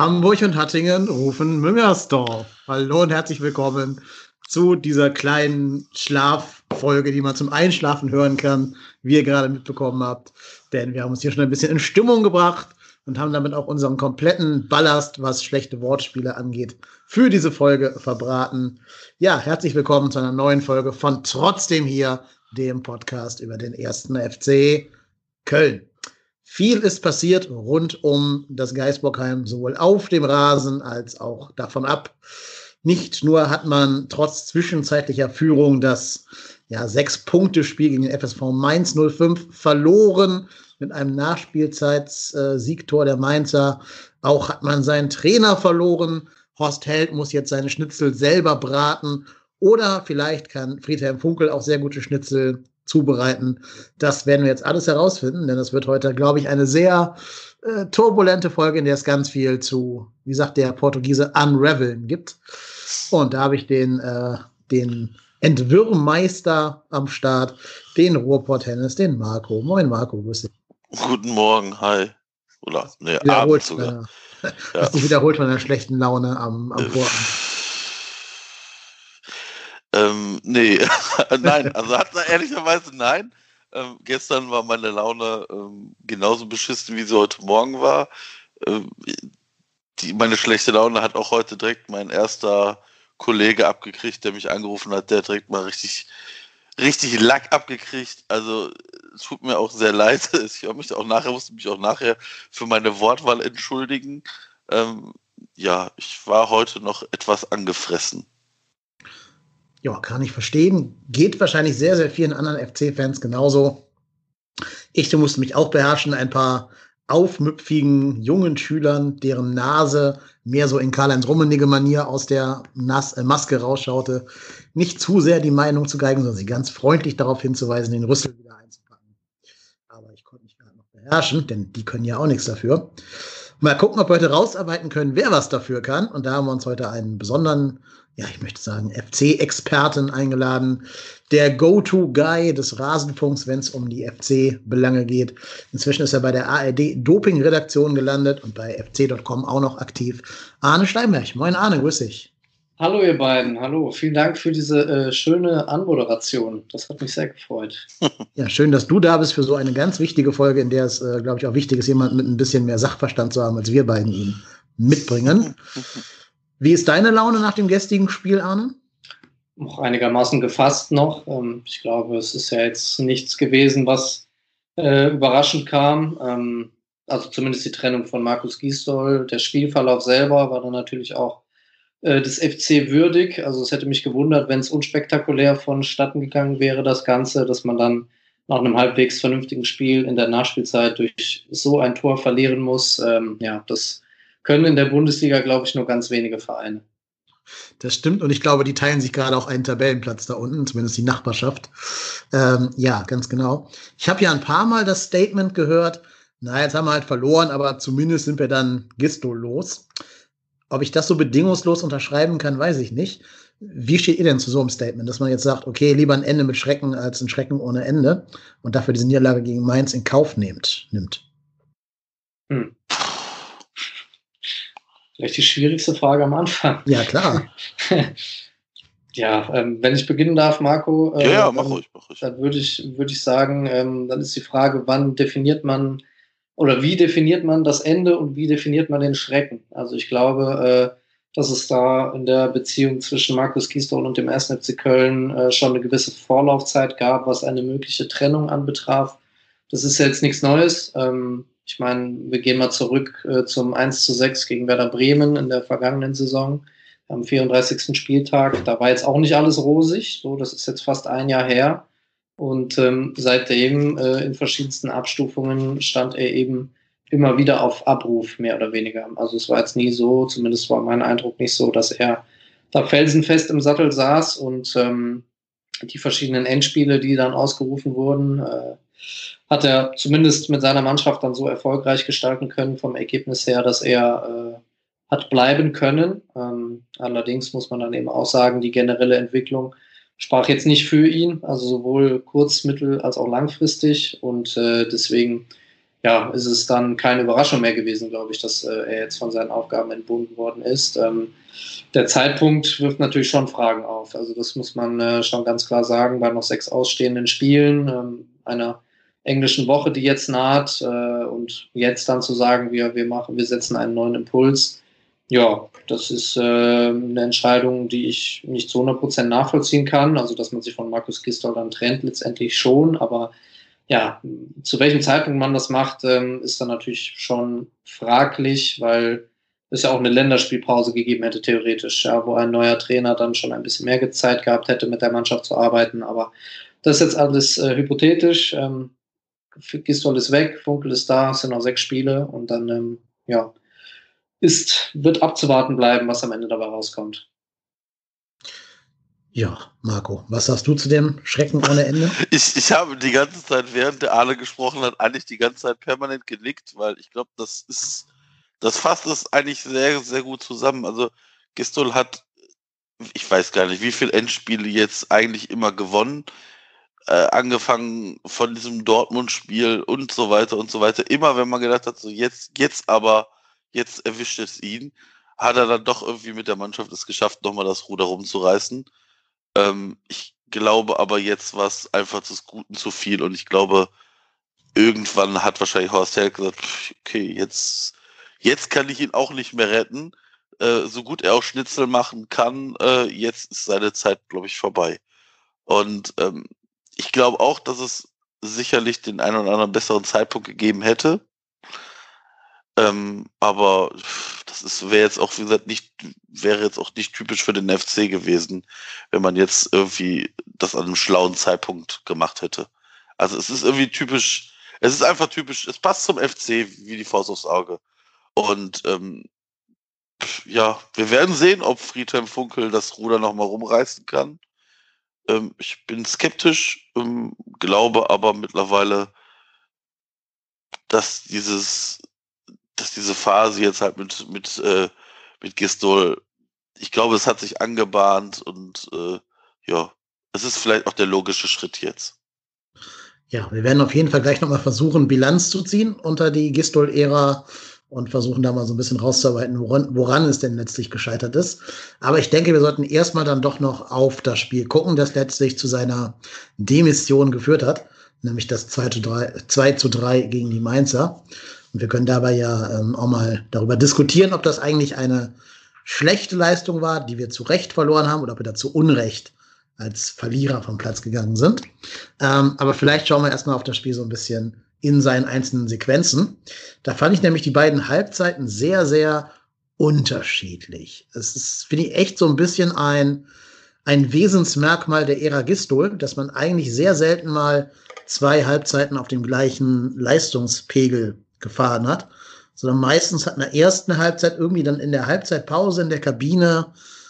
Hamburg und Hattingen rufen Müngersdorf. Hallo und herzlich willkommen zu dieser kleinen Schlaffolge, die man zum Einschlafen hören kann, wie ihr gerade mitbekommen habt. Denn wir haben uns hier schon ein bisschen in Stimmung gebracht und haben damit auch unseren kompletten Ballast, was schlechte Wortspiele angeht, für diese Folge verbraten. Ja, herzlich willkommen zu einer neuen Folge von Trotzdem hier, dem Podcast über den ersten FC Köln. Viel ist passiert rund um das Geisbockheim, sowohl auf dem Rasen als auch davon ab. Nicht nur hat man trotz zwischenzeitlicher Führung das ja, Sechs-Punkte-Spiel gegen den FSV Mainz 05 verloren mit einem Nachspielzeitssiegtor der Mainzer. Auch hat man seinen Trainer verloren. Horst Held muss jetzt seine Schnitzel selber braten. Oder vielleicht kann Friedhelm Funkel auch sehr gute Schnitzel zubereiten. Das werden wir jetzt alles herausfinden, denn es wird heute, glaube ich, eine sehr äh, turbulente Folge, in der es ganz viel zu, wie sagt der Portugiese, unraveln gibt. Und da habe ich den, äh, den Entwürmmeister am Start, den Ruhrport-Hennis, den Marco. Moin Marco, grüß dich. Guten Morgen, hi. Oder, nee, Abend sogar. Äh, ja. Hast dich wiederholt von einer schlechten Laune am, am äh, Vorabend. Ähm, nee, nein, also hat ehrlicherweise nein. Ähm, gestern war meine Laune ähm, genauso beschissen, wie sie heute Morgen war. Ähm, die, meine schlechte Laune hat auch heute direkt mein erster Kollege abgekriegt, der mich angerufen hat, der direkt mal richtig, richtig Lack abgekriegt. Also es tut mir auch sehr leid. Ich habe mich auch nachher, musste mich auch nachher für meine Wortwahl entschuldigen. Ähm, ja, ich war heute noch etwas angefressen. Ja, kann ich verstehen. Geht wahrscheinlich sehr, sehr vielen anderen FC-Fans genauso. Ich musste mich auch beherrschen, ein paar aufmüpfigen jungen Schülern, deren Nase mehr so in Karl-Heinz Rummenigge Manier aus der Nas äh, Maske rausschaute, nicht zu sehr die Meinung zu geigen, sondern sie ganz freundlich darauf hinzuweisen, den Rüssel wieder einzupacken. Aber ich konnte mich gerade noch beherrschen, denn die können ja auch nichts dafür. Mal gucken, ob wir heute rausarbeiten können, wer was dafür kann. Und da haben wir uns heute einen besonderen, ja, ich möchte sagen, FC-Experten eingeladen. Der Go-To-Guy des Rasenfunks, wenn es um die FC-Belange geht. Inzwischen ist er bei der ARD-Doping-Redaktion gelandet und bei fc.com auch noch aktiv. Arne Steinberg. Moin Arne, grüß dich. Hallo ihr beiden, hallo. Vielen Dank für diese äh, schöne Anmoderation. Das hat mich sehr gefreut. Ja, schön, dass du da bist für so eine ganz wichtige Folge, in der es, äh, glaube ich, auch wichtig ist, jemanden mit ein bisschen mehr Sachverstand zu haben, als wir beiden ihn mitbringen. Wie ist deine Laune nach dem gestrigen Spiel, Arne? Noch einigermaßen gefasst noch. Ähm, ich glaube, es ist ja jetzt nichts gewesen, was äh, überraschend kam. Ähm, also zumindest die Trennung von Markus Gisdol. Der Spielverlauf selber war dann natürlich auch äh, des FC würdig. Also es hätte mich gewundert, wenn es unspektakulär vonstatten gegangen wäre, das Ganze, dass man dann nach einem halbwegs vernünftigen Spiel in der Nachspielzeit durch so ein Tor verlieren muss. Ähm, ja, das können in der Bundesliga, glaube ich, nur ganz wenige Vereine. Das stimmt und ich glaube, die teilen sich gerade auch einen Tabellenplatz da unten, zumindest die Nachbarschaft. Ähm, ja, ganz genau. Ich habe ja ein paar Mal das Statement gehört, na, jetzt haben wir halt verloren, aber zumindest sind wir dann Gisto los. Ob ich das so bedingungslos unterschreiben kann, weiß ich nicht. Wie steht ihr denn zu so einem Statement, dass man jetzt sagt, okay, lieber ein Ende mit Schrecken als ein Schrecken ohne Ende und dafür diese Niederlage gegen Mainz in Kauf nehmt, nimmt? Hm. Vielleicht die schwierigste Frage am Anfang. Ja, klar. ja, ähm, wenn ich beginnen darf, Marco, äh, ja, ja, mach ruhig, mach ruhig. dann würde ich, würd ich sagen, ähm, dann ist die Frage, wann definiert man oder wie definiert man das Ende und wie definiert man den Schrecken? Also ich glaube, äh, dass es da in der Beziehung zwischen Markus Gisdol und dem 1. FC Köln äh, schon eine gewisse Vorlaufzeit gab, was eine mögliche Trennung anbetraf. Das ist jetzt nichts Neues. Ähm, ich meine, wir gehen mal zurück äh, zum 1 zu 6 gegen Werder Bremen in der vergangenen Saison am 34. Spieltag. Da war jetzt auch nicht alles rosig. So, das ist jetzt fast ein Jahr her. Und ähm, seitdem äh, in verschiedensten Abstufungen stand er eben immer wieder auf Abruf, mehr oder weniger. Also es war jetzt nie so, zumindest war mein Eindruck nicht so, dass er da felsenfest im Sattel saß und ähm, die verschiedenen Endspiele, die dann ausgerufen wurden, äh, hat er zumindest mit seiner Mannschaft dann so erfolgreich gestalten können vom Ergebnis her, dass er äh, hat bleiben können. Ähm, allerdings muss man dann eben auch sagen, die generelle Entwicklung sprach jetzt nicht für ihn, also sowohl kurz-, mittel- als auch langfristig. Und äh, deswegen ja, ist es dann keine Überraschung mehr gewesen, glaube ich, dass äh, er jetzt von seinen Aufgaben entbunden worden ist. Ähm, der Zeitpunkt wirft natürlich schon Fragen auf. Also das muss man äh, schon ganz klar sagen, bei noch sechs ausstehenden Spielen, ähm, einer englischen Woche, die jetzt naht, äh, und jetzt dann zu sagen, wir, wir machen, wir setzen einen neuen Impuls, ja, das ist äh, eine Entscheidung, die ich nicht zu 100% nachvollziehen kann. Also, dass man sich von Markus Gisdol dann trennt, letztendlich schon. Aber ja, zu welchem Zeitpunkt man das macht, ähm, ist dann natürlich schon fraglich, weil es ja auch eine Länderspielpause gegeben hätte, theoretisch, ja, wo ein neuer Trainer dann schon ein bisschen mehr Zeit gehabt hätte, mit der Mannschaft zu arbeiten. Aber das ist jetzt alles äh, hypothetisch. Ähm, Gistol ist weg, Funkel ist da, es sind noch sechs Spiele und dann, ähm, ja, ist, wird abzuwarten bleiben, was am Ende dabei rauskommt. Ja, Marco, was sagst du zu dem Schrecken ohne Ende? Ich, ich habe die ganze Zeit, während der Arne gesprochen hat, eigentlich die ganze Zeit permanent genickt, weil ich glaube, das ist, das fasst es eigentlich sehr, sehr gut zusammen. Also Gistol hat, ich weiß gar nicht, wie viele Endspiele jetzt eigentlich immer gewonnen, äh, angefangen von diesem Dortmund-Spiel und so weiter und so weiter. Immer wenn man gedacht hat, so jetzt, jetzt aber jetzt erwischt es ihn, hat er dann doch irgendwie mit der Mannschaft es geschafft, nochmal das Ruder rumzureißen. Ähm, ich glaube aber jetzt war es einfach des Guten zu viel und ich glaube, irgendwann hat wahrscheinlich Horst Held gesagt, okay, jetzt, jetzt kann ich ihn auch nicht mehr retten. Äh, so gut er auch Schnitzel machen kann, äh, jetzt ist seine Zeit, glaube ich, vorbei. Und ähm, ich glaube auch, dass es sicherlich den einen oder anderen besseren Zeitpunkt gegeben hätte. Ähm, aber das wäre jetzt auch, wie gesagt, nicht, wäre jetzt auch nicht typisch für den FC gewesen, wenn man jetzt irgendwie das an einem schlauen Zeitpunkt gemacht hätte. Also es ist irgendwie typisch, es ist einfach typisch, es passt zum FC wie die Faust aufs Auge. Und ähm, ja, wir werden sehen, ob Friedhelm Funkel das Ruder nochmal rumreißen kann. Ähm, ich bin skeptisch, ähm, glaube aber mittlerweile, dass dieses dass diese Phase jetzt halt mit, mit, äh, mit Gistol, ich glaube, es hat sich angebahnt und äh, ja, es ist vielleicht auch der logische Schritt jetzt. Ja, wir werden auf jeden Fall gleich nochmal versuchen, Bilanz zu ziehen unter die Gistol-Ära und versuchen da mal so ein bisschen rauszuarbeiten, woran, woran es denn letztlich gescheitert ist. Aber ich denke, wir sollten erstmal dann doch noch auf das Spiel gucken, das letztlich zu seiner Demission geführt hat, nämlich das 2 zu 3, 2 zu 3 gegen die Mainzer. Und wir können dabei ja ähm, auch mal darüber diskutieren, ob das eigentlich eine schlechte Leistung war, die wir zu Recht verloren haben, oder ob wir da zu Unrecht als Verlierer vom Platz gegangen sind. Ähm, aber vielleicht schauen wir erstmal auf das Spiel so ein bisschen in seinen einzelnen Sequenzen. Da fand ich nämlich die beiden Halbzeiten sehr, sehr unterschiedlich. Es ist, finde ich, echt so ein bisschen ein, ein Wesensmerkmal der Ära Gistol, dass man eigentlich sehr selten mal zwei Halbzeiten auf dem gleichen Leistungspegel gefahren hat, sondern meistens hat in der ersten Halbzeit irgendwie dann in der Halbzeitpause in der Kabine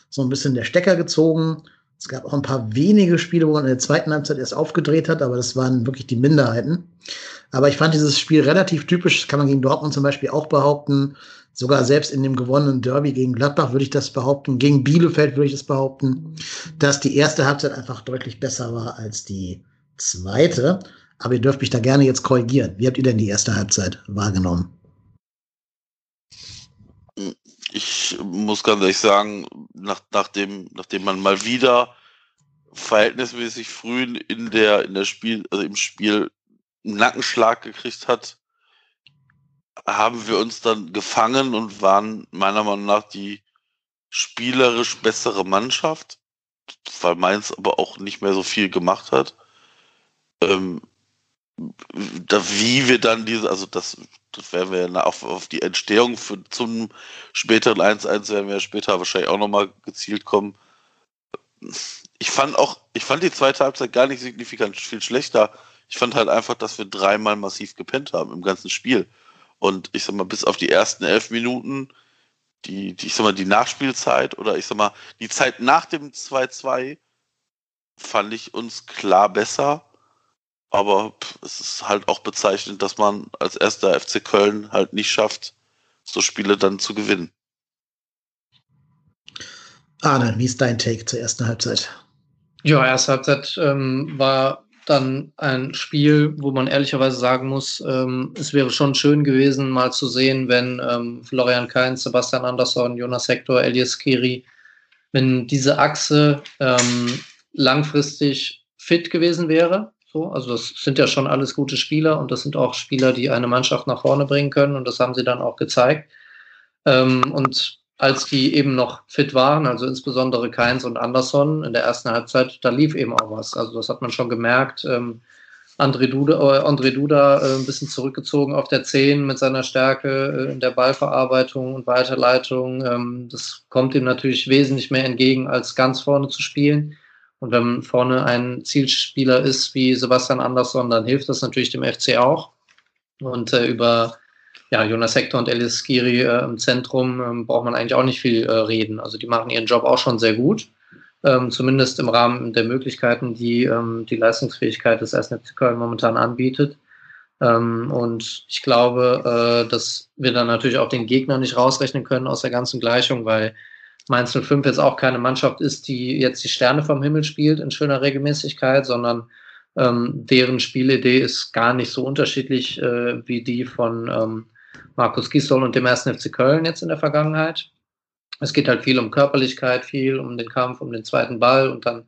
so ein bisschen der Stecker gezogen. Es gab auch ein paar wenige Spiele, wo man in der zweiten Halbzeit erst aufgedreht hat, aber das waren wirklich die Minderheiten. Aber ich fand dieses Spiel relativ typisch, das kann man gegen Dortmund zum Beispiel auch behaupten. Sogar selbst in dem gewonnenen Derby gegen Gladbach würde ich das behaupten. Gegen Bielefeld würde ich das behaupten, dass die erste Halbzeit einfach deutlich besser war als die zweite. Aber ihr dürft mich da gerne jetzt korrigieren. Wie habt ihr denn die erste Halbzeit wahrgenommen? Ich muss ganz ehrlich sagen, nach, nachdem, nachdem man mal wieder verhältnismäßig früh in der, in der Spiel, also im Spiel Nackenschlag gekriegt hat, haben wir uns dann gefangen und waren meiner Meinung nach die spielerisch bessere Mannschaft, weil Mainz aber auch nicht mehr so viel gemacht hat. Ähm, da, wie wir dann diese, also das, das werden wir ja auf, auf die Entstehung für, zum späteren 1-1 werden wir später wahrscheinlich auch nochmal gezielt kommen. Ich fand auch, ich fand die zweite Halbzeit gar nicht signifikant viel schlechter. Ich fand halt einfach, dass wir dreimal massiv gepennt haben im ganzen Spiel. Und ich sag mal, bis auf die ersten elf Minuten, die, die ich sag mal, die Nachspielzeit oder ich sag mal, die Zeit nach dem 2-2 fand ich uns klar besser aber es ist halt auch bezeichnend, dass man als erster FC Köln halt nicht schafft, so Spiele dann zu gewinnen. Arne, wie ist dein Take zur ersten Halbzeit? Ja, erste Halbzeit ähm, war dann ein Spiel, wo man ehrlicherweise sagen muss, ähm, es wäre schon schön gewesen, mal zu sehen, wenn ähm, Florian Kainz, Sebastian Andersson, Jonas Hector, Elias Kiri, wenn diese Achse ähm, langfristig fit gewesen wäre. So, also das sind ja schon alles gute Spieler und das sind auch Spieler, die eine Mannschaft nach vorne bringen können und das haben sie dann auch gezeigt. Ähm, und als die eben noch fit waren, also insbesondere Keins und Anderson in der ersten Halbzeit, da lief eben auch was. Also das hat man schon gemerkt. Ähm, André Duda, äh, André Duda äh, ein bisschen zurückgezogen auf der 10 mit seiner Stärke äh, in der Ballverarbeitung und Weiterleitung. Ähm, das kommt ihm natürlich wesentlich mehr entgegen, als ganz vorne zu spielen. Und wenn vorne ein Zielspieler ist wie Sebastian Andersson, dann hilft das natürlich dem FC auch. Und äh, über ja, Jonas Hector und Elias Skiri äh, im Zentrum ähm, braucht man eigentlich auch nicht viel äh, reden. Also die machen ihren Job auch schon sehr gut, ähm, zumindest im Rahmen der Möglichkeiten, die ähm, die Leistungsfähigkeit des 1. Köln momentan anbietet. Ähm, und ich glaube, äh, dass wir dann natürlich auch den Gegner nicht rausrechnen können aus der ganzen Gleichung, weil Mainz 05 jetzt auch keine Mannschaft ist, die jetzt die Sterne vom Himmel spielt in schöner Regelmäßigkeit, sondern ähm, deren Spielidee ist gar nicht so unterschiedlich äh, wie die von ähm, Markus Gisdol und dem ersten FC Köln jetzt in der Vergangenheit. Es geht halt viel um Körperlichkeit, viel um den Kampf, um den zweiten Ball und dann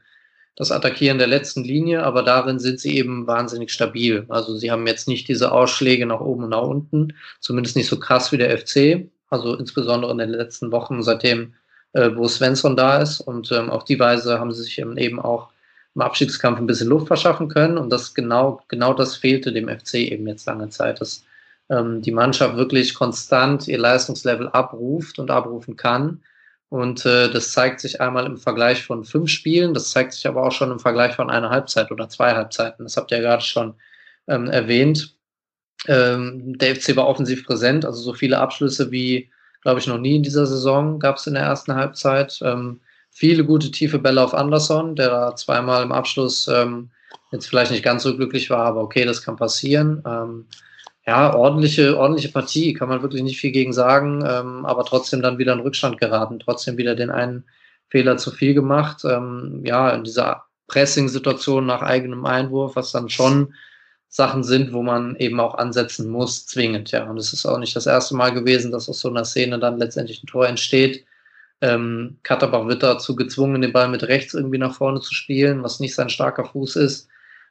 das Attackieren der letzten Linie, aber darin sind sie eben wahnsinnig stabil. Also sie haben jetzt nicht diese Ausschläge nach oben und nach unten, zumindest nicht so krass wie der FC. Also insbesondere in den letzten Wochen, seitdem äh, wo Svensson da ist. Und ähm, auf die Weise haben sie sich eben auch im Abstiegskampf ein bisschen Luft verschaffen können. Und das genau, genau das fehlte dem FC eben jetzt lange Zeit, dass ähm, die Mannschaft wirklich konstant ihr Leistungslevel abruft und abrufen kann. Und äh, das zeigt sich einmal im Vergleich von fünf Spielen, das zeigt sich aber auch schon im Vergleich von einer Halbzeit oder zwei Halbzeiten. Das habt ihr ja gerade schon ähm, erwähnt. Ähm, der FC war offensiv präsent, also so viele Abschlüsse wie, glaube ich, noch nie in dieser Saison gab es in der ersten Halbzeit. Ähm, viele gute tiefe Bälle auf Anderson, der da zweimal im Abschluss ähm, jetzt vielleicht nicht ganz so glücklich war, aber okay, das kann passieren. Ähm, ja, ordentliche, ordentliche Partie, kann man wirklich nicht viel gegen sagen, ähm, aber trotzdem dann wieder in Rückstand geraten, trotzdem wieder den einen Fehler zu viel gemacht. Ähm, ja, in dieser Pressing-Situation nach eigenem Einwurf, was dann schon Sachen sind, wo man eben auch ansetzen muss, zwingend, ja. Und es ist auch nicht das erste Mal gewesen, dass aus so einer Szene dann letztendlich ein Tor entsteht. Ähm, Katterbach wird dazu gezwungen, den Ball mit rechts irgendwie nach vorne zu spielen, was nicht sein starker Fuß ist.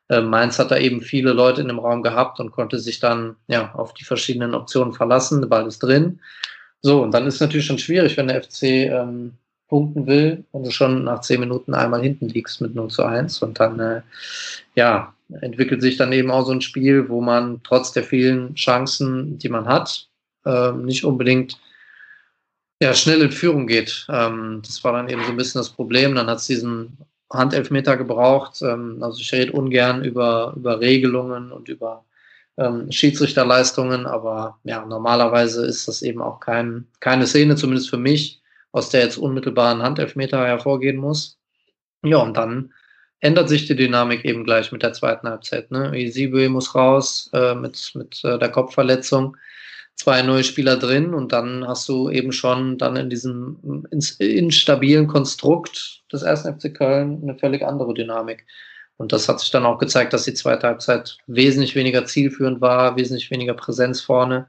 Äh, Mainz hat da eben viele Leute in dem Raum gehabt und konnte sich dann ja auf die verschiedenen Optionen verlassen. Der Ball ist drin. So, und dann ist natürlich schon schwierig, wenn der FC ähm, punkten will und du schon nach zehn Minuten einmal hinten liegst mit 0 zu 1. Und dann, äh, ja, entwickelt sich dann eben auch so ein Spiel, wo man trotz der vielen Chancen, die man hat, äh, nicht unbedingt ja, schnell in Führung geht. Ähm, das war dann eben so ein bisschen das Problem. Dann hat es diesen Handelfmeter gebraucht. Ähm, also ich rede ungern über, über Regelungen und über ähm, Schiedsrichterleistungen, aber ja, normalerweise ist das eben auch kein, keine Szene, zumindest für mich, aus der jetzt unmittelbar ein Handelfmeter hervorgehen muss. Ja, und dann ändert sich die Dynamik eben gleich mit der zweiten Halbzeit. Ne? Isibue muss raus äh, mit, mit äh, der Kopfverletzung zwei neue Spieler drin und dann hast du eben schon dann in diesem instabilen Konstrukt des ersten FC Köln eine völlig andere Dynamik. Und das hat sich dann auch gezeigt, dass die zweite Halbzeit wesentlich weniger zielführend war, wesentlich weniger Präsenz vorne.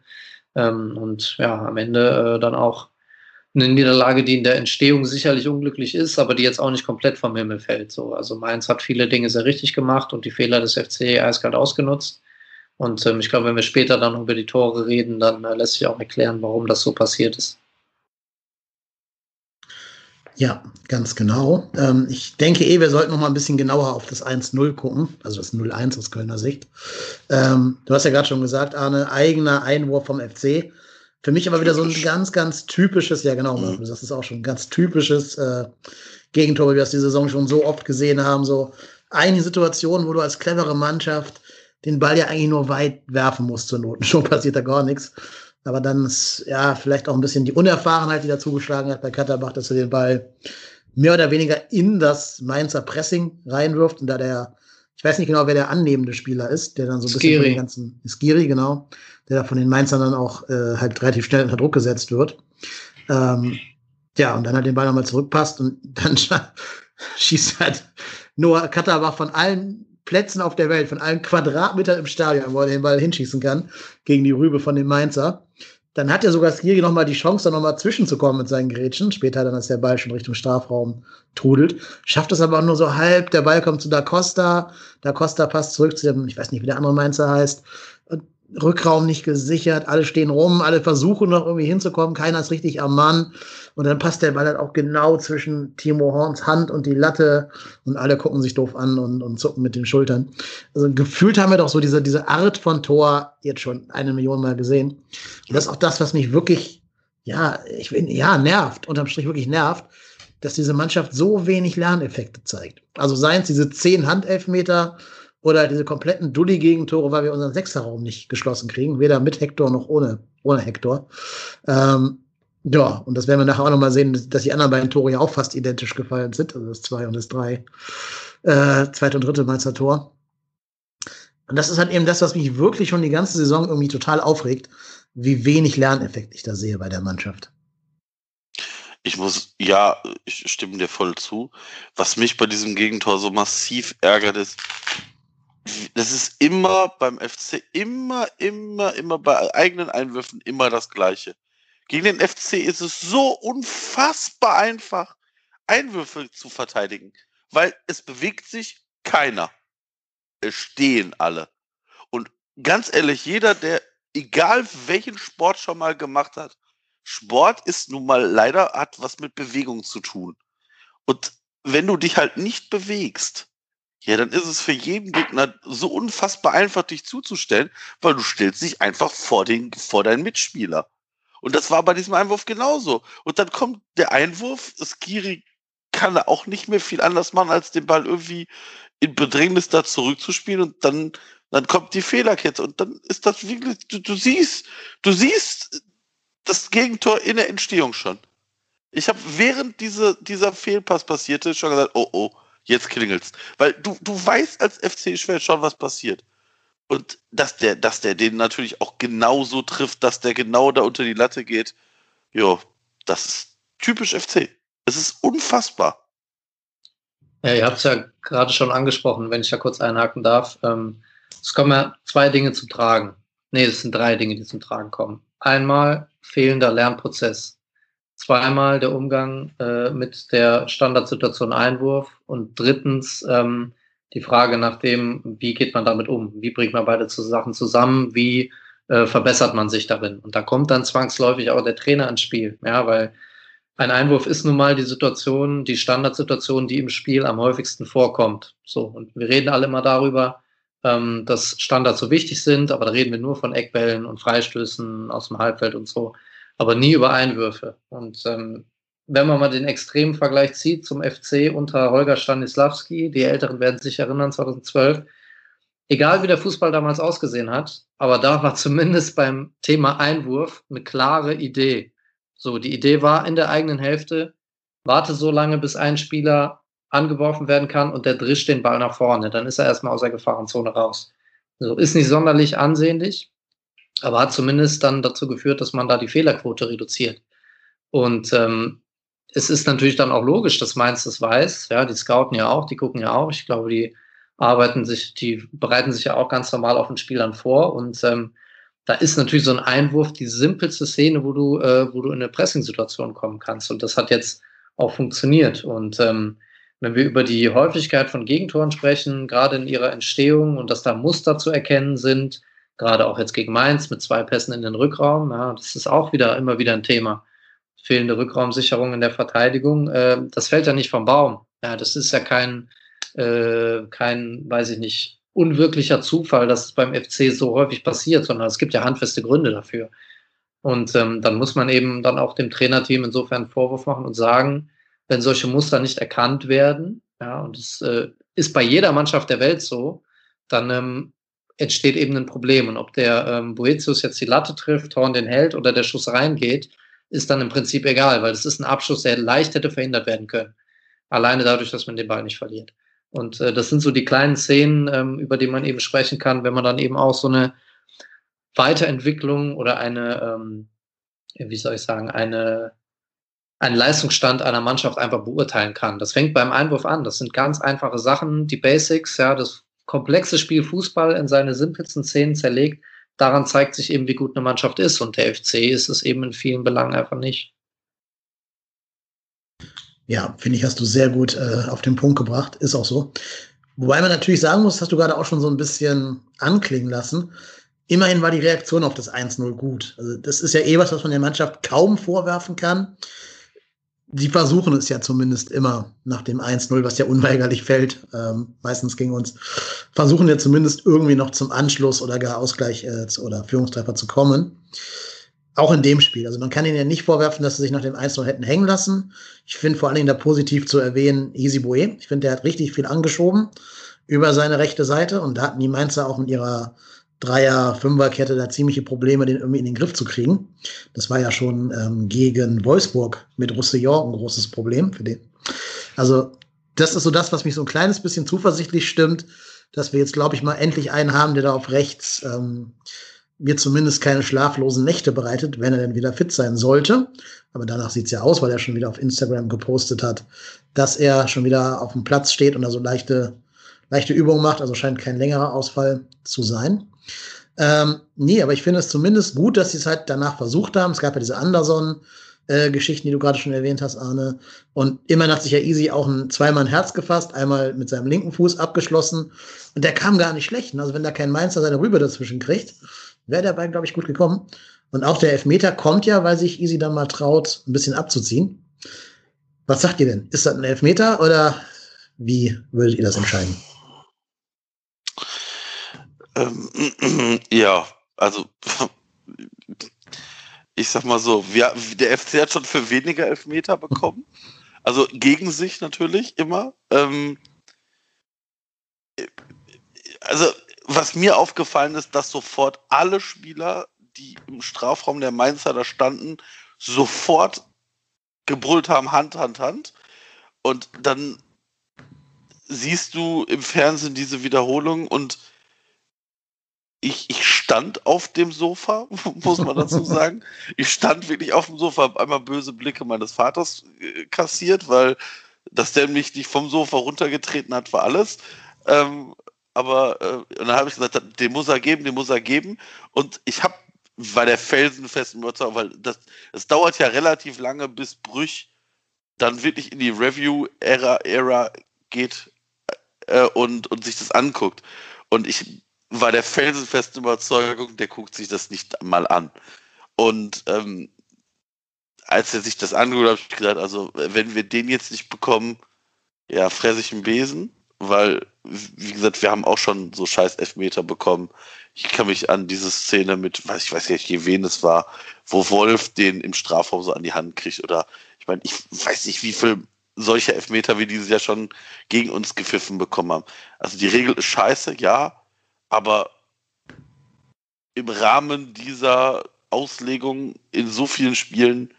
Ähm, und ja, am Ende äh, dann auch eine Niederlage, die in der Entstehung sicherlich unglücklich ist, aber die jetzt auch nicht komplett vom Himmel fällt. So. Also Mainz hat viele Dinge sehr richtig gemacht und die Fehler des FC eiskalt ausgenutzt. Und ähm, ich glaube, wenn wir später dann über die Tore reden, dann äh, lässt sich auch erklären, warum das so passiert ist. Ja, ganz genau. Ähm, ich denke eh, wir sollten noch mal ein bisschen genauer auf das 1-0 gucken, also das 0-1 aus Kölner Sicht. Ähm, du hast ja gerade schon gesagt, Arne, eigener Einwurf vom FC. Für mich aber wieder so ein ganz, ganz typisches, ja genau, mhm. sagst es auch schon, ganz typisches äh, Gegentor, wie wir es die Saison schon so oft gesehen haben. So eine Situation, wo du als clevere Mannschaft den Ball ja eigentlich nur weit werfen muss zur Not. Schon passiert da gar nichts. Aber dann ist ja vielleicht auch ein bisschen die Unerfahrenheit, die da zugeschlagen hat bei Katterbach, dass er den Ball mehr oder weniger in das Mainzer Pressing reinwirft und da der, ich weiß nicht genau, wer der annehmende Spieler ist, der dann so ein bisschen von den ganzen, Skiri, genau, der da von den Mainzern dann auch äh, halt relativ schnell unter Druck gesetzt wird. Ähm, ja, und dann halt den Ball nochmal zurückpasst und dann schießt halt Noah Katterbach von allen Plätzen auf der Welt, von allen Quadratmetern im Stadion, wo er den Ball hinschießen kann, gegen die Rübe von dem Mainzer. Dann hat ja sogar Skiri nochmal die Chance, da nochmal zwischenzukommen mit seinen Grätschen. Später dann, als der Ball schon Richtung Strafraum trudelt. Schafft es aber auch nur so halb. Der Ball kommt zu Da Costa. Da Costa passt zurück zu dem, ich weiß nicht, wie der andere Mainzer heißt. Rückraum nicht gesichert, alle stehen rum, alle versuchen noch irgendwie hinzukommen, keiner ist richtig am Mann. Und dann passt der Ball halt auch genau zwischen Timo Horns Hand und die Latte und alle gucken sich doof an und, und zucken mit den Schultern. Also gefühlt haben wir doch so diese, diese Art von Tor jetzt schon eine Million Mal gesehen. Und das ist auch das, was mich wirklich, ja, ich bin, ja, nervt, unterm Strich wirklich nervt, dass diese Mannschaft so wenig Lerneffekte zeigt. Also seien es diese zehn Handelfmeter, oder diese kompletten Dulli-Gegentore, weil wir unseren Sechserraum nicht geschlossen kriegen, weder mit Hector noch ohne, ohne Hector. Ähm, ja, und das werden wir nachher auch nochmal sehen, dass die anderen beiden Tore ja auch fast identisch gefallen sind, also das zwei und das drei, äh, zweite und dritte Mainzer Tor. Und das ist halt eben das, was mich wirklich schon die ganze Saison irgendwie total aufregt, wie wenig Lerneffekt ich da sehe bei der Mannschaft. Ich muss, ja, ich stimme dir voll zu. Was mich bei diesem Gegentor so massiv ärgert, ist, das ist immer beim FC, immer, immer, immer bei eigenen Einwürfen immer das Gleiche. Gegen den FC ist es so unfassbar einfach, Einwürfe zu verteidigen, weil es bewegt sich keiner. Es stehen alle. Und ganz ehrlich, jeder, der, egal welchen Sport schon mal gemacht hat, Sport ist nun mal leider, hat was mit Bewegung zu tun. Und wenn du dich halt nicht bewegst, ja, dann ist es für jeden Gegner so unfassbar einfach, dich zuzustellen, weil du stellst dich einfach vor, den, vor deinen Mitspieler. Und das war bei diesem Einwurf genauso. Und dann kommt der Einwurf, Skiri kann auch nicht mehr viel anders machen, als den Ball irgendwie in Bedrängnis da zurückzuspielen und dann, dann kommt die Fehlerkette und dann ist das wirklich, du, du siehst, du siehst das Gegentor in der Entstehung schon. Ich habe während diese, dieser Fehlpass passierte schon gesagt, oh oh, jetzt klingelt's. Weil du, du weißt als FC Schwert schon, was passiert. Und dass der, dass der den natürlich auch genauso trifft, dass der genau da unter die Latte geht, jo, das ist typisch FC. Es ist unfassbar. Ja, ihr habt es ja gerade schon angesprochen, wenn ich da kurz einhaken darf. Ähm, es kommen ja zwei Dinge zum Tragen. Nee, es sind drei Dinge, die zum Tragen kommen. Einmal fehlender Lernprozess zweimal der Umgang äh, mit der Standardsituation Einwurf und drittens ähm, die Frage nach dem, wie geht man damit um? Wie bringt man beide Sachen zusammen? Wie äh, verbessert man sich darin? Und da kommt dann zwangsläufig auch der Trainer ins Spiel, ja, weil ein Einwurf ist nun mal die Situation, die Standardsituation, die im Spiel am häufigsten vorkommt. So, und wir reden alle immer darüber, ähm, dass Standards so wichtig sind, aber da reden wir nur von Eckbällen und Freistößen aus dem Halbfeld und so aber nie über Einwürfe. Und ähm, wenn man mal den extremen Vergleich zieht zum FC unter Holger Stanislawski, die Älteren werden sich erinnern, 2012, egal wie der Fußball damals ausgesehen hat, aber da war zumindest beim Thema Einwurf eine klare Idee. So, die Idee war in der eigenen Hälfte, warte so lange, bis ein Spieler angeworfen werden kann und der drischt den Ball nach vorne. Dann ist er erstmal aus der Gefahrenzone raus. So, ist nicht sonderlich ansehnlich, aber hat zumindest dann dazu geführt, dass man da die Fehlerquote reduziert. Und ähm, es ist natürlich dann auch logisch, dass Mainz das weiß. Ja, die scouten ja auch, die gucken ja auch. Ich glaube, die arbeiten sich, die bereiten sich ja auch ganz normal auf den Spielern vor. Und ähm, da ist natürlich so ein Einwurf die simpelste Szene, wo du, äh, wo du in eine Pressing-Situation kommen kannst. Und das hat jetzt auch funktioniert. Und ähm, wenn wir über die Häufigkeit von Gegentoren sprechen, gerade in ihrer Entstehung und dass da Muster zu erkennen sind, gerade auch jetzt gegen Mainz mit zwei Pässen in den Rückraum. Ja, das ist auch wieder immer wieder ein Thema. Fehlende Rückraumsicherung in der Verteidigung, äh, das fällt ja nicht vom Baum. Ja, das ist ja kein, äh, kein, weiß ich nicht, unwirklicher Zufall, dass es beim FC so häufig passiert, sondern es gibt ja handfeste Gründe dafür. Und ähm, dann muss man eben dann auch dem Trainerteam insofern einen Vorwurf machen und sagen, wenn solche Muster nicht erkannt werden, ja, und es äh, ist bei jeder Mannschaft der Welt so, dann ähm, entsteht eben ein Problem. Und ob der ähm, Boetius jetzt die Latte trifft, Horn den hält oder der Schuss reingeht, ist dann im Prinzip egal, weil es ist ein Abschuss, der leicht hätte verhindert werden können. Alleine dadurch, dass man den Ball nicht verliert. Und äh, das sind so die kleinen Szenen, ähm, über die man eben sprechen kann, wenn man dann eben auch so eine Weiterentwicklung oder eine, ähm, wie soll ich sagen, eine, einen Leistungsstand einer Mannschaft einfach beurteilen kann. Das fängt beim Einwurf an. Das sind ganz einfache Sachen, die Basics, ja, das komplexe Spiel Fußball in seine simpelsten Szenen zerlegt, daran zeigt sich eben, wie gut eine Mannschaft ist. Und der FC ist es eben in vielen Belangen einfach nicht. Ja, finde ich, hast du sehr gut äh, auf den Punkt gebracht. Ist auch so. Wobei man natürlich sagen muss, hast du gerade auch schon so ein bisschen anklingen lassen. Immerhin war die Reaktion auf das 1-0 gut. Also das ist ja eh was, was man der Mannschaft kaum vorwerfen kann. Die versuchen es ja zumindest immer nach dem 1-0, was ja unweigerlich fällt, ähm, meistens gegen uns, versuchen ja zumindest irgendwie noch zum Anschluss oder gar Ausgleich äh, oder Führungstreffer zu kommen. Auch in dem Spiel. Also man kann ihnen ja nicht vorwerfen, dass sie sich nach dem 1-0 hätten hängen lassen. Ich finde vor allen Dingen da positiv zu erwähnen Easy Boe. Ich finde, der hat richtig viel angeschoben über seine rechte Seite und da hatten die Mainzer auch mit ihrer Dreier-, Fünfer-Kette da ziemliche Probleme, den irgendwie in den Griff zu kriegen. Das war ja schon ähm, gegen Wolfsburg mit Roussillon ein großes Problem für den. Also das ist so das, was mich so ein kleines bisschen zuversichtlich stimmt, dass wir jetzt, glaube ich, mal endlich einen haben, der da auf rechts ähm, mir zumindest keine schlaflosen Nächte bereitet, wenn er denn wieder fit sein sollte. Aber danach sieht es ja aus, weil er schon wieder auf Instagram gepostet hat, dass er schon wieder auf dem Platz steht und da so leichte, leichte Übungen macht. Also scheint kein längerer Ausfall zu sein. Ähm, nee, aber ich finde es zumindest gut, dass sie es halt danach versucht haben. Es gab ja diese Anderson, äh, Geschichten, die du gerade schon erwähnt hast, Arne. Und immerhin hat sich ja Easy auch ein zweimal ein Herz gefasst, einmal mit seinem linken Fuß abgeschlossen. Und der kam gar nicht schlecht. Also wenn da kein Mainzer seine Rübe dazwischen kriegt, wäre der Ball, glaube ich, gut gekommen. Und auch der Elfmeter kommt ja, weil sich Easy dann mal traut, ein bisschen abzuziehen. Was sagt ihr denn? Ist das ein Elfmeter oder wie würdet ihr das entscheiden? Ähm, ja, also ich sag mal so, wir, der FC hat schon für weniger Elfmeter bekommen. Also gegen sich natürlich immer. Ähm, also was mir aufgefallen ist, dass sofort alle Spieler, die im Strafraum der Mainzer da standen, sofort gebrüllt haben, Hand, Hand, Hand. Und dann siehst du im Fernsehen diese Wiederholung und ich, ich stand auf dem Sofa, muss man dazu sagen. Ich stand wirklich auf dem Sofa, habe einmal böse Blicke meines Vaters äh, kassiert, weil dass der mich nicht vom Sofa runtergetreten hat, war alles. Ähm, aber äh, und dann habe ich gesagt, den muss er geben, den muss er geben. Und ich habe bei der felsenfesten Überzeugung, weil das, das dauert ja relativ lange, bis Brüch dann wirklich in die Review-Ära geht äh, und, und sich das anguckt. Und ich war der felsenfesten Überzeugung, der guckt sich das nicht mal an. Und ähm, als er sich das angeguckt hat, habe ich gedacht, also wenn wir den jetzt nicht bekommen, ja, fresse ich einen Besen weil, wie gesagt, wir haben auch schon so scheiß Elfmeter bekommen. Ich kann mich an diese Szene mit, weiß ich weiß nicht, wen es war, wo Wolf den im Strafraum so an die Hand kriegt oder ich meine, ich weiß nicht, wie viel solche Elfmeter wie dieses Jahr schon gegen uns gepfiffen bekommen haben. Also die Regel ist scheiße, ja, aber im Rahmen dieser Auslegung in so vielen Spielen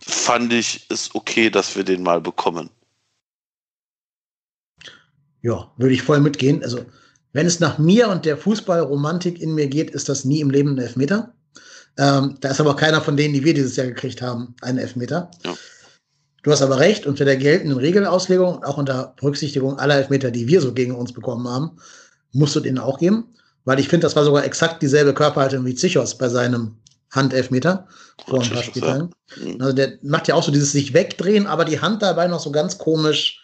fand ich es okay, dass wir den mal bekommen. Ja, würde ich voll mitgehen. Also, wenn es nach mir und der Fußballromantik in mir geht, ist das nie im Leben ein Elfmeter. Ähm, da ist aber auch keiner von denen, die wir dieses Jahr gekriegt haben, ein Elfmeter. Ja. Du hast aber recht, unter der geltenden Regelauslegung und auch unter Berücksichtigung aller Elfmeter, die wir so gegen uns bekommen haben, musst du den auch geben. Weil ich finde, das war sogar exakt dieselbe Körperhaltung wie Zichos bei seinem Handelfmeter vor ein paar Spieltagen. Mhm. Also der macht ja auch so dieses sich wegdrehen, aber die Hand dabei noch so ganz komisch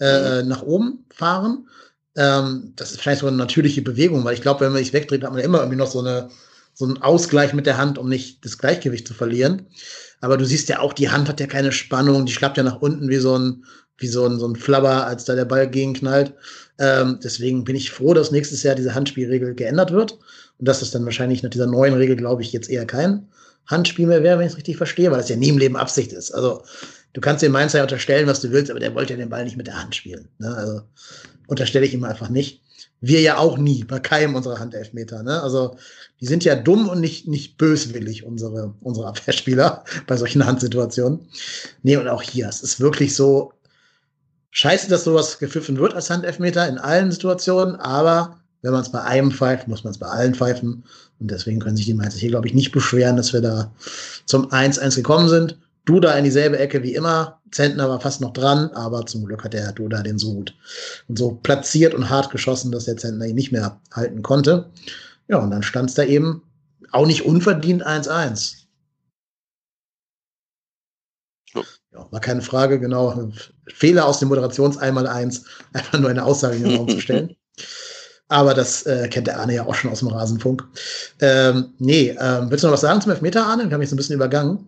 äh, mhm. nach oben fahren. Ähm, das ist vielleicht so eine natürliche Bewegung, weil ich glaube, wenn man sich wegdreht, hat man ja immer irgendwie noch so, eine, so einen Ausgleich mit der Hand, um nicht das Gleichgewicht zu verlieren. Aber du siehst ja auch, die Hand hat ja keine Spannung, die schlappt ja nach unten wie so ein, wie so ein, so ein Flabber, als da der Ball gegenknallt. Ähm, deswegen bin ich froh, dass nächstes Jahr diese Handspielregel geändert wird. Und dass es dann wahrscheinlich nach dieser neuen Regel, glaube ich, jetzt eher kein Handspiel mehr wäre, wenn ich es richtig verstehe, weil es ja nie im Leben Absicht ist. Also du kannst dem Mainzer ja unterstellen, was du willst, aber der wollte ja den Ball nicht mit der Hand spielen. Ne? Also unterstelle ich ihm einfach nicht. Wir ja auch nie, bei keinem unserer Handelfmeter. Ne? Also die sind ja dumm und nicht, nicht böswillig, unsere, unsere Abwehrspieler, bei solchen Handsituationen. Nee, und auch hier, es ist wirklich so, scheiße, dass sowas gepfiffen wird als Handelfmeter in allen Situationen, aber wenn man es bei einem pfeift, muss man es bei allen pfeifen. Und deswegen können sich die Mainzer hier, glaube ich, nicht beschweren, dass wir da zum 1-1 gekommen sind. Duda in dieselbe Ecke wie immer. Zentner war fast noch dran, aber zum Glück hat der Duda den so gut und so platziert und hart geschossen, dass der Zentner ihn nicht mehr halten konnte. Ja, und dann stand es da eben auch nicht unverdient 1-1. Ja, war keine Frage, genau. Fehler aus dem Moderations einmal eins, einfach nur eine Aussage in den Raum zu stellen. Aber das äh, kennt der Arne ja auch schon aus dem Rasenfunk. Ähm, nee, ähm, willst du noch was sagen zum Elfmeter, Arne? Ich habe mich so ein bisschen übergangen.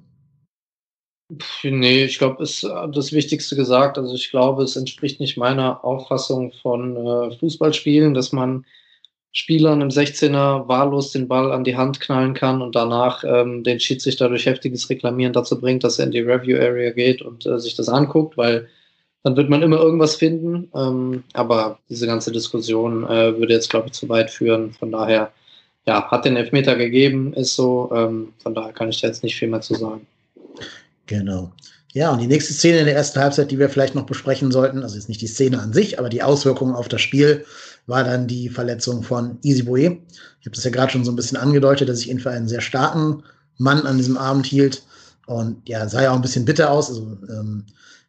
Nee, ich glaube, ist das Wichtigste gesagt. Also ich glaube, es entspricht nicht meiner Auffassung von äh, Fußballspielen, dass man Spielern im 16er wahllos den Ball an die Hand knallen kann und danach ähm, den Schiedsrichter durch heftiges Reklamieren dazu bringt, dass er in die Review Area geht und äh, sich das anguckt, weil dann wird man immer irgendwas finden. Ähm, aber diese ganze Diskussion äh, würde jetzt, glaube ich, zu weit führen. Von daher, ja, hat den Elfmeter gegeben, ist so. Ähm, von daher kann ich da jetzt nicht viel mehr zu sagen. Genau. Ja, und die nächste Szene in der ersten Halbzeit, die wir vielleicht noch besprechen sollten, also jetzt nicht die Szene an sich, aber die Auswirkungen auf das Spiel, war dann die Verletzung von Boye. Ich habe das ja gerade schon so ein bisschen angedeutet, dass ich ihn für einen sehr starken Mann an diesem Abend hielt. Und ja, sah ja auch ein bisschen bitter aus. Also, ähm,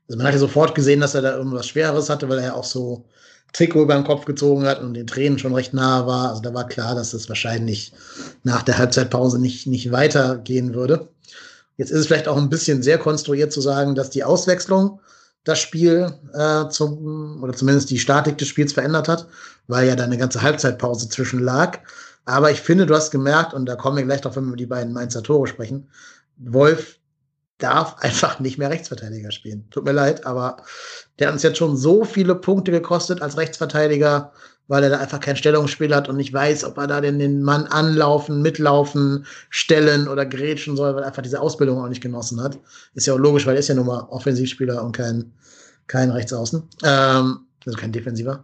also man hat ja sofort gesehen, dass er da irgendwas Schwereres hatte, weil er ja auch so Trikot über den Kopf gezogen hat und den Tränen schon recht nahe war. Also da war klar, dass das wahrscheinlich nach der Halbzeitpause nicht, nicht weitergehen würde. Jetzt ist es vielleicht auch ein bisschen sehr konstruiert zu sagen, dass die Auswechslung das Spiel äh, zum, oder zumindest die Statik des Spiels verändert hat, weil ja da eine ganze Halbzeitpause zwischen lag. Aber ich finde, du hast gemerkt, und da kommen wir gleich drauf, wenn wir über die beiden Mainzer Tore sprechen, Wolf darf einfach nicht mehr Rechtsverteidiger spielen. Tut mir leid, aber der hat uns jetzt schon so viele Punkte gekostet als Rechtsverteidiger, weil er da einfach kein Stellungsspiel hat und nicht weiß, ob er da den, den Mann anlaufen, mitlaufen, stellen oder grätschen soll, weil er einfach diese Ausbildung auch nicht genossen hat. Ist ja auch logisch, weil er ist ja nun mal Offensivspieler und kein, kein Rechtsaußen. Ähm, also kein Defensiver.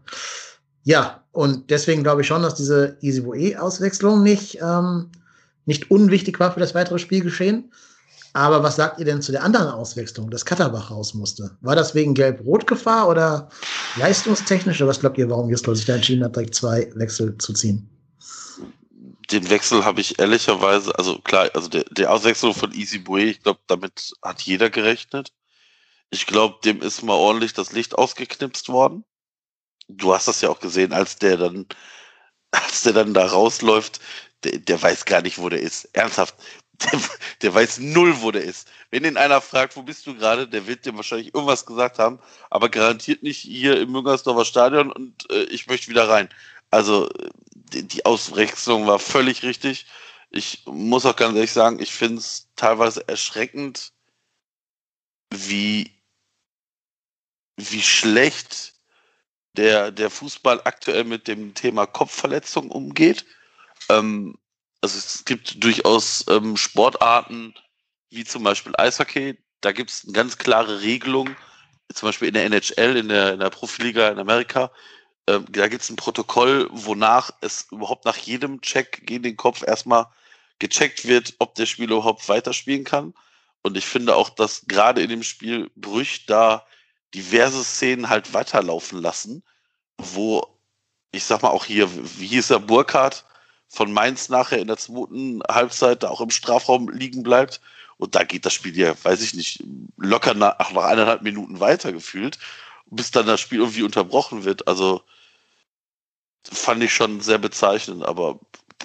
Ja, und deswegen glaube ich schon, dass diese Easy Boe-Auswechslung nicht, ähm, nicht unwichtig war für das weitere Spielgeschehen. Aber was sagt ihr denn zu der anderen Auswechslung, dass Katterbach raus musste? War das wegen Gelb-Rot-Gefahr oder leistungstechnisch? Oder was glaubt ihr, warum Gistol sich da entschieden hat, direkt zwei Wechsel zu ziehen? Den Wechsel habe ich ehrlicherweise, also klar, also der, der Auswechslung von Easy Bue, ich glaube, damit hat jeder gerechnet. Ich glaube, dem ist mal ordentlich das Licht ausgeknipst worden. Du hast das ja auch gesehen, als der dann, als der dann da rausläuft, der, der weiß gar nicht, wo der ist. Ernsthaft der, der weiß null, wo der ist. Wenn ihn einer fragt, wo bist du gerade, der wird dir wahrscheinlich irgendwas gesagt haben, aber garantiert nicht hier im Müngersdorfer Stadion und äh, ich möchte wieder rein. Also die, die Ausrechnung war völlig richtig. Ich muss auch ganz ehrlich sagen, ich finde es teilweise erschreckend, wie, wie schlecht der, der Fußball aktuell mit dem Thema Kopfverletzung umgeht. Ähm, also es gibt durchaus ähm, Sportarten, wie zum Beispiel Eishockey, da gibt es eine ganz klare Regelung, zum Beispiel in der NHL, in der, in der Profiliga in Amerika, ähm, da gibt es ein Protokoll, wonach es überhaupt nach jedem Check gegen den Kopf erstmal gecheckt wird, ob der Spieler überhaupt weiterspielen kann. Und ich finde auch, dass gerade in dem Spiel Brüch da diverse Szenen halt weiterlaufen lassen, wo, ich sag mal auch hier, wie hieß er, Burkhardt, von Mainz nachher in der zweiten Halbzeit da auch im Strafraum liegen bleibt. Und da geht das Spiel ja, weiß ich nicht, locker nach, nach eineinhalb Minuten weitergefühlt, bis dann das Spiel irgendwie unterbrochen wird. Also fand ich schon sehr bezeichnend, aber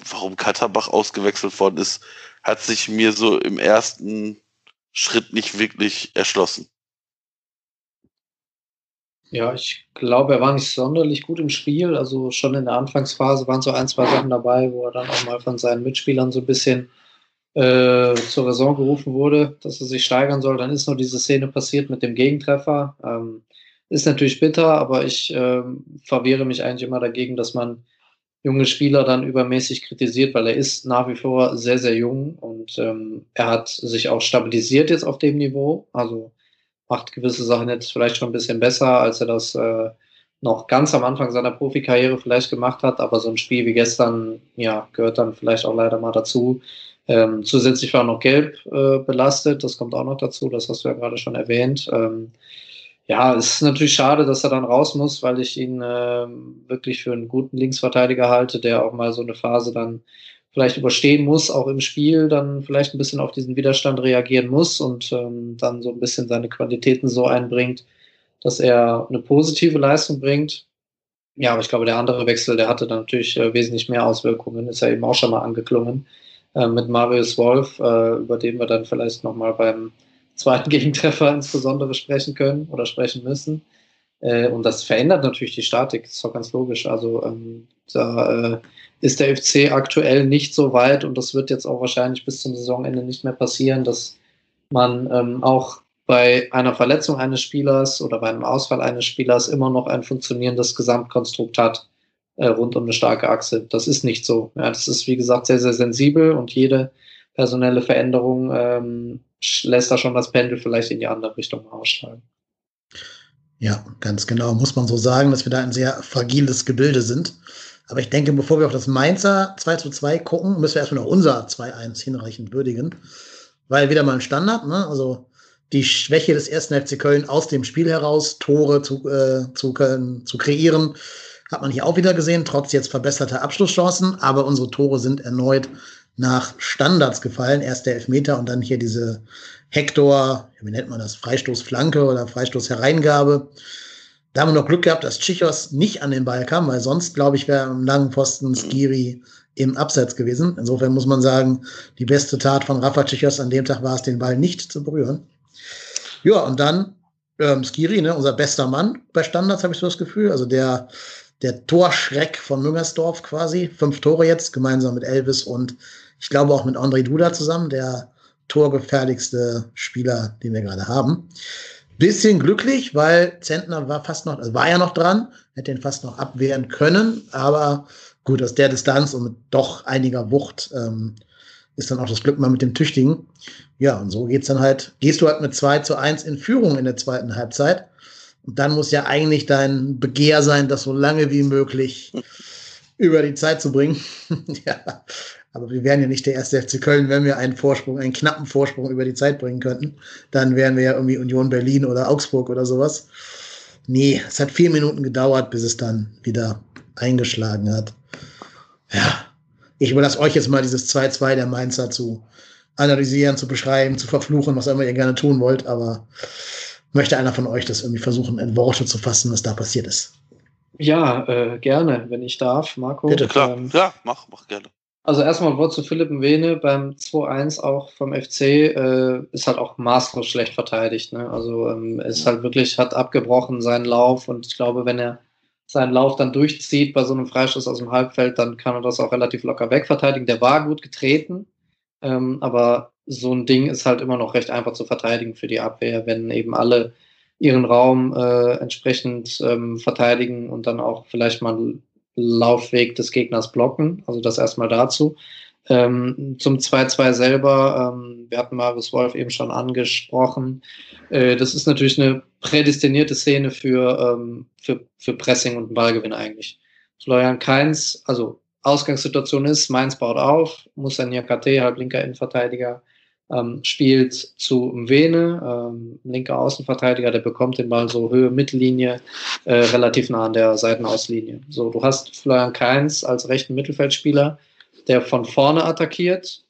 warum Katterbach ausgewechselt worden ist, hat sich mir so im ersten Schritt nicht wirklich erschlossen. Ja, ich glaube, er war nicht sonderlich gut im Spiel. Also schon in der Anfangsphase waren so ein, zwei Sachen dabei, wo er dann auch mal von seinen Mitspielern so ein bisschen äh, zur Raison gerufen wurde, dass er sich steigern soll. Dann ist nur diese Szene passiert mit dem Gegentreffer. Ähm, ist natürlich bitter, aber ich ähm, verwehre mich eigentlich immer dagegen, dass man junge Spieler dann übermäßig kritisiert, weil er ist nach wie vor sehr, sehr jung und ähm, er hat sich auch stabilisiert jetzt auf dem Niveau. Also macht gewisse Sachen jetzt vielleicht schon ein bisschen besser, als er das äh, noch ganz am Anfang seiner Profikarriere vielleicht gemacht hat. Aber so ein Spiel wie gestern, ja, gehört dann vielleicht auch leider mal dazu. Ähm, zusätzlich war noch gelb äh, belastet, das kommt auch noch dazu, das hast du ja gerade schon erwähnt. Ähm, ja, es ist natürlich schade, dass er dann raus muss, weil ich ihn äh, wirklich für einen guten Linksverteidiger halte, der auch mal so eine Phase dann vielleicht überstehen muss, auch im Spiel, dann vielleicht ein bisschen auf diesen Widerstand reagieren muss und ähm, dann so ein bisschen seine Qualitäten so einbringt, dass er eine positive Leistung bringt. Ja, aber ich glaube, der andere Wechsel, der hatte dann natürlich äh, wesentlich mehr Auswirkungen, ist ja eben auch schon mal angeklungen äh, mit Marius Wolf, äh, über den wir dann vielleicht nochmal beim zweiten Gegentreffer insbesondere sprechen können oder sprechen müssen. Äh, und das verändert natürlich die Statik, ist doch ganz logisch. Also ähm, da äh, ist der FC aktuell nicht so weit und das wird jetzt auch wahrscheinlich bis zum Saisonende nicht mehr passieren, dass man ähm, auch bei einer Verletzung eines Spielers oder bei einem Ausfall eines Spielers immer noch ein funktionierendes Gesamtkonstrukt hat äh, rund um eine starke Achse. Das ist nicht so. Ja, das ist, wie gesagt, sehr, sehr sensibel und jede personelle Veränderung ähm, lässt da schon das Pendel vielleicht in die andere Richtung ausschlagen. Ja, ganz genau. Muss man so sagen, dass wir da ein sehr fragiles Gebilde sind. Aber ich denke, bevor wir auf das Mainzer 2 zu 2 gucken, müssen wir erstmal noch unser 2-1 hinreichend würdigen. Weil wieder mal ein Standard, ne? Also die Schwäche des ersten FC Köln aus dem Spiel heraus, Tore zu, äh, zu, Köln, zu kreieren, hat man hier auch wieder gesehen, trotz jetzt verbesserter Abschlusschancen. Aber unsere Tore sind erneut nach Standards gefallen. Erst der Elfmeter und dann hier diese Hector, wie nennt man das, Freistoßflanke oder Freistoßhereingabe. Da haben wir noch Glück gehabt, dass Chichos nicht an den Ball kam, weil sonst, glaube ich, wäre am langen Pfosten Skiri im Abseits gewesen. Insofern muss man sagen, die beste Tat von Rafa Chichos an dem Tag war es, den Ball nicht zu berühren. Ja, und dann ähm, Skiri, ne, unser bester Mann bei Standards, habe ich so das Gefühl. Also der, der Torschreck von Müngersdorf quasi. Fünf Tore jetzt, gemeinsam mit Elvis und ich glaube auch mit André Duda zusammen, der torgefährlichste Spieler, den wir gerade haben. Bisschen glücklich, weil Zentner war fast noch, also war ja noch dran, hätte ihn fast noch abwehren können, aber gut, aus der Distanz und mit doch einiger Wucht ähm, ist dann auch das Glück mal mit dem Tüchtigen. Ja, und so geht's dann halt, gehst du halt mit 2 zu 1 in Führung in der zweiten Halbzeit. Und dann muss ja eigentlich dein Begehr sein, das so lange wie möglich über die Zeit zu bringen. ja, aber wir wären ja nicht der erste FC Köln, wenn wir einen Vorsprung, einen knappen Vorsprung über die Zeit bringen könnten. Dann wären wir ja irgendwie Union Berlin oder Augsburg oder sowas. Nee, es hat vier Minuten gedauert, bis es dann wieder eingeschlagen hat. Ja, ich überlasse euch jetzt mal dieses 2-2 der Mainzer zu analysieren, zu beschreiben, zu verfluchen, was immer ihr gerne tun wollt. Aber möchte einer von euch das irgendwie versuchen, in Worte zu fassen, was da passiert ist? Ja, äh, gerne, wenn ich darf, Marco. Bitte, klar. Ähm, ja, mach, mach gerne. Also erstmal Wort zu Philipp Wene beim 2-1 auch vom FC, äh, ist halt auch maßlos schlecht verteidigt. Ne? Also ähm, ist halt wirklich, hat abgebrochen seinen Lauf und ich glaube, wenn er seinen Lauf dann durchzieht bei so einem Freistoß aus dem Halbfeld, dann kann er das auch relativ locker wegverteidigen. Der war gut getreten, ähm, aber so ein Ding ist halt immer noch recht einfach zu verteidigen für die Abwehr, wenn eben alle ihren Raum äh, entsprechend ähm, verteidigen und dann auch vielleicht mal Laufweg des Gegners blocken. Also das erstmal dazu. Ähm, zum 2-2 selber, ähm, wir hatten Marius Wolf eben schon angesprochen. Äh, das ist natürlich eine prädestinierte Szene für, ähm, für, für Pressing und Ballgewinn eigentlich. Florian Keins, also Ausgangssituation ist, Mainz baut auf, muss ein Niakate, halb linker Innenverteidiger, ähm, spielt zu Mwene, ähm, linker Außenverteidiger, der bekommt den Ball so Höhe Mittellinie, äh, relativ nah an der Seitenauslinie. So, du hast Florian Kainz als rechten Mittelfeldspieler, der von vorne attackiert,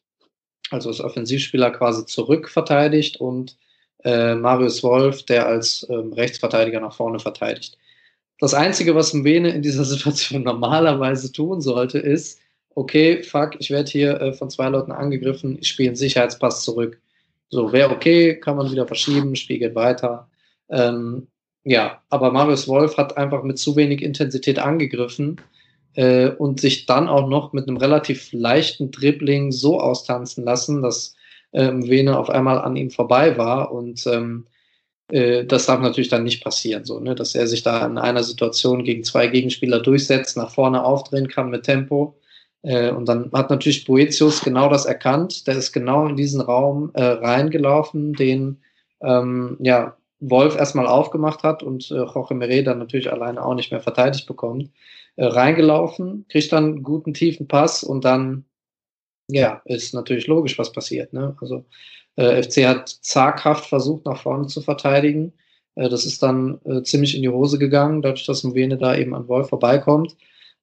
also als Offensivspieler quasi zurück verteidigt und äh, Marius Wolf, der als ähm, Rechtsverteidiger nach vorne verteidigt. Das Einzige, was Mwene in dieser Situation normalerweise tun sollte, ist, okay, fuck, ich werde hier äh, von zwei Leuten angegriffen, ich spiele einen Sicherheitspass zurück. So, wäre okay, kann man wieder verschieben, Spiel geht weiter. Ähm, ja, aber Marius Wolf hat einfach mit zu wenig Intensität angegriffen äh, und sich dann auch noch mit einem relativ leichten Dribbling so austanzen lassen, dass ähm, Vene auf einmal an ihm vorbei war und ähm, äh, das darf natürlich dann nicht passieren, so, ne? dass er sich da in einer Situation gegen zwei Gegenspieler durchsetzt, nach vorne aufdrehen kann mit Tempo äh, und dann hat natürlich Boetius genau das erkannt. Der ist genau in diesen Raum äh, reingelaufen, den ähm, ja, Wolf erstmal aufgemacht hat und äh, Jorge Meret dann natürlich alleine auch nicht mehr verteidigt bekommt. Äh, reingelaufen, kriegt dann einen guten tiefen Pass und dann ja, ist natürlich logisch, was passiert. Ne? Also äh, FC hat zaghaft versucht, nach vorne zu verteidigen. Äh, das ist dann äh, ziemlich in die Hose gegangen, dadurch, dass Mwene da eben an Wolf vorbeikommt.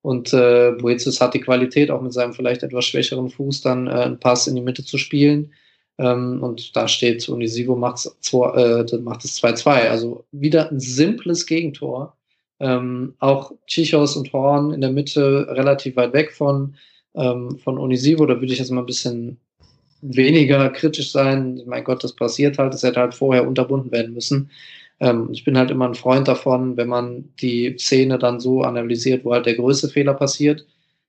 Und äh, Boetius hat die Qualität, auch mit seinem vielleicht etwas schwächeren Fuß dann äh, einen Pass in die Mitte zu spielen. Ähm, und da steht Unisivo macht es 2-2. Also wieder ein simples Gegentor. Ähm, auch Chichos und Horn in der Mitte relativ weit weg von, ähm, von Unisivo. Da würde ich jetzt mal ein bisschen weniger kritisch sein. Mein Gott, das passiert halt. Das hätte halt vorher unterbunden werden müssen. Ähm, ich bin halt immer ein Freund davon, wenn man die Szene dann so analysiert, wo halt der größte Fehler passiert.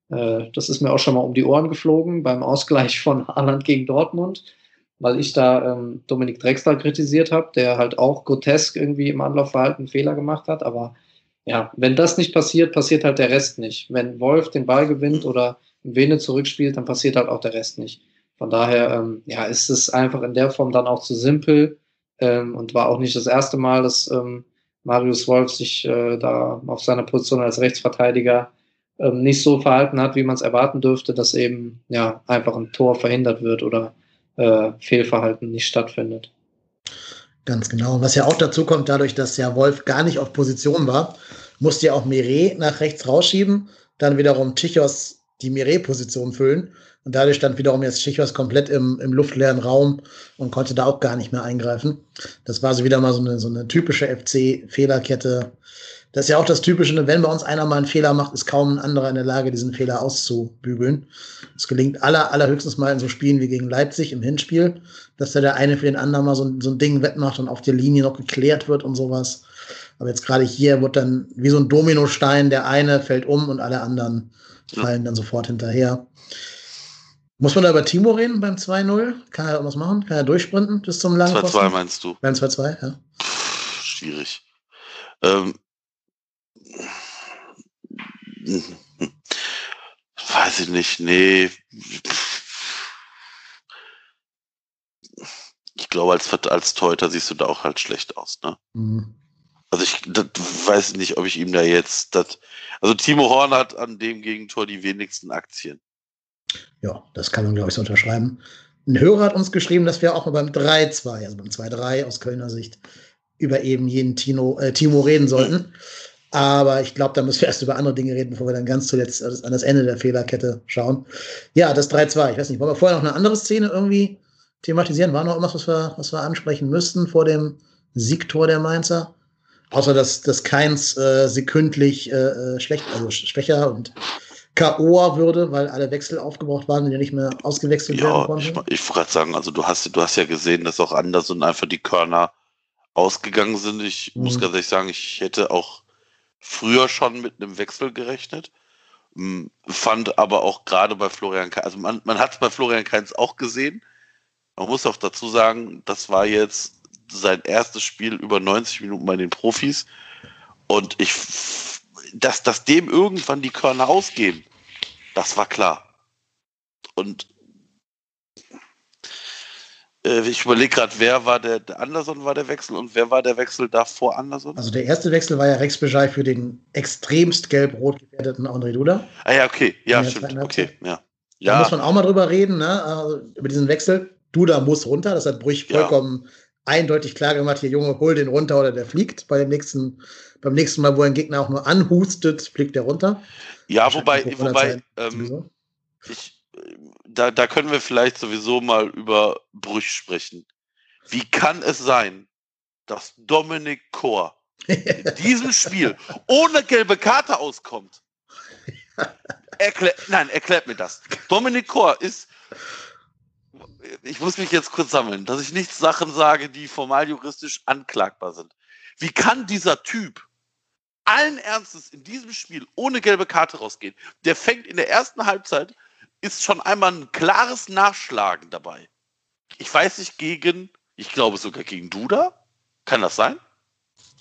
Äh, das ist mir auch schon mal um die Ohren geflogen beim Ausgleich von Haaland gegen Dortmund weil ich da ähm, Dominik Drexler kritisiert habe, der halt auch grotesk irgendwie im Anlaufverhalten Fehler gemacht hat. Aber ja, wenn das nicht passiert, passiert halt der Rest nicht. Wenn Wolf den Ball gewinnt oder Vene zurückspielt, dann passiert halt auch der Rest nicht. Von daher, ähm, ja, ist es einfach in der Form dann auch zu simpel ähm, und war auch nicht das erste Mal, dass ähm, Marius Wolf sich äh, da auf seiner Position als Rechtsverteidiger ähm, nicht so verhalten hat, wie man es erwarten dürfte, dass eben ja einfach ein Tor verhindert wird oder äh, Fehlverhalten nicht stattfindet. Ganz genau. Was ja auch dazu kommt, dadurch, dass ja Wolf gar nicht auf Position war, musste ja auch Mire nach rechts rausschieben, dann wiederum Tichos die Mire-Position füllen. Und dadurch stand wiederum jetzt Chichos komplett im, im luftleeren Raum und konnte da auch gar nicht mehr eingreifen. Das war so wieder mal so eine, so eine typische FC-Fehlerkette, das ist ja auch das Typische, ne? wenn bei uns einer mal einen Fehler macht, ist kaum ein anderer in der Lage, diesen Fehler auszubügeln. Es gelingt aller, allerhöchstens mal in so Spielen wie gegen Leipzig im Hinspiel, dass da der eine für den anderen mal so, so ein Ding wettmacht und auf der Linie noch geklärt wird und sowas. Aber jetzt gerade hier wird dann wie so ein Dominostein, der eine fällt um und alle anderen fallen dann sofort hinterher. Muss man da über Timo reden beim 2-0? Kann er irgendwas machen? Kann er durchsprinten bis zum langen 2-2 meinst du? Beim 2-2, ja. Schwierig. Ähm, Weiß ich nicht, nee. Ich glaube, als, als Teuter siehst du da auch halt schlecht aus, ne? Mhm. Also ich weiß nicht, ob ich ihm da jetzt das. Also Timo Horn hat an dem Gegentor die wenigsten Aktien. Ja, das kann man, glaube ich, so unterschreiben. Ein Hörer hat uns geschrieben, dass wir auch mal beim 3-2, also beim 2-3 aus Kölner Sicht, über eben jeden Tino, äh, Timo reden sollten. Aber ich glaube, da müssen wir erst über andere Dinge reden, bevor wir dann ganz zuletzt an das Ende der Fehlerkette schauen. Ja, das 3-2. Ich weiß nicht, wollen wir vorher noch eine andere Szene irgendwie thematisieren? War noch irgendwas, was wir, was wir ansprechen müssten vor dem Siegtor der Mainzer? Außer dass, dass keins äh, sekündlich äh, äh schlecht, also schwächer und K.O. würde, weil alle Wechsel aufgebraucht waren und ja nicht mehr ausgewechselt ja, werden konnten. Ich, ich wollte gerade sagen, also du hast, du hast ja gesehen, dass auch anders und einfach die Körner ausgegangen sind. Ich mhm. muss ganz ehrlich sagen, ich hätte auch früher schon mit einem Wechsel gerechnet. Fand aber auch gerade bei Florian Kainz, also man, man hat es bei Florian Kainz auch gesehen. Man muss auch dazu sagen, das war jetzt sein erstes Spiel über 90 Minuten bei den Profis. Und ich, dass, dass dem irgendwann die Körner ausgehen, das war klar. Und äh, ich überlege gerade, wer war der, der Anderson war der Wechsel und wer war der Wechsel davor Anderson? Also der erste Wechsel war ja Rex Bescheid für den extremst gelb-rot gefährdeten André Duda. Ah ja, okay, ja, stimmt, okay, ja. Ja. Da muss man auch mal drüber reden, ne? Also über diesen Wechsel. Duda muss runter, das hat Brüch vollkommen ja. eindeutig klar gemacht, hier Junge, hol den runter oder der fliegt. Bei dem nächsten, beim nächsten Mal, wo ein Gegner auch nur anhustet, fliegt der runter. Ja, wobei, wobei ähm, ich, da, da können wir vielleicht sowieso mal über Brüch sprechen. Wie kann es sein, dass Dominik Kor in diesem Spiel ohne gelbe Karte auskommt? Erklär, nein, erklärt mir das. Dominik Kor ist, ich muss mich jetzt kurz sammeln, dass ich nicht Sachen sage, die formal juristisch anklagbar sind. Wie kann dieser Typ allen Ernstes in diesem Spiel ohne gelbe Karte rausgehen? Der fängt in der ersten Halbzeit ist schon einmal ein klares Nachschlagen dabei. Ich weiß nicht gegen, ich glaube sogar gegen Duda. Kann das sein?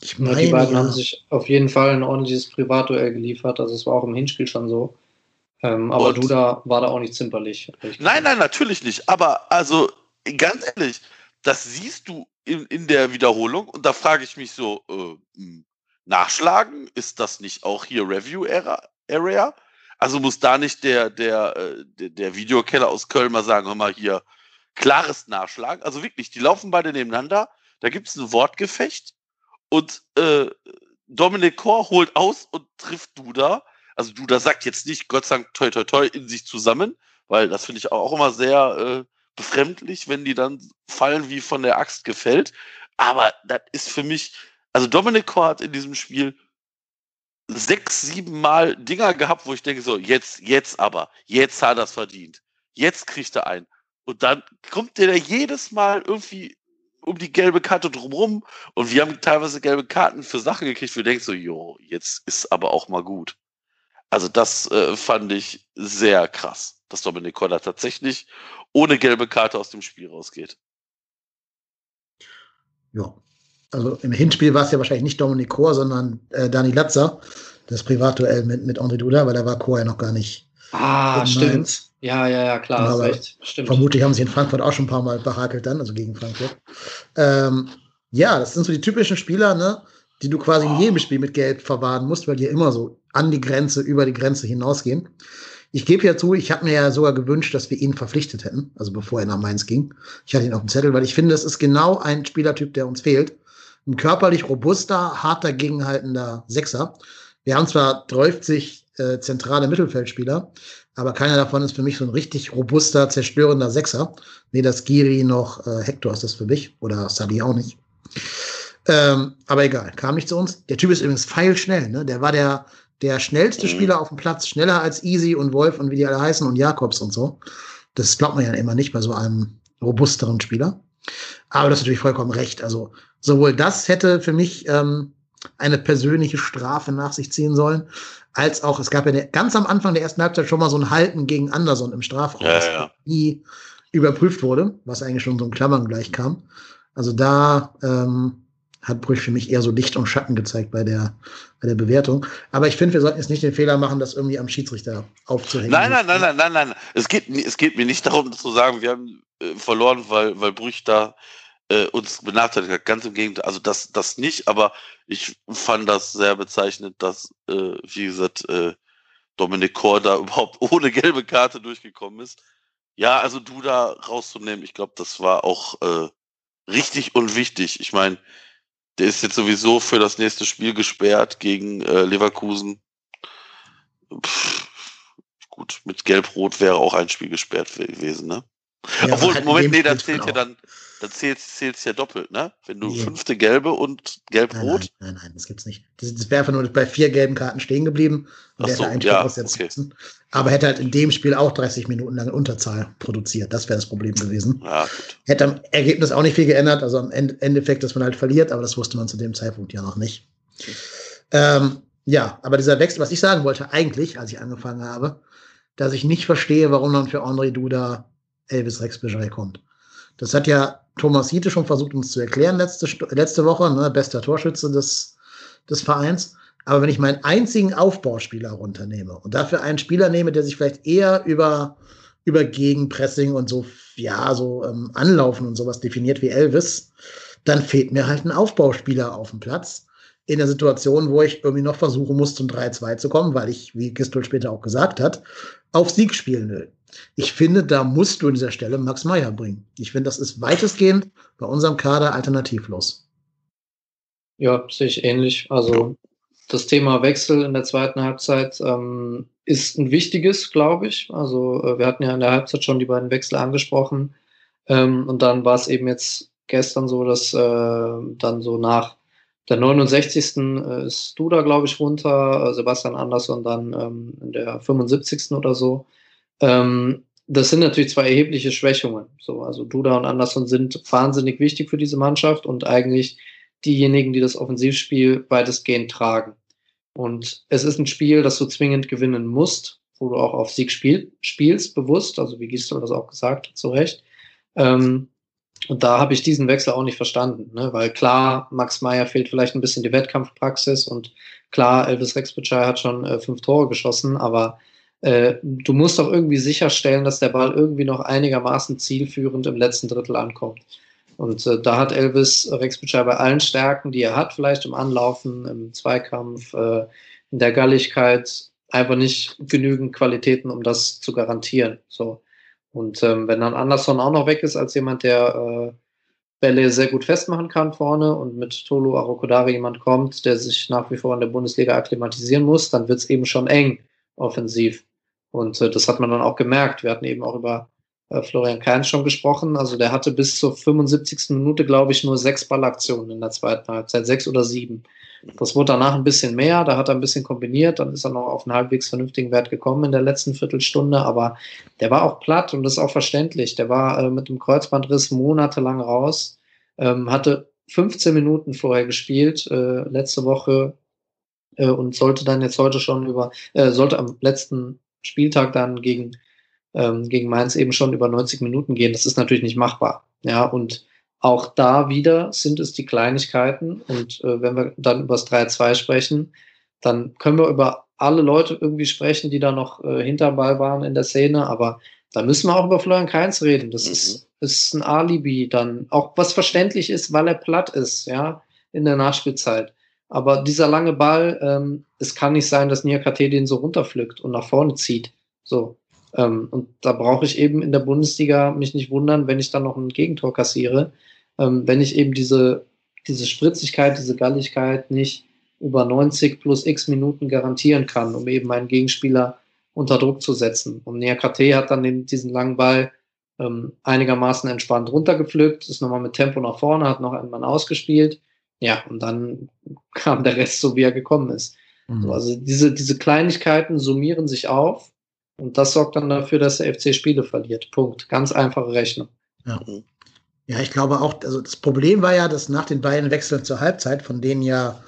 Ich meine, die beiden ja. haben sich auf jeden Fall ein ordentliches Privatduell geliefert. Also es war auch im Hinspiel schon so. Ähm, aber Und? Duda war da auch nicht zimperlich. Nein, nein, natürlich nicht. Aber also ganz ehrlich, das siehst du in, in der Wiederholung und da frage ich mich so, äh, hm, nachschlagen, ist das nicht auch hier Review-Area? Also muss da nicht der, der, äh, der, der Videokeller aus Köln mal sagen, hör mal hier, klares Nachschlagen. Also wirklich, die laufen beide nebeneinander, da gibt es ein Wortgefecht und äh, Dominik Kor holt aus und trifft Duda. Also du, da sagt jetzt nicht, Gott sei Dank, toi, toi, toi, in sich zusammen, weil das finde ich auch immer sehr äh, befremdlich, wenn die dann fallen wie von der Axt gefällt. Aber das ist für mich, also Dominic hat in diesem Spiel sechs, sieben Mal Dinger gehabt, wo ich denke, so, jetzt, jetzt aber, jetzt hat er es verdient. Jetzt kriegt er einen. Und dann kommt der da jedes Mal irgendwie um die gelbe Karte drumrum und wir haben teilweise gelbe Karten für Sachen gekriegt, wo du denkst so, jo, jetzt ist aber auch mal gut. Also das äh, fand ich sehr krass, dass Dominik Koller tatsächlich ohne gelbe Karte aus dem Spiel rausgeht. Ja, also im Hinspiel war es ja wahrscheinlich nicht Dominik Kor, sondern äh, Dani Latzer, das Privatduell mit, mit André Duda, weil da war Kor ja noch gar nicht. Ah, stimmt. Ja, ja, ja, klar, Aber recht. Stimmt. Vermutlich haben sie in Frankfurt auch schon ein paar Mal behakelt dann, also gegen Frankfurt. Ähm, ja, das sind so die typischen Spieler, ne, die du quasi in jedem Spiel mit Geld verwahren musst, weil die ja immer so an die Grenze, über die Grenze hinausgehen. Ich gebe ja zu, ich habe mir ja sogar gewünscht, dass wir ihn verpflichtet hätten, also bevor er nach Mainz ging. Ich hatte ihn auf dem Zettel, weil ich finde, es ist genau ein Spielertyp, der uns fehlt. Ein körperlich robuster, hart dagegenhaltender Sechser. Wir haben zwar 30 äh, zentrale Mittelfeldspieler, aber keiner davon ist für mich so ein richtig robuster, zerstörender Sechser. Weder Skiri noch äh, Hector ist das für mich. Oder Sabi auch nicht. Ähm, aber egal, kam nicht zu uns. Der Typ ist übrigens feilschnell, ne? Der war der, der schnellste. Spieler auf dem Platz, schneller als Easy und Wolf und wie die alle heißen und Jakobs und so. Das glaubt man ja immer nicht bei so einem robusteren Spieler. Aber das ist natürlich vollkommen recht. Also sowohl das hätte für mich ähm, eine persönliche Strafe nach sich ziehen sollen, als auch, es gab ja ganz am Anfang der ersten Halbzeit schon mal so ein Halten gegen Anderson im Strafraum, ja, das ja. nie überprüft wurde, was eigentlich schon so in Klammern gleich kam. Also da ähm, hat Brüch für mich eher so Licht und Schatten gezeigt bei der, bei der Bewertung. Aber ich finde, wir sollten jetzt nicht den Fehler machen, das irgendwie am Schiedsrichter aufzuhängen. Nein, nein, nein, nein, nein, nein. Es geht, es geht mir nicht darum zu sagen, wir haben äh, verloren, weil, weil Brüch da äh, uns benachteiligt hat. Ganz im Gegenteil. Also das, das nicht, aber ich fand das sehr bezeichnend, dass, äh, wie gesagt, äh, Dominik Kor da überhaupt ohne gelbe Karte durchgekommen ist. Ja, also du da rauszunehmen, ich glaube, das war auch äh, richtig und wichtig. Ich meine, der ist jetzt sowieso für das nächste Spiel gesperrt gegen äh, Leverkusen. Pff, gut, mit Gelb-Rot wäre auch ein Spiel gesperrt gewesen, ne? Ja, Obwohl, Moment, nee, da zählt ja dann, dann zählt es ja doppelt, ne? Wenn du yeah. fünfte gelbe und gelb-rot. Nein, nein, nein, das gibt's nicht. Das, das wäre einfach nur bei vier gelben Karten stehen geblieben und der so, hätte ein Spiel ja, aussetzen okay. müssen. Aber hätte halt in dem Spiel auch 30 Minuten lang Unterzahl produziert. Das wäre das Problem gewesen. Ja, hätte am Ergebnis auch nicht viel geändert. Also am Endeffekt, dass man halt verliert, aber das wusste man zu dem Zeitpunkt ja noch nicht. Ähm, ja, aber dieser Wechsel, was ich sagen wollte eigentlich, als ich angefangen habe, dass ich nicht verstehe, warum man für André Duda Elvis Rex Bescheid kommt. Das hat ja Thomas Hiete schon versucht, uns zu erklären letzte, letzte Woche, ne, bester Torschütze des, des Vereins. Aber wenn ich meinen einzigen Aufbauspieler runternehme und dafür einen Spieler nehme, der sich vielleicht eher über, über Gegenpressing und so, ja, so ähm, Anlaufen und sowas definiert wie Elvis, dann fehlt mir halt ein Aufbauspieler auf dem Platz. In der Situation, wo ich irgendwie noch versuchen muss, zum 3-2 zu kommen, weil ich, wie Gistol später auch gesagt hat, auf Sieg spielen will. Ich finde, da musst du an dieser Stelle Max Meyer bringen. Ich finde, das ist weitestgehend bei unserem Kader alternativlos. Ja, sehe ich ähnlich. Also das Thema Wechsel in der zweiten Halbzeit ähm, ist ein wichtiges, glaube ich. Also äh, wir hatten ja in der Halbzeit schon die beiden Wechsel angesprochen. Ähm, und dann war es eben jetzt gestern so, dass äh, dann so nach der 69. Äh, ist Duda, glaube ich, runter, äh, Sebastian Andersson dann ähm, in der 75. oder so. Ähm, das sind natürlich zwei erhebliche Schwächungen. So, also Duda und Anderson sind wahnsinnig wichtig für diese Mannschaft und eigentlich diejenigen, die das Offensivspiel weitestgehend tragen. Und es ist ein Spiel, das du zwingend gewinnen musst, wo du auch auf Sieg spiel, spielst, bewusst, also wie Gistel das auch gesagt hat, zu Recht. Ähm, und da habe ich diesen Wechsel auch nicht verstanden, ne? weil klar, Max Meyer fehlt vielleicht ein bisschen die Wettkampfpraxis und klar, Elvis Rexbitschei hat schon äh, fünf Tore geschossen, aber äh, du musst doch irgendwie sicherstellen, dass der Ball irgendwie noch einigermaßen zielführend im letzten Drittel ankommt. Und äh, da hat Elvis Rex Butcher bei allen Stärken, die er hat, vielleicht im Anlaufen, im Zweikampf, äh, in der Galligkeit, einfach nicht genügend Qualitäten, um das zu garantieren. So. Und ähm, wenn dann Anderson auch noch weg ist als jemand, der Bälle sehr gut festmachen kann vorne und mit Tolo Arokodari jemand kommt, der sich nach wie vor in der Bundesliga akklimatisieren muss, dann wird es eben schon eng offensiv. Und äh, das hat man dann auch gemerkt. Wir hatten eben auch über äh, Florian Kainz schon gesprochen. Also der hatte bis zur 75. Minute, glaube ich, nur sechs Ballaktionen in der zweiten Halbzeit, sechs oder sieben. Das wurde danach ein bisschen mehr, da hat er ein bisschen kombiniert, dann ist er noch auf einen halbwegs vernünftigen Wert gekommen in der letzten Viertelstunde, aber der war auch platt und das ist auch verständlich. Der war äh, mit dem Kreuzbandriss monatelang raus, ähm, hatte 15 Minuten vorher gespielt, äh, letzte Woche äh, und sollte dann jetzt heute schon über, äh, sollte am letzten Spieltag dann gegen, ähm, gegen Mainz eben schon über 90 Minuten gehen. Das ist natürlich nicht machbar. Ja, und auch da wieder sind es die Kleinigkeiten. Und äh, wenn wir dann über das 3-2 sprechen, dann können wir über alle Leute irgendwie sprechen, die da noch äh, hinterbei waren in der Szene. Aber da müssen wir auch über Florian Kainz reden. Das mhm. ist, ist ein Alibi dann. Auch was verständlich ist, weil er platt ist, ja, in der Nachspielzeit. Aber dieser lange Ball, ähm, es kann nicht sein, dass Niakate den so runterpflückt und nach vorne zieht. So. Ähm, und da brauche ich eben in der Bundesliga mich nicht wundern, wenn ich dann noch ein Gegentor kassiere, ähm, wenn ich eben diese, diese Spritzigkeit, diese Galligkeit nicht über 90 plus x Minuten garantieren kann, um eben meinen Gegenspieler unter Druck zu setzen. Und Niakate hat dann den, diesen langen Ball ähm, einigermaßen entspannt runtergepflückt, ist nochmal mit Tempo nach vorne, hat noch einen Mann ausgespielt. Ja, und dann kam der Rest so, wie er gekommen ist. Mhm. Also diese, diese Kleinigkeiten summieren sich auf und das sorgt dann dafür, dass der FC Spiele verliert. Punkt. Ganz einfache Rechnung. Ja. Mhm. Ja, ich glaube auch, also das Problem war ja, dass nach den beiden Wechseln zur Halbzeit, von denen ja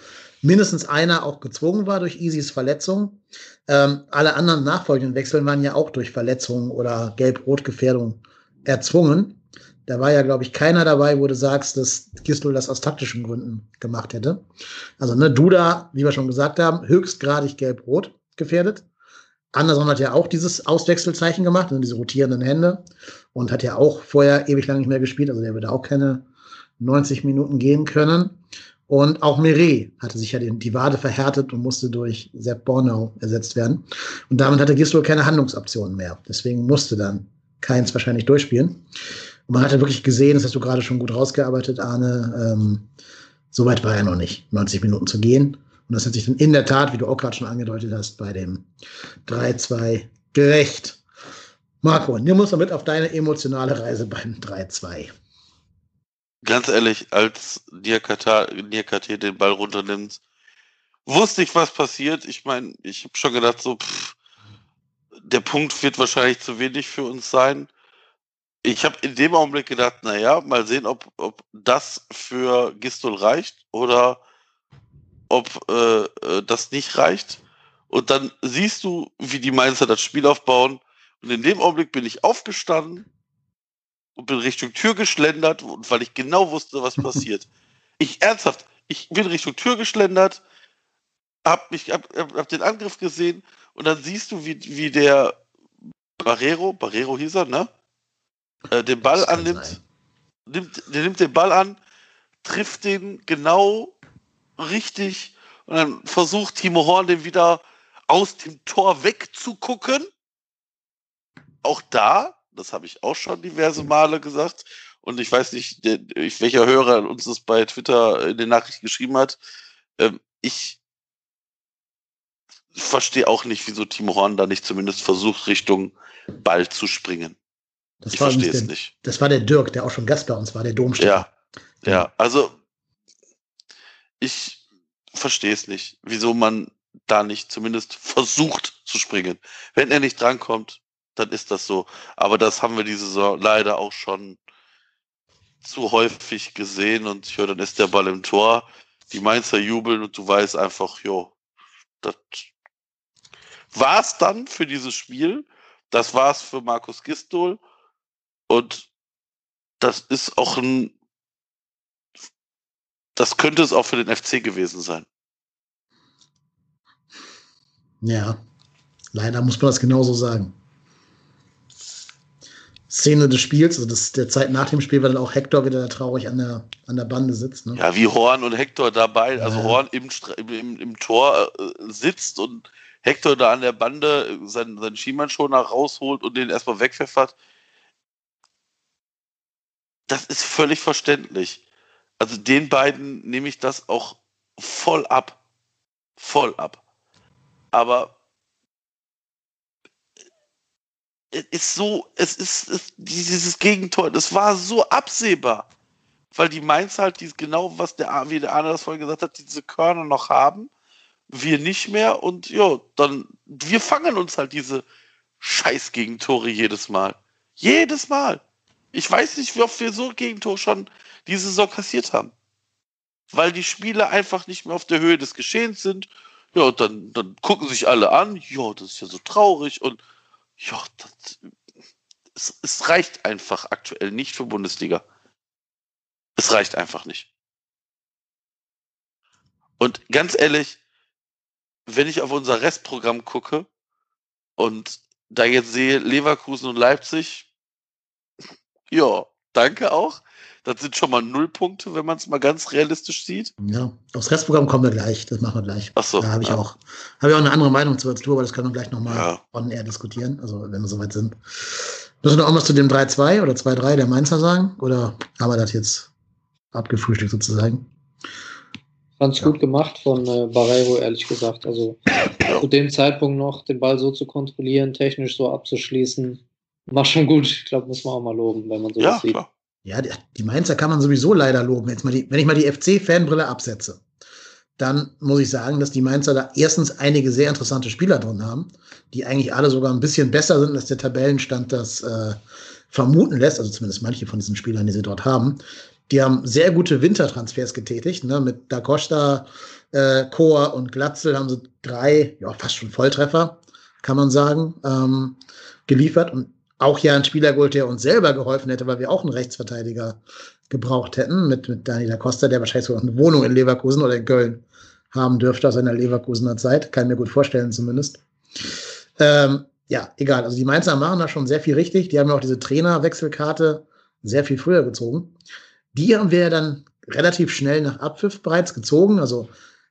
mindestens einer auch gezwungen war durch Easys Verletzung, ähm, alle anderen nachfolgenden Wechseln waren ja auch durch Verletzungen oder Gelb-Rot-Gefährdung erzwungen. Da war ja, glaube ich, keiner dabei, wo du sagst, dass Gistel das aus taktischen Gründen gemacht hätte. Also, ne, Duda, wie wir schon gesagt haben, höchstgradig gelb-rot gefährdet. Anderson hat ja auch dieses Auswechselzeichen gemacht, also diese rotierenden Hände und hat ja auch vorher ewig lang nicht mehr gespielt, also der würde auch keine 90 Minuten gehen können. Und auch Meret hatte sich ja die Wade verhärtet und musste durch Sepp Bornau ersetzt werden. Und damit hatte Gislo keine Handlungsoptionen mehr. Deswegen musste dann Keins wahrscheinlich durchspielen. Und man hatte wirklich gesehen, das hast du gerade schon gut rausgearbeitet, Arne, ähm, so weit war er noch nicht, 90 Minuten zu gehen. Und das hat sich dann in der Tat, wie du auch gerade schon angedeutet hast, bei dem 3-2 gerecht. Marco, nimm uns damit auf deine emotionale Reise beim 3-2. Ganz ehrlich, als Niakate den Ball runternimmt, wusste ich, was passiert. Ich meine, ich habe schon gedacht, so, pff, der Punkt wird wahrscheinlich zu wenig für uns sein. Ich habe in dem Augenblick gedacht, naja, mal sehen, ob, ob das für Gistol reicht oder ob äh, äh, das nicht reicht. Und dann siehst du, wie die Mainzer das Spiel aufbauen und in dem Augenblick bin ich aufgestanden und bin Richtung Tür geschlendert, weil ich genau wusste, was passiert. ich ernsthaft, ich bin Richtung Tür geschlendert, hab mich, hab, hab den Angriff gesehen und dann siehst du, wie, wie der Barrero, Barrero hieß er, ne? Äh, den Ball annimmt, nimmt, der nimmt den Ball an, trifft den genau richtig und dann versucht Timo Horn den wieder aus dem Tor wegzugucken auch da, das habe ich auch schon diverse Male gesagt, und ich weiß nicht, der, welcher Hörer uns das bei Twitter in den Nachrichten geschrieben hat. Ähm, ich verstehe auch nicht, wieso Timo Horn da nicht zumindest versucht, Richtung Ball zu springen. Das ich verstehe es nicht. Das war der Dirk, der auch schon Gast bei uns war, der Domstadt. Ja, ja, also ich verstehe es nicht, wieso man da nicht zumindest versucht zu springen. Wenn er nicht drankommt, dann ist das so. Aber das haben wir diese Saison leider auch schon zu häufig gesehen und höre, dann ist der Ball im Tor, die Mainzer jubeln und du weißt einfach, jo, das war's dann für dieses Spiel. Das war's für Markus Gistol und das ist auch ein das könnte es auch für den FC gewesen sein. Ja, leider muss man das genauso sagen. Szene des Spiels, also das, der Zeit nach dem Spiel, weil dann auch Hector wieder traurig an der, an der Bande sitzt. Ne? Ja, wie Horn und Hector dabei, also ja. Horn im, im, im Tor äh, sitzt und Hector da an der Bande seinen, seinen Schiemannschoner rausholt und den erstmal wegpfeffert. Das ist völlig verständlich. Also den beiden nehme ich das auch voll ab. Voll ab. Aber es ist so, es ist, es, dieses Gegentor, das war so absehbar. Weil die Mainz halt die, genau, was der, wie der Arne das vorhin gesagt hat, diese Körner noch haben, wir nicht mehr und ja, dann, wir fangen uns halt diese scheiß Gegentore jedes Mal. Jedes Mal. Ich weiß nicht, wie oft wir so Gegentore schon diese Saison kassiert haben. Weil die Spieler einfach nicht mehr auf der Höhe des Geschehens sind. Ja, dann, dann gucken sich alle an. Ja, das ist ja so traurig. Und ja, das, es, es reicht einfach aktuell nicht für Bundesliga. Es reicht einfach nicht. Und ganz ehrlich, wenn ich auf unser Restprogramm gucke und da jetzt sehe Leverkusen und Leipzig, ja, danke auch. Das sind schon mal null Punkte, wenn man es mal ganz realistisch sieht. Ja, aufs Restprogramm kommen wir gleich. Das machen wir gleich. Ach so. Da habe ich, ja. auch, hab ich auch eine andere Meinung zu als du, aber das können wir gleich nochmal Ja. on air diskutieren, also wenn wir soweit sind. Müssen wir noch was zu dem 3-2 oder 2-3 der Mainzer sagen? Oder haben wir das jetzt abgefrühstückt sozusagen? Fand ich gut gemacht von äh, Barreiro, ehrlich gesagt. Also zu dem Zeitpunkt noch den Ball so zu kontrollieren, technisch so abzuschließen, macht schon gut. Ich glaube, muss man auch mal loben, wenn man so Ja, sieht. klar. Ja, die, die Mainzer kann man sowieso leider loben. Jetzt mal die, wenn ich mal die FC-Fanbrille absetze, dann muss ich sagen, dass die Mainzer da erstens einige sehr interessante Spieler drin haben, die eigentlich alle sogar ein bisschen besser sind, als der Tabellenstand das äh, vermuten lässt, also zumindest manche von diesen Spielern, die sie dort haben. Die haben sehr gute Wintertransfers getätigt, ne? mit Da Costa, äh, Chor und Glatzel haben sie drei, ja, fast schon Volltreffer, kann man sagen, ähm, geliefert und auch ja ein Spieler geholt, der uns selber geholfen hätte, weil wir auch einen Rechtsverteidiger gebraucht hätten, mit, mit Dani da Costa, der wahrscheinlich sogar eine Wohnung in Leverkusen oder in Köln haben dürfte aus seiner Leverkusener Zeit. Kann mir gut vorstellen zumindest. Ähm, ja, egal. Also die Mainzer machen da schon sehr viel richtig. Die haben ja auch diese Trainerwechselkarte sehr viel früher gezogen. Die haben wir ja dann relativ schnell nach Abpfiff bereits gezogen. Also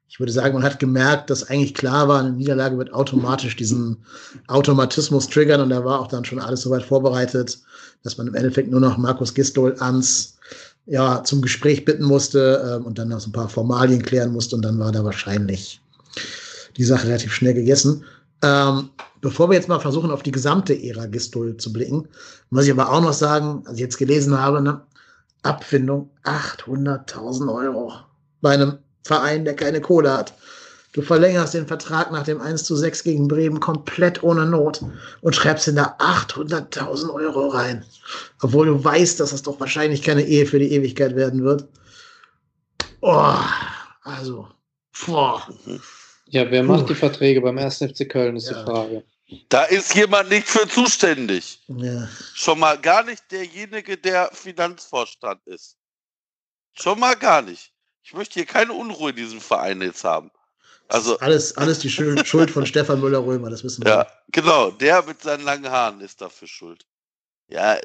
ich würde sagen, man hat gemerkt, dass eigentlich klar war, eine Niederlage wird automatisch diesen Automatismus triggern und da war auch dann schon alles soweit vorbereitet, dass man im Endeffekt nur noch Markus Gistol ans ja, zum Gespräch bitten musste ähm, und dann noch so ein paar Formalien klären musste und dann war da wahrscheinlich die Sache relativ schnell gegessen. Ähm, bevor wir jetzt mal versuchen, auf die gesamte Ära Gistol zu blicken, muss ich aber auch noch sagen, als ich jetzt gelesen habe, ne, Abfindung 800.000 Euro bei einem Verein, der keine Kohle hat. Du verlängerst den Vertrag nach dem 1 zu 6 gegen Bremen komplett ohne Not und schreibst in da 800.000 Euro rein. Obwohl du weißt, dass das doch wahrscheinlich keine Ehe für die Ewigkeit werden wird. Oh, also, boah. Ja, wer macht Puh. die Verträge beim 1. FC Köln, ist Ja. die Frage. Da ist jemand nicht für zuständig. Ja. Schon mal gar nicht derjenige, der Finanzvorstand ist. Schon mal gar nicht. Ich möchte hier keine Unruhe in diesem Verein jetzt haben. Also, Alles, alles die Schuld von Stefan Müller-Römer, das wissen wir. ja, genau, der mit seinen langen Haaren ist dafür schuld. Ja,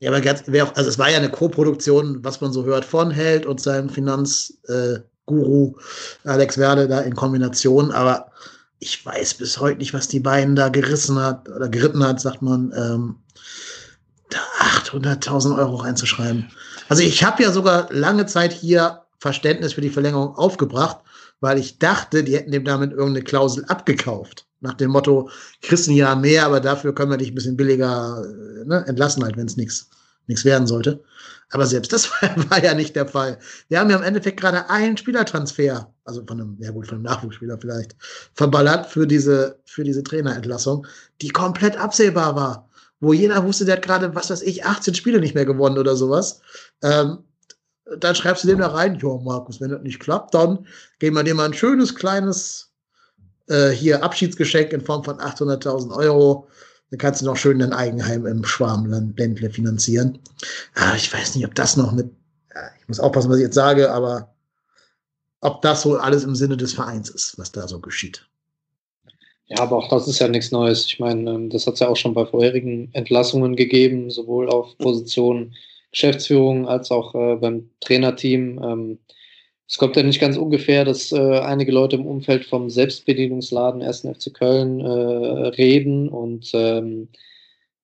Ja, aber ganz, wer auch, also es war ja eine Co-Produktion, was man so hört, von Held und seinem Finanzguru äh, Guru Alex Werde da in Kombination, aber ich weiß bis heute nicht, was die beiden da gerissen hat oder geritten hat, sagt man, ähm, da 800.000 Euro reinzuschreiben. Also ich habe ja sogar lange Zeit hier Verständnis für die Verlängerung aufgebracht, weil ich dachte, die hätten dem damit irgendeine Klausel abgekauft. Nach dem Motto, kriegst ein Jahr mehr, aber dafür können wir dich ein bisschen billiger äh, ne, entlassen, halt, wenn es nichts nichts werden sollte. Aber selbst das war, war ja nicht der Fall. Wir haben ja im Endeffekt gerade einen Spielertransfer, also von einem, ja gut, von einem Nachwuchsspieler vielleicht, verballert für diese, für diese Trainerentlassung, die komplett absehbar war. Wo jeder wusste, der hat gerade, was weiß ich, 18 Spiele nicht mehr gewonnen oder sowas. Ähm, dann schreibst du dem da rein, ja, Markus, wenn das nicht klappt, dann geben wir dir mal ein schönes kleines äh, hier Abschiedsgeschenk in Form von 800.000 Euro. Dann kannst du noch schön dein Eigenheim im Schwarmländle finanzieren. Aber ich weiß nicht, ob das noch mit, ich muss aufpassen, was ich jetzt sage, aber ob das so alles im Sinne des Vereins ist, was da so geschieht. Ja, aber auch das ist ja nichts Neues. Ich meine, ähm, das hat es ja auch schon bei vorherigen Entlassungen gegeben, sowohl auf Position Geschäftsführung als auch äh, beim Trainerteam. Ähm, es kommt ja nicht ganz ungefähr, dass äh, einige Leute im Umfeld vom Selbstbedienungsladen 1. FC Köln äh, reden und ähm,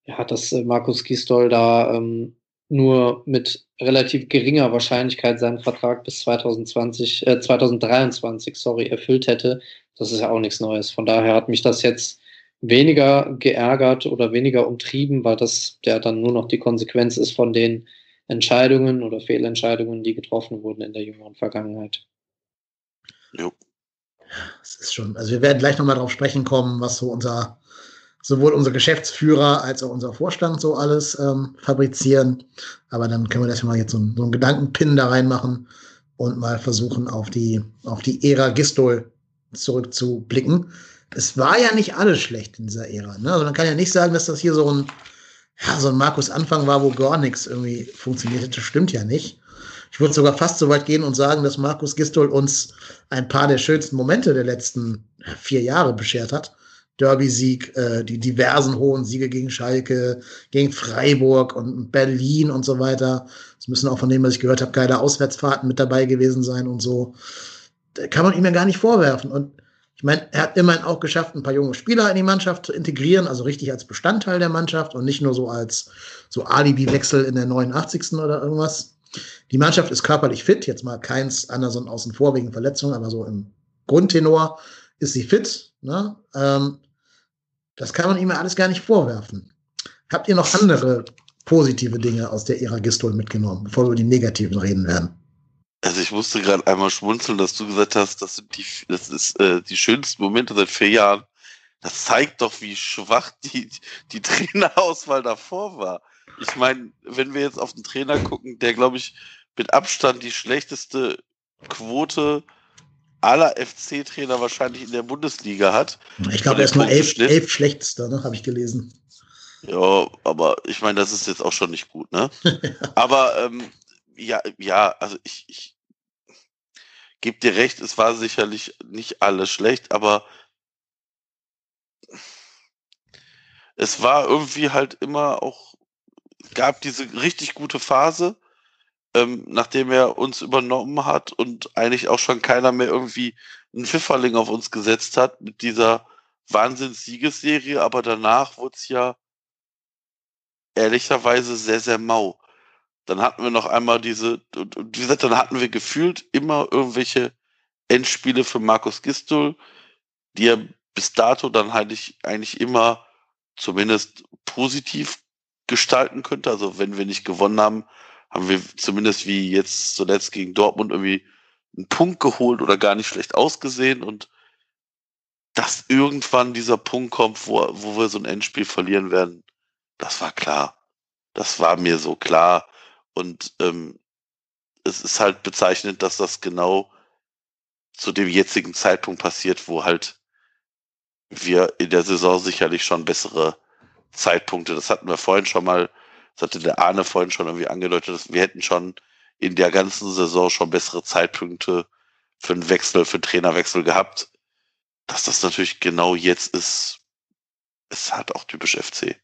ja, dass äh, Markus Gisdol da ähm, nur mit relativ geringer Wahrscheinlichkeit seinen Vertrag bis 2020, äh, 2023, sorry, erfüllt hätte. Das ist ja auch nichts Neues. Von daher hat mich das jetzt weniger geärgert oder weniger umtrieben, weil das ja dann nur noch die Konsequenz ist von den Entscheidungen oder Fehlentscheidungen, die getroffen wurden in der jüngeren Vergangenheit. Jo. Es ist schon, also wir werden gleich nochmal darauf sprechen kommen, was so unser, sowohl unser Geschäftsführer als auch unser Vorstand so alles ähm, fabrizieren. Aber dann können wir erstmal jetzt so, so einen Gedankenpin da reinmachen und mal versuchen, auf die, auf die Ära Gistol zurückzublicken. Es war ja nicht alles schlecht in dieser Ära. Ne? Also man kann ja nicht sagen, dass das hier so ein, ja, so ein Markus Anfang war, wo gar nichts irgendwie funktioniert. Das stimmt ja nicht. Ich würde sogar fast so weit gehen und sagen, dass Markus Gistol uns ein paar der schönsten Momente der letzten vier Jahre beschert hat. Derby-Sieg, äh, die diversen hohen Siege gegen Schalke, gegen Freiburg und Berlin und so weiter. Es müssen auch von dem, was ich gehört habe, geile Auswärtsfahrten mit dabei gewesen sein und so. Da kann man ihm ja gar nicht vorwerfen. Und ich meine, er hat immerhin auch geschafft, ein paar junge Spieler in die Mannschaft zu integrieren, also richtig als Bestandteil der Mannschaft und nicht nur so als so Alibi-Wechsel in der 89. oder irgendwas. Die Mannschaft ist körperlich fit, jetzt mal keins Anderson außen vor wegen Verletzungen, aber so im Grundtenor ist sie fit. Ne? Ähm, das kann man ihm ja alles gar nicht vorwerfen. Habt ihr noch andere positive Dinge aus der Ära Gistol mitgenommen, bevor wir über die negativen reden werden? Also ich musste gerade einmal schmunzeln, dass du gesagt hast, das sind die, das ist äh, die schönsten Momente seit vier Jahren. Das zeigt doch, wie schwach die, die Trainerauswahl davor war. Ich meine, wenn wir jetzt auf den Trainer gucken, der, glaube ich, mit Abstand die schlechteste Quote aller FC-Trainer wahrscheinlich in der Bundesliga hat. Ich glaube, er ist nur elf, elf schlechtester, ne? habe ich gelesen. Ja, aber ich meine, das ist jetzt auch schon nicht gut, ne? aber ähm, ja, ja, also ich, ich gebe dir recht, es war sicherlich nicht alles schlecht, aber es war irgendwie halt immer auch gab diese richtig gute Phase, ähm, nachdem er uns übernommen hat und eigentlich auch schon keiner mehr irgendwie einen Pfifferling auf uns gesetzt hat mit dieser Wahnsinns-Siegesserie, aber danach wurde es ja ehrlicherweise sehr, sehr mau. Dann hatten wir noch einmal diese, und, und wie gesagt, dann hatten wir gefühlt immer irgendwelche Endspiele für Markus Gistol, die er bis dato dann eigentlich, eigentlich immer zumindest positiv gestalten könnte. Also wenn wir nicht gewonnen haben, haben wir zumindest wie jetzt zuletzt gegen Dortmund irgendwie einen Punkt geholt oder gar nicht schlecht ausgesehen und dass irgendwann dieser Punkt kommt, wo, wo wir so ein Endspiel verlieren werden, das war klar. Das war mir so klar. Und ähm, es ist halt bezeichnend, dass das genau zu dem jetzigen Zeitpunkt passiert, wo halt wir in der Saison sicherlich schon bessere Zeitpunkte. Das hatten wir vorhin schon mal, das hatte der Arne vorhin schon irgendwie angedeutet, dass wir hätten schon in der ganzen Saison schon bessere Zeitpunkte für einen Wechsel, für einen Trainerwechsel gehabt. Dass das natürlich genau jetzt ist, ist halt auch typisch FC.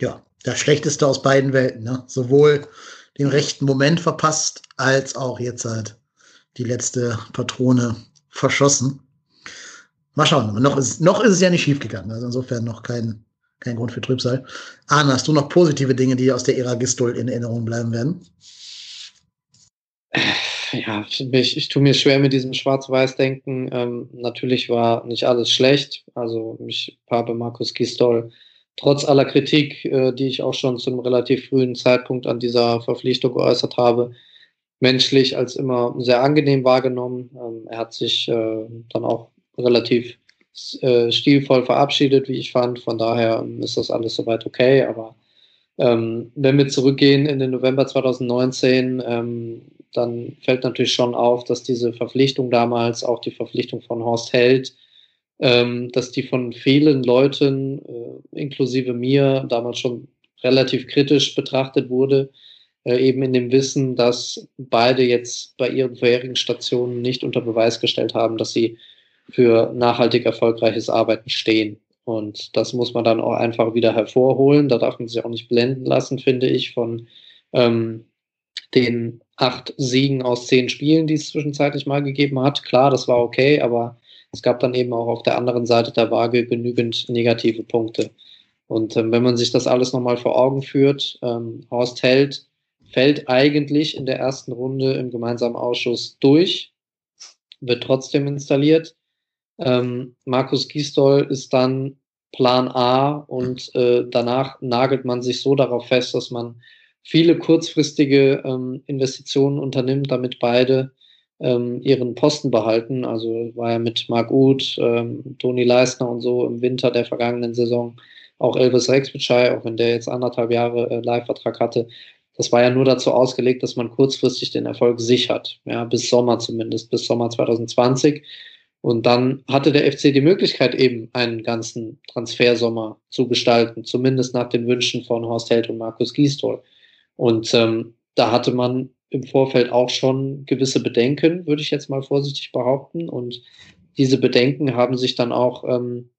Ja, das Schlechteste aus beiden Welten, ne? Sowohl den rechten Moment verpasst, als auch jetzt halt die letzte Patrone verschossen. Mal schauen. Noch ist, noch ist es ja nicht schief gegangen. Also insofern noch kein, kein Grund für Trübsal. Arne, hast du noch positive Dinge, die aus der Ära Gistol in Erinnerung bleiben werden? Ja, ich, ich tue mir schwer mit diesem Schwarz-Weiß-Denken. Ähm, natürlich war nicht alles schlecht. Also ich habe Markus Gistol trotz aller Kritik, äh, die ich auch schon zu einem relativ frühen Zeitpunkt an dieser Verpflichtung geäußert habe, menschlich als immer sehr angenehm wahrgenommen. Ähm, er hat sich äh, dann auch relativ äh, stilvoll verabschiedet, wie ich fand. Von daher ist das alles soweit okay. Aber ähm, wenn wir zurückgehen in den November 2019, ähm, dann fällt natürlich schon auf, dass diese Verpflichtung damals, auch die Verpflichtung von Horst Held, ähm, dass die von vielen Leuten, äh, inklusive mir, damals schon relativ kritisch betrachtet wurde, äh, eben in dem Wissen, dass beide jetzt bei ihren vorherigen Stationen nicht unter Beweis gestellt haben, dass sie für nachhaltig erfolgreiches Arbeiten stehen. Und das muss man dann auch einfach wieder hervorholen. Da darf man sich auch nicht blenden lassen, finde ich, von ähm, den acht Siegen aus zehn Spielen, die es zwischenzeitlich mal gegeben hat. Klar, das war okay, aber es gab dann eben auch auf der anderen Seite der Waage genügend negative Punkte. Und ähm, wenn man sich das alles nochmal vor Augen führt, ähm, Horst Held fällt eigentlich in der ersten Runde im gemeinsamen Ausschuss durch, wird trotzdem installiert. Ähm, Markus Gisdol ist dann Plan A und äh, danach nagelt man sich so darauf fest, dass man viele kurzfristige ähm, Investitionen unternimmt, damit beide ähm, ihren Posten behalten. Also war ja mit Marc Uth, ähm, Toni Leisner und so im Winter der vergangenen Saison auch Elvis Rexbitschei, auch wenn der jetzt anderthalb Jahre äh, Live-Vertrag hatte. Das war ja nur dazu ausgelegt, dass man kurzfristig den Erfolg sichert, ja, bis Sommer zumindest, bis Sommer 2020. Und dann hatte der FC die Möglichkeit, eben einen ganzen Transfersommer zu gestalten, zumindest nach den Wünschen von Horst Held und Markus Gisdol. Und ähm, da hatte man im Vorfeld auch schon gewisse Bedenken, würde ich jetzt mal vorsichtig behaupten. Und diese Bedenken haben sich dann auch ähm,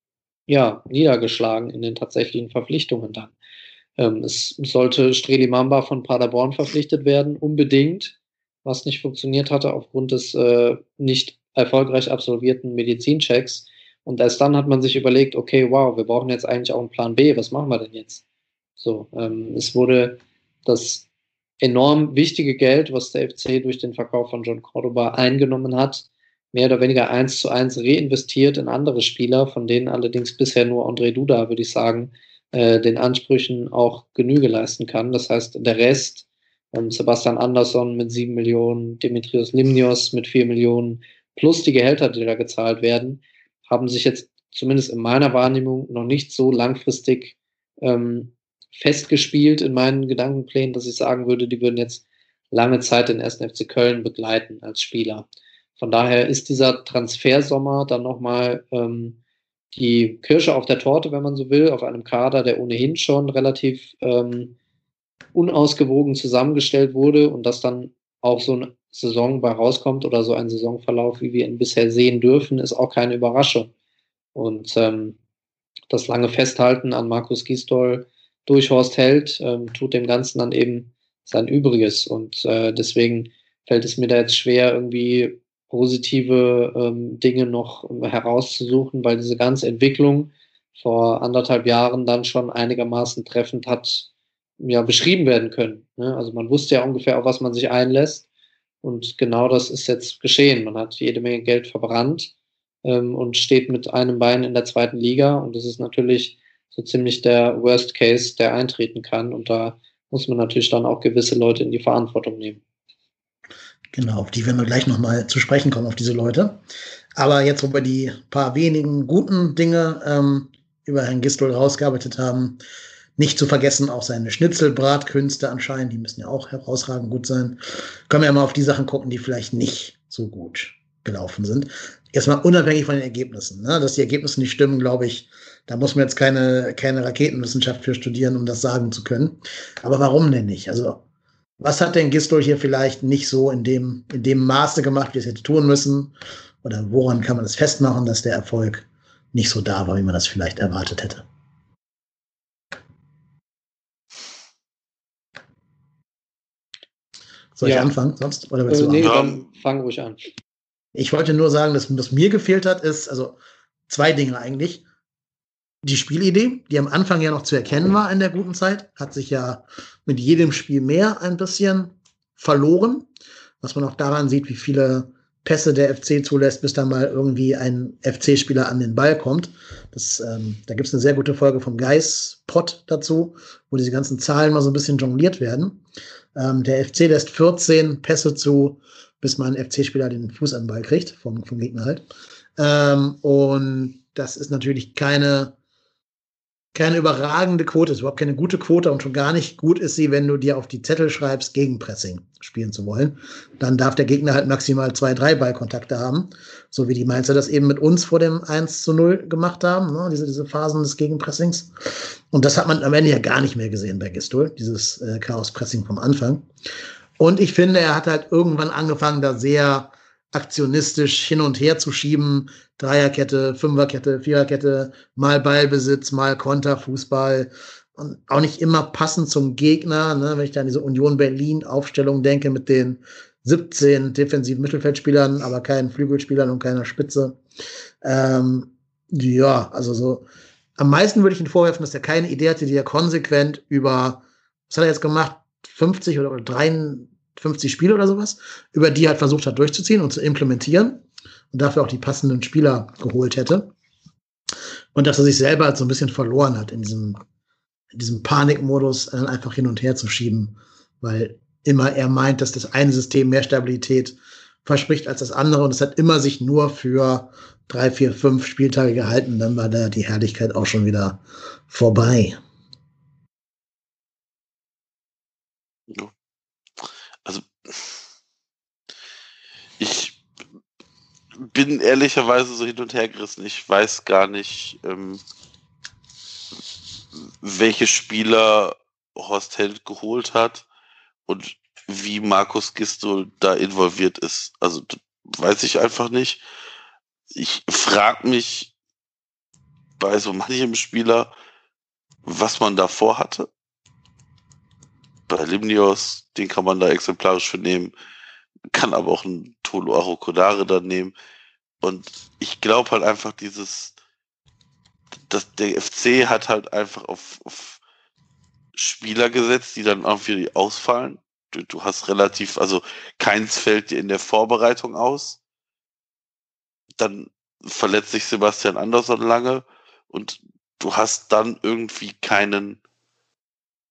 ja, niedergeschlagen in den tatsächlichen Verpflichtungen dann. Ähm, es sollte Streli Mamba von Paderborn verpflichtet werden, unbedingt, was nicht funktioniert hatte aufgrund des äh, nicht erfolgreich absolvierten Medizinchecks. Und erst dann hat man sich überlegt, okay, wow, wir brauchen jetzt eigentlich auch einen Plan B, was machen wir denn jetzt? So, ähm, es wurde das enorm wichtige Geld, was der FC durch den Verkauf von John Cordoba eingenommen hat, mehr oder weniger eins zu eins reinvestiert in andere Spieler, von denen allerdings bisher nur André Duda, würde ich sagen, äh, den Ansprüchen auch Genüge leisten kann. Das heißt, der Rest, ähm, Sebastian Andersson mit sieben Millionen, Dimitrios Limnios mit vier Millionen, plus die Gehälter, die da gezahlt werden, haben sich jetzt zumindest in meiner Wahrnehmung noch nicht so langfristig ähm, festgespielt in meinen Gedankenplänen, dass ich sagen würde, die würden jetzt lange Zeit den 1. FC Köln begleiten als Spieler. Von daher ist dieser Transfersommer dann nochmal ähm, die Kirsche auf der Torte, wenn man so will, auf einem Kader, der ohnehin schon relativ ähm, unausgewogen zusammengestellt wurde und dass dann auch so eine Saison bei rauskommt oder so ein Saisonverlauf, wie wir ihn bisher sehen dürfen, ist auch keine Überraschung. Und ähm, das lange Festhalten an Markus Gisdol durch Horst Held ähm, tut dem Ganzen dann eben sein Übriges. Und äh, deswegen fällt es mir da jetzt schwer, irgendwie positive ähm, Dinge noch herauszusuchen, weil diese ganze Entwicklung vor anderthalb Jahren dann schon einigermaßen treffend hat ja, beschrieben werden können. Ne? Also man wusste ja ungefähr, auf was man sich einlässt. Und genau das ist jetzt geschehen. Man hat jede Menge Geld verbrannt ähm, und steht mit einem Bein in der zweiten Liga. Und das ist natürlich so ziemlich der Worst Case, der eintreten kann. Und da muss man natürlich dann auch gewisse Leute in die Verantwortung nehmen. Genau, auf die werden wir gleich nochmal zu sprechen kommen, auf diese Leute. Aber jetzt, wo wir die paar wenigen guten Dinge ähm, über Herrn Gistol rausgearbeitet haben, nicht zu vergessen auch seine Schnitzelbratkünste anscheinend, die müssen ja auch herausragend gut sein. Können wir ja mal auf die Sachen gucken, die vielleicht nicht so gut gelaufen sind. Erstmal unabhängig von den Ergebnissen. Ne? Dass die Ergebnisse nicht stimmen, glaube ich, da muss man jetzt keine, keine Raketenwissenschaft für studieren, um das sagen zu können. Aber warum denn nicht? Also, was hat denn Gistol hier vielleicht nicht so in dem, in dem Maße gemacht, wie es hätte tun müssen? Oder woran kann man es festmachen, dass der Erfolg nicht so da war, wie man das vielleicht erwartet hätte? Soll ja. ich anfangen sonst? Oder willst äh, du nee, dann fang ruhig an. Ich wollte nur sagen, dass was mir gefehlt hat, ist, also zwei Dinge eigentlich die Spielidee, die am Anfang ja noch zu erkennen war in der guten Zeit, hat sich ja mit jedem Spiel mehr ein bisschen verloren. Was man auch daran sieht, wie viele Pässe der FC zulässt, bis da mal irgendwie ein FC-Spieler an den Ball kommt. Das, ähm, da gibt es eine sehr gute Folge vom Geis Pott dazu, wo diese ganzen Zahlen mal so ein bisschen jongliert werden. Ähm, der FC lässt 14 Pässe zu, bis mal ein FC-Spieler den Fuß an den Ball kriegt, vom, vom Gegner halt. Ähm, und das ist natürlich keine keine überragende Quote ist, überhaupt keine gute Quote und schon gar nicht gut ist sie, wenn du dir auf die Zettel schreibst, Gegenpressing spielen zu wollen. Dann darf der Gegner halt maximal zwei, drei Ballkontakte haben, so wie die Mainzer das eben mit uns vor dem 1 zu 0 gemacht haben, ne? diese, diese Phasen des Gegenpressings. Und das hat man am Ende ja gar nicht mehr gesehen bei Gistol, dieses äh, Chaos-Pressing vom Anfang. Und ich finde, er hat halt irgendwann angefangen, da sehr aktionistisch hin und her zu schieben. Dreierkette, Fünferkette, Viererkette, mal Ballbesitz, mal Konterfußball. Und auch nicht immer passend zum Gegner. Ne? Wenn ich da an diese Union Berlin-Aufstellung denke mit den 17 defensiven Mittelfeldspielern, aber keinen Flügelspielern und keiner Spitze. Ähm, ja, also so am meisten würde ich ihn vorwerfen, dass er keine Idee hatte, die er konsequent über, was hat er jetzt gemacht, 50 oder 53 Spiele oder sowas, über die er halt versucht hat durchzuziehen und zu implementieren und dafür auch die passenden Spieler geholt hätte. Und dass er sich selber halt so ein bisschen verloren hat in diesem, in diesem Panikmodus, äh, einfach hin und her zu schieben, weil immer er meint, dass das eine System mehr Stabilität verspricht als das andere und es hat immer sich nur für drei, vier, fünf Spieltage gehalten, dann war da die Herrlichkeit auch schon wieder vorbei. Also ich bin ehrlicherweise so hin und her gerissen. Ich weiß gar nicht, ähm, welche Spieler Horst Held geholt hat und wie Markus Gistol da involviert ist. Also weiß ich einfach nicht. Ich frage mich bei so manchem Spieler, was man da vorhatte. Bei Limnios, den kann man da exemplarisch für nehmen, kann aber auch einen Tolo Arokodare dann nehmen. Und ich glaube halt einfach dieses, dass der FC hat halt einfach auf, auf Spieler gesetzt, die dann irgendwie ausfallen. Du, du hast relativ, also keins fällt dir in der Vorbereitung aus. Dann verletzt sich Sebastian Andersson lange und du hast dann irgendwie keinen,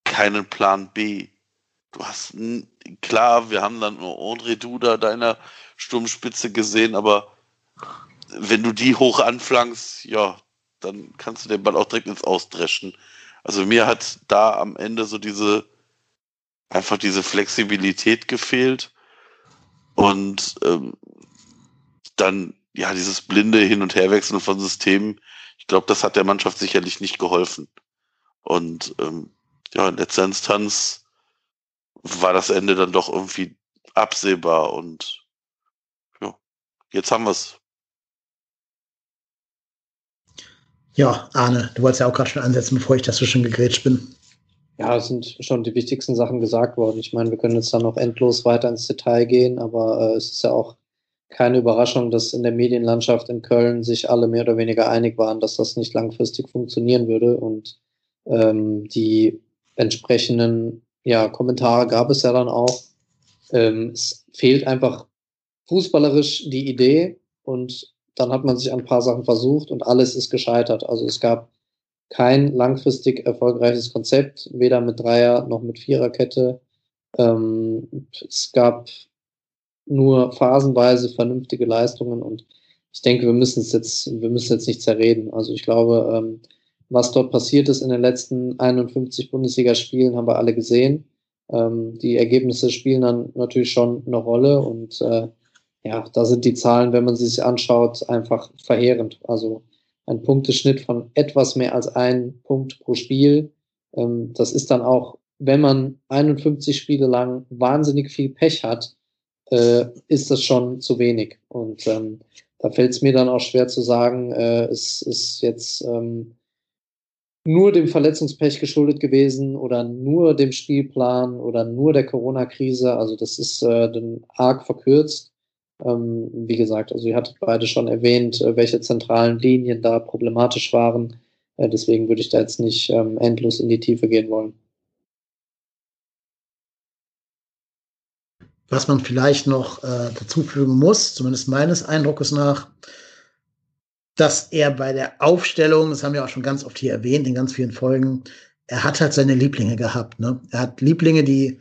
keinen Plan B. Du hast, klar, wir haben dann nur André Duda deiner Sturmspitze gesehen, aber wenn du die hoch anflankst, ja, dann kannst du den Ball auch direkt ins Ausdreschen. Also mir hat da am Ende so diese, einfach diese Flexibilität gefehlt und ähm, dann ja dieses blinde Hin- und Herwechseln von Systemen. Ich glaube, das hat der Mannschaft sicherlich nicht geholfen. Und ähm, ja, in letzter Instanz war das Ende dann doch irgendwie absehbar und ja, jetzt haben wir es. Ja, Arne, du wolltest ja auch gerade schon ansetzen, bevor ich schon gegrätscht bin. Ja, es sind schon die wichtigsten Sachen gesagt worden. Ich meine, wir können jetzt dann noch endlos weiter ins Detail gehen, aber äh, es ist ja auch keine Überraschung, dass in der Medienlandschaft in Köln sich alle mehr oder weniger einig waren, dass das nicht langfristig funktionieren würde. Und ähm, die entsprechenden ja, Kommentare gab es ja dann auch. Ähm, es fehlt einfach fußballerisch die Idee und dann hat man sich an ein paar Sachen versucht und alles ist gescheitert. Also es gab kein langfristig erfolgreiches Konzept, weder mit Dreier noch mit Viererkette. Ähm, es gab nur phasenweise vernünftige Leistungen und ich denke, wir müssen es jetzt, wir müssen jetzt nicht zerreden. Also ich glaube, ähm, was dort passiert ist in den letzten 51 Bundesligaspielen, haben wir alle gesehen. Ähm, die Ergebnisse spielen dann natürlich schon eine Rolle und äh, ja, da sind die Zahlen, wenn man sie sich anschaut, einfach verheerend. Also ein Punkteschnitt von etwas mehr als ein Punkt pro Spiel. Ähm, das ist dann auch, wenn man 51 Spiele lang wahnsinnig viel Pech hat, äh, ist das schon zu wenig. Und ähm, da fällt es mir dann auch schwer zu sagen, äh, es ist jetzt ähm, nur dem Verletzungspech geschuldet gewesen oder nur dem Spielplan oder nur der Corona-Krise. Also das ist äh, dann arg verkürzt. Ähm, wie gesagt, also ihr hattet beide schon erwähnt, äh, welche zentralen Linien da problematisch waren. Äh, deswegen würde ich da jetzt nicht ähm, endlos in die Tiefe gehen wollen. Was man vielleicht noch äh, dazufügen muss, zumindest meines Eindruckes nach, dass er bei der Aufstellung, das haben wir auch schon ganz oft hier erwähnt, in ganz vielen Folgen, er hat halt seine Lieblinge gehabt. Ne? Er hat Lieblinge, die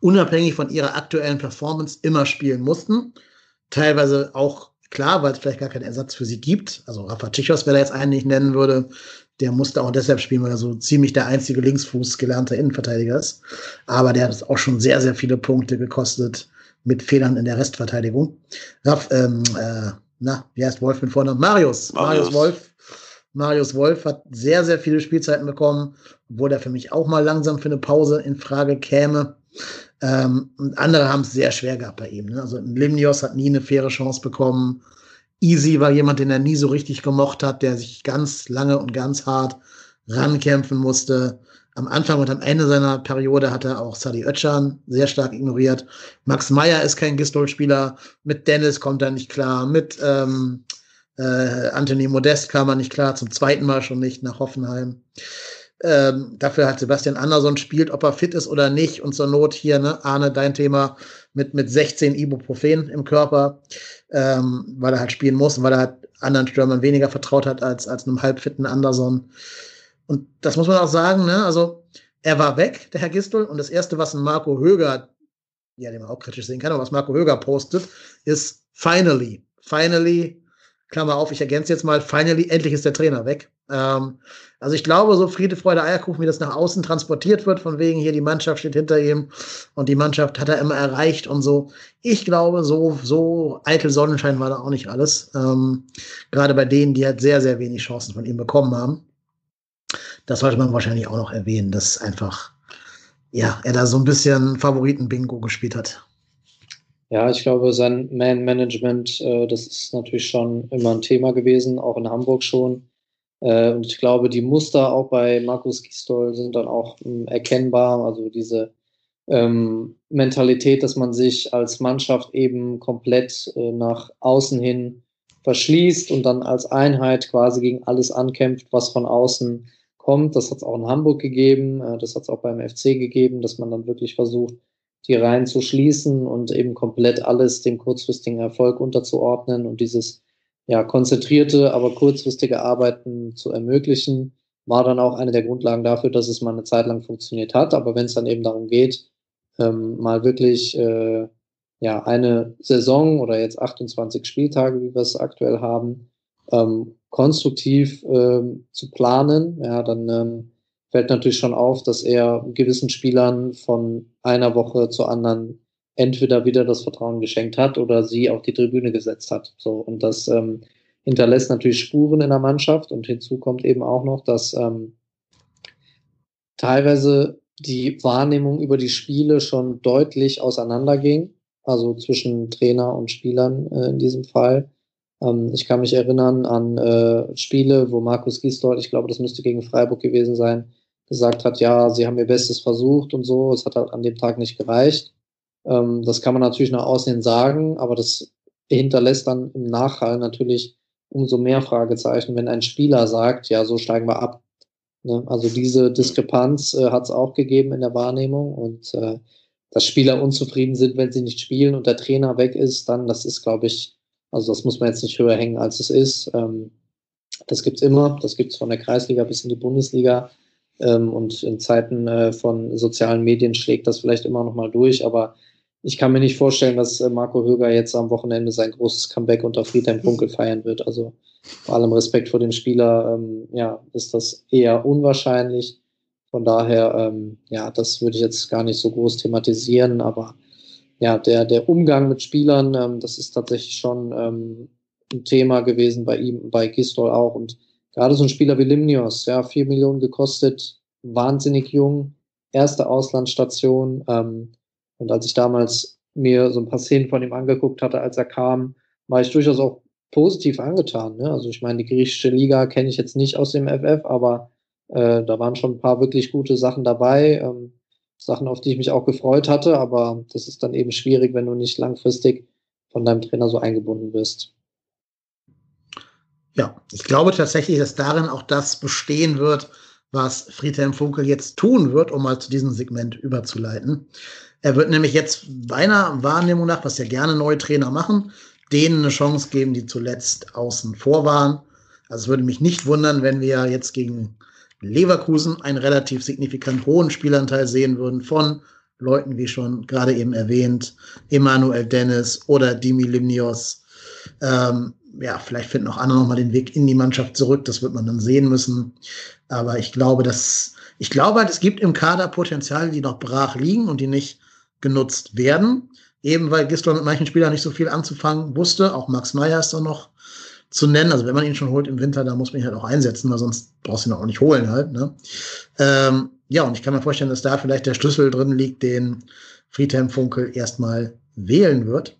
unabhängig von ihrer aktuellen Performance immer spielen mussten teilweise auch klar, weil es vielleicht gar keinen Ersatz für sie gibt. Also Rafa Tichos, wer da jetzt einen nicht nennen würde, der musste auch deshalb spielen, weil er so ziemlich der einzige Linksfuß gelernte Innenverteidiger ist. Aber der hat auch schon sehr, sehr viele Punkte gekostet mit Fehlern in der Restverteidigung. Raff, ähm, äh, na, wie heißt Wolf mit vorne? Marius. Marius. Marius Wolf. Marius Wolf hat sehr, sehr viele Spielzeiten bekommen, obwohl er für mich auch mal langsam für eine Pause in Frage käme. Ähm, und andere haben es sehr schwer gehabt bei ihm. Ne? Also Limnios hat nie eine faire Chance bekommen. Easy war jemand, den er nie so richtig gemocht hat, der sich ganz lange und ganz hart rankämpfen musste. Am Anfang und am Ende seiner Periode hat er auch Sadi Özcan sehr stark ignoriert. Max Meyer ist kein Gistol-Spieler. Mit Dennis kommt er nicht klar. Mit, ähm, Äh, Anthony Modest kam er nicht klar, zum zweiten Mal schon nicht nach Hoffenheim. Ähm, dafür hat Sebastian Andersson spielt, ob er fit ist oder nicht. Und zur Not hier, ne, Arne, dein Thema mit, mit 16 Ibuprofen im Körper, ähm, weil er halt spielen muss und weil er halt anderen Stürmern weniger vertraut hat als, als einem halbfitten Anderson. Und das muss man auch sagen, ne, also er war weg, der Herr Gistol, und das erste, was ein Marco Höger, ja, den man auch kritisch sehen kann, aber was Marco Höger postet, ist finally, finally Klammer auf, ich ergänze jetzt mal, finally, endlich ist der Trainer weg. Ähm, also ich glaube, so Friede, Freude, Eierkuchen, wie das nach außen transportiert wird, von wegen hier, die Mannschaft steht hinter ihm und die Mannschaft hat er immer erreicht und so. Ich glaube, so, so eitel Sonnenschein war da auch nicht alles. Ähm, gerade bei denen, die halt sehr, sehr wenig Chancen von ihm bekommen haben. Das sollte man wahrscheinlich auch noch erwähnen, dass einfach, ja, er da so ein bisschen Favoriten-Bingo gespielt hat. Ja, ich glaube, sein Man-Management, äh, das ist natürlich schon immer ein Thema gewesen, auch in Hamburg schon. Äh, und ich glaube, die Muster auch bei Markus Gistol sind dann auch ähm, erkennbar. Also diese ähm, Mentalität, dass man sich als Mannschaft eben komplett äh, nach außen hin verschließt und dann als Einheit quasi gegen alles ankämpft, was von außen kommt. Das hat es auch in Hamburg gegeben, äh, das hat es auch beim FC gegeben, dass man dann wirklich versucht, die Reihen zu schließen und eben komplett alles dem kurzfristigen Erfolg unterzuordnen und dieses ja, konzentrierte, aber kurzfristige Arbeiten zu ermöglichen, war dann auch eine der Grundlagen dafür, dass es mal eine Zeit lang funktioniert hat. Aber wenn es dann eben darum geht, ähm, mal wirklich äh, ja, eine Saison oder jetzt 28 Spieltage, wie wir es aktuell haben, ähm, konstruktiv ähm, zu planen, ja, dann ähm, fällt natürlich schon auf, dass er gewissen Spielern von einer Woche zur anderen entweder wieder das Vertrauen geschenkt hat oder sie auf die Tribüne gesetzt hat. So und das ähm, hinterlässt natürlich Spuren in der Mannschaft und hinzu kommt eben auch noch, dass ähm, teilweise die Wahrnehmung über die Spiele schon deutlich auseinanderging, also zwischen Trainer und Spielern äh, in diesem Fall. Ähm, ich kann mich erinnern an äh, Spiele, wo Markus Gisdol, ich glaube, das müsste gegen Freiburg gewesen sein, gesagt hat, ja, sie haben ihr Bestes versucht und so, es hat halt an dem Tag nicht gereicht. Ähm, das kann man natürlich nach außen hin sagen, aber das hinterlässt dann im Nachhall natürlich umso mehr Fragezeichen, wenn ein Spieler sagt, ja, so steigen wir ab. Ne? Also diese Diskrepanz äh, hat es auch gegeben in der Wahrnehmung und äh, dass Spieler unzufrieden sind, wenn sie nicht spielen und der Trainer weg ist, dann, das ist, glaube ich, also das muss man jetzt nicht höher hängen, als es ist. Ähm, das gibt's immer, das gibt's von der Kreisliga bis in die Bundesliga. Ähm, und in Zeiten äh, von sozialen Medien schlägt das vielleicht immer noch mal durch, aber ich kann mir nicht vorstellen, dass äh, Marco Höger jetzt am Wochenende sein großes Comeback unter Friedhelm Funkel feiern wird. Also vor allem Respekt vor dem Spieler, ähm, ja, ist das eher unwahrscheinlich. Von daher, ähm, ja, das würde ich jetzt gar nicht so groß thematisieren, aber ja, der, der Umgang mit Spielern, ähm, das ist tatsächlich schon ähm, ein Thema gewesen bei ihm, bei Gistol auch und Gerade so ein Spieler wie Limnios, ja, vier Millionen gekostet, wahnsinnig jung, erste Auslandsstation. Ähm, und als ich damals mir so ein paar Szenen von ihm angeguckt hatte, als er kam, war ich durchaus auch positiv angetan. Ne? Also ich meine, die griechische Liga kenne ich jetzt nicht aus dem FF, aber äh, da waren schon ein paar wirklich gute Sachen dabei. Ähm, Sachen, auf die ich mich auch gefreut hatte, aber das ist dann eben schwierig, wenn du nicht langfristig von deinem Trainer so eingebunden wirst. Ja, ich glaube tatsächlich, dass darin auch das bestehen wird, was Friedhelm Funkel jetzt tun wird, um mal zu diesem Segment überzuleiten. Er wird nämlich jetzt meiner Wahrnehmung nach, was ja gerne neue Trainer machen, denen eine Chance geben, die zuletzt außen vor waren. Also es würde mich nicht wundern, wenn wir jetzt gegen Leverkusen einen relativ signifikant hohen Spielanteil sehen würden von Leuten wie schon gerade eben erwähnt, Emanuel Dennis oder Dimi Limnios. Ähm, ja, vielleicht finden auch andere nochmal den Weg in die Mannschaft zurück. Das wird man dann sehen müssen. Aber ich glaube, dass, ich glaube halt, es gibt im Kader Potenziale, die noch brach liegen und die nicht genutzt werden. Eben weil Gisdol mit manchen Spielern nicht so viel anzufangen wusste. Auch Max Meyer ist da noch zu nennen. Also wenn man ihn schon holt im Winter, da muss man ihn halt auch einsetzen, weil sonst brauchst du ihn auch nicht holen halt. Ne? Ähm, ja, und ich kann mir vorstellen, dass da vielleicht der Schlüssel drin liegt, den Friedhelm Funkel erstmal wählen wird.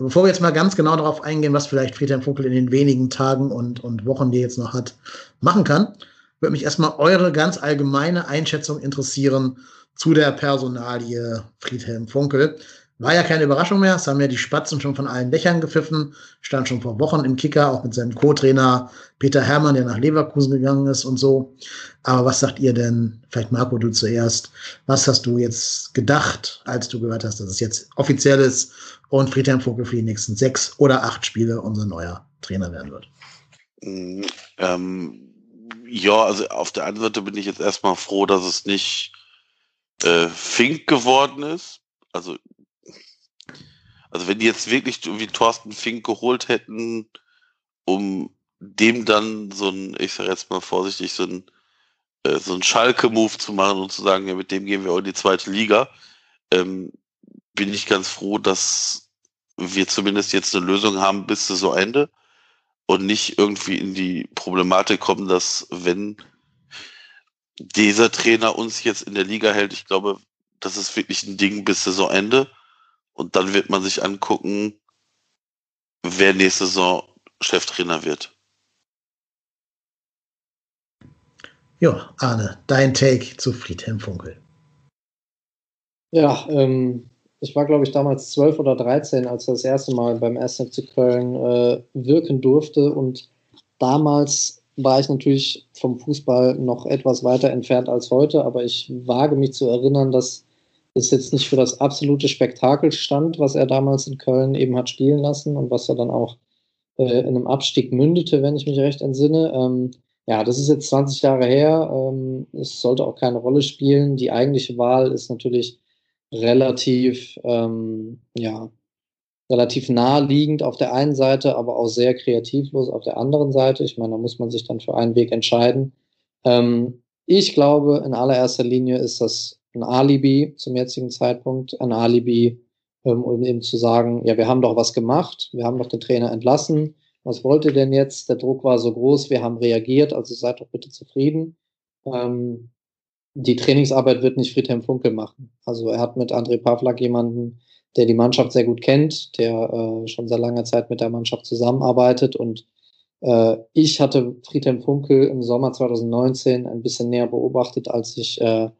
Bevor wir jetzt mal ganz genau darauf eingehen, was vielleicht Friedhelm Funkel in den wenigen Tagen und, und Wochen, die er jetzt noch hat, machen kann, würde mich erstmal eure ganz allgemeine Einschätzung interessieren zu der Personalie Friedhelm Funkel. war ja keine Überraschung mehr. Es haben ja die Spatzen schon von allen Dächern gepfiffen. Stand schon vor Wochen im Kicker, auch mit seinem Co-Trainer Peter Hermann, der nach Leverkusen gegangen ist und so. Aber was sagt ihr denn? Vielleicht Marco, du zuerst. Was hast du jetzt gedacht, als du gehört hast, dass es jetzt offiziell ist und Friedhelm Vogel für die nächsten sechs oder acht Spiele unser neuer Trainer werden wird? Mm, ähm, ja, also auf der einen Seite bin ich jetzt erstmal froh, dass es nicht äh, Fink geworden ist. Also, also wenn die jetzt wirklich wie Thorsten Fink geholt hätten, um dem dann so ein, ich sag jetzt mal vorsichtig, so ein, äh, so ein Schalke-Move zu machen und zu sagen, ja, mit dem gehen wir auch in die zweite Liga, ähm, bin ich ganz froh, dass wir zumindest jetzt eine Lösung haben bis zu so Ende und nicht irgendwie in die Problematik kommen, dass wenn dieser Trainer uns jetzt in der Liga hält, ich glaube, das ist wirklich ein Ding bis Saisonende. Und dann wird man sich angucken, wer nächste Saison Cheftrainer wird. Ja, Arne, dein Take zu Friedhelm Funkel. Ja, ähm, ich war, glaube ich, damals zwölf oder dreizehn, als er das erste Mal beim 1. FC Köln äh, wirken durfte. Und damals war ich natürlich vom Fußball noch etwas weiter entfernt als heute, aber ich wage mich zu erinnern, dass es jetzt nicht für das absolute Spektakel stand, was er damals in Köln eben hat spielen lassen und was er dann auch äh, in einem Abstieg mündete, wenn ich mich recht entsinne. Ähm, ja, das ist jetzt 20 Jahre her. Ähm, es sollte auch keine Rolle spielen. Die eigentliche Wahl ist natürlich relativ, ähm, ja, relativ naheliegend auf der einen Seite, aber auch sehr kreativlos auf der anderen Seite. Ich meine, da muss man sich dann für einen Weg entscheiden. Ähm, ich glaube, in allererster Linie ist das ein Alibi zum jetzigen Zeitpunkt, ein Alibi, ähm, um eben zu sagen, ja, wir haben doch was gemacht, wir haben doch den Trainer entlassen. Was wollt ihr denn jetzt? Der Druck war so groß, wir haben reagiert, also seid doch bitte zufrieden. Ähm, die Trainingsarbeit wird nicht Friedhelm Funkel machen. Also er hat mit André Pavlak jemanden, der die Mannschaft sehr gut kennt, der äh, schon seit langer Zeit mit der Mannschaft zusammenarbeitet. Und äh, ich hatte Friedhelm Funkel im Sommer 2019 ein bisschen näher beobachtet, als ich äh,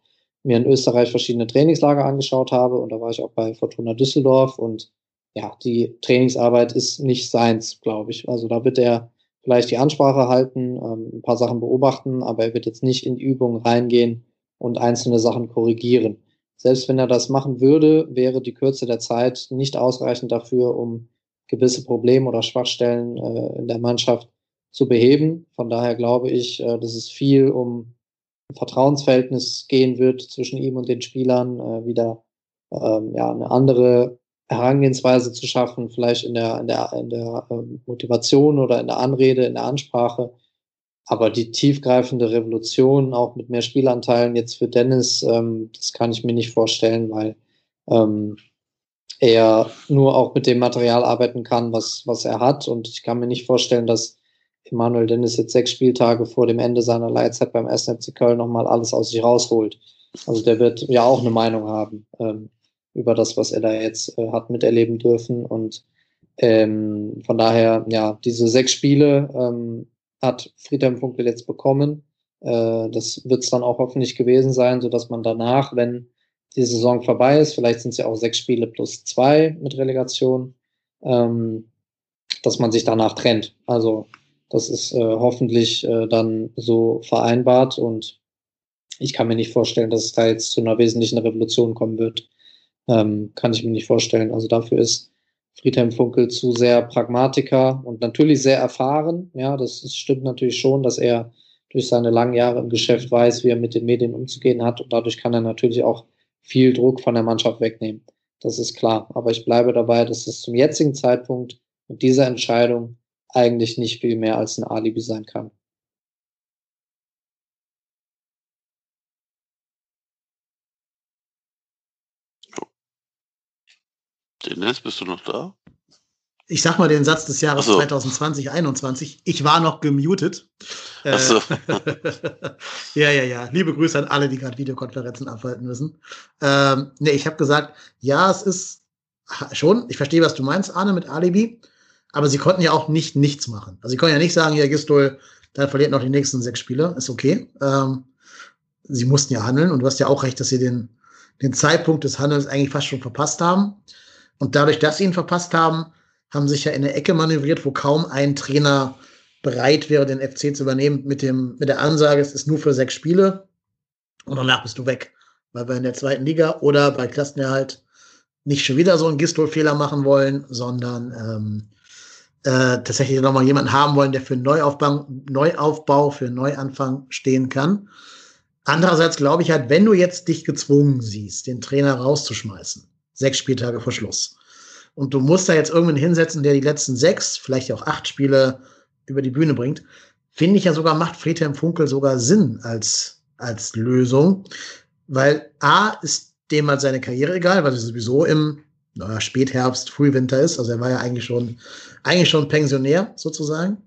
mir in Österreich verschiedene Trainingslager angeschaut habe. Und da war ich auch bei Fortuna Düsseldorf. Und ja, die Trainingsarbeit ist nicht seins, glaube ich. Also da wird er vielleicht die Ansprache halten, ähm, ein paar Sachen beobachten, aber er wird jetzt nicht in die Übung reingehen und einzelne Sachen korrigieren. Selbst wenn er das machen würde, wäre die Kürze der Zeit nicht ausreichend dafür, um gewisse Probleme oder Schwachstellen äh, in der Mannschaft zu beheben. Von daher glaube ich, äh, dass es viel um ein Vertrauensverhältnis gehen wird zwischen ihm und den Spielern, äh, wieder ähm, ja, eine andere Herangehensweise zu schaffen, vielleicht in der, in der, in der ähm, Motivation oder in der Anrede, in der Ansprache, aber die tiefgreifende Revolution, auch mit mehr Spielanteilen jetzt für Dennis, ähm, das kann ich mir nicht vorstellen, weil ähm, er nur auch mit dem Material arbeiten kann, was, was er hat. Und ich kann mir nicht vorstellen, dass Emanuel Dennis jetzt sechs Spieltage vor dem Ende seiner Leitzeit beim 1. FC Köln nochmal alles aus sich rausholt. Also der wird ja auch eine Meinung haben ähm, über das, was er da jetzt äh, hat miterleben dürfen. Und ähm, von daher, ja, diese sechs Spiele, ähm, hat Friedhelm Funkel jetzt bekommen. Äh, das wird es dann auch hoffentlich gewesen sein, sodass man danach, wenn die Saison vorbei ist, vielleicht sind es ja auch sechs Spiele plus zwei mit Relegation, ähm, dass man sich danach trennt. Also das ist äh, hoffentlich äh, dann so vereinbart und ich kann mir nicht vorstellen, dass es da jetzt zu einer wesentlichen Revolution kommen wird. Ähm, kann ich mir nicht vorstellen. Also dafür ist Friedhelm Funkel zu sehr Pragmatiker und natürlich sehr erfahren. Ja, das, das stimmt natürlich schon, dass er durch seine langen Jahre im Geschäft weiß, wie er mit den Medien umzugehen hat und dadurch kann er natürlich auch viel Druck von der Mannschaft wegnehmen. Das ist klar. Aber ich bleibe dabei, dass es zum jetzigen Zeitpunkt mit dieser Entscheidung eigentlich nicht viel mehr als ein Alibi sein kann. Dennis, bist du noch da? Ich sag mal den Satz des Jahres so. 2020, 2021. Ich war noch gemutet. Ach so. ja, ja, ja. Liebe Grüße an alle, die gerade Videokonferenzen abhalten müssen. Ähm, nee, ich habe gesagt, ja, es ist schon, ich verstehe, was du meinst, Arne, mit Alibi, aber sie konnten ja auch nicht nichts machen. Also sie konnten ja nicht sagen, ja, Gistol, dann verliert noch die nächsten sechs Spiele, ist okay. Ähm, sie mussten ja handeln und du hast ja auch recht, dass sie den, den Zeitpunkt des Handelns eigentlich fast schon verpasst haben. Und dadurch, dass sie ihn verpasst haben, haben sich ja in der Ecke manövriert, wo kaum ein Trainer bereit wäre, den FC zu übernehmen, mit, dem, mit der Ansage, es ist nur für sechs Spiele und danach bist du weg. Weil wir in der zweiten Liga oder bei Klassenerhalt nicht schon wieder so einen Gistol-Fehler machen wollen, sondern ähm, äh, tatsächlich nochmal jemanden haben wollen, der für Neuaufbau, Neuaufbau, für Neuanfang stehen kann. Andererseits glaube ich halt, wenn du jetzt dich gezwungen siehst, den Trainer rauszuschmeißen, sechs Spieltage vor Schluss, und du musst da jetzt irgendwann hinsetzen, der die letzten sechs, vielleicht auch acht Spiele über die Bühne bringt, finde ich ja sogar, macht Friedhelm Funkel sogar Sinn als, als Lösung, weil A ist dem halt seine Karriere egal, weil er sowieso im naja, Spätherbst, Frühwinter ist. Also er war ja eigentlich schon, eigentlich schon Pensionär sozusagen.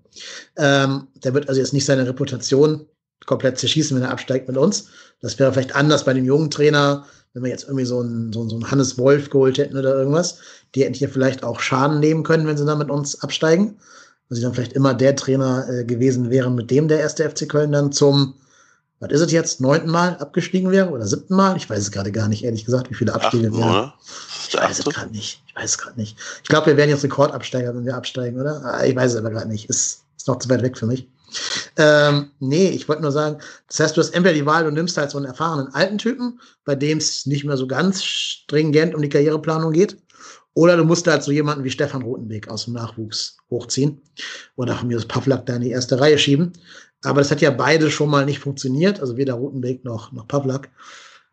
Ähm, der wird also jetzt nicht seine Reputation komplett zerschießen, wenn er absteigt mit uns. Das wäre vielleicht anders bei dem jungen Trainer, wenn wir jetzt irgendwie so einen, so, so einen Hannes Wolf geholt hätten oder irgendwas. Die hätten hier vielleicht auch Schaden nehmen können, wenn sie dann mit uns absteigen. Weil sie dann vielleicht immer der Trainer äh, gewesen wären, mit dem der erste FC Köln dann zum was ist es jetzt, neunten Mal abgestiegen wäre oder siebten Mal? Ich weiß es gerade gar nicht, ehrlich gesagt, wie viele Abstiege wir haben. Ich weiß es gerade nicht. Ich weiß es gerade nicht. Ich glaube, wir werden jetzt Rekordabsteiger, wenn wir absteigen, oder? Ah, ich weiß es aber gerade nicht. Ist, ist noch zu weit weg für mich. Ähm, nee, ich wollte nur sagen, das heißt, du hast entweder die Wahl, du nimmst halt so einen erfahrenen alten Typen, bei dem es nicht mehr so ganz stringent um die Karriereplanung geht. Oder du musst halt so jemanden wie Stefan Rotenweg aus dem Nachwuchs hochziehen. Oder von mir das Pavlak da in die erste Reihe schieben. Aber das hat ja beide schon mal nicht funktioniert, also weder Rutenweg noch, noch Pavlak.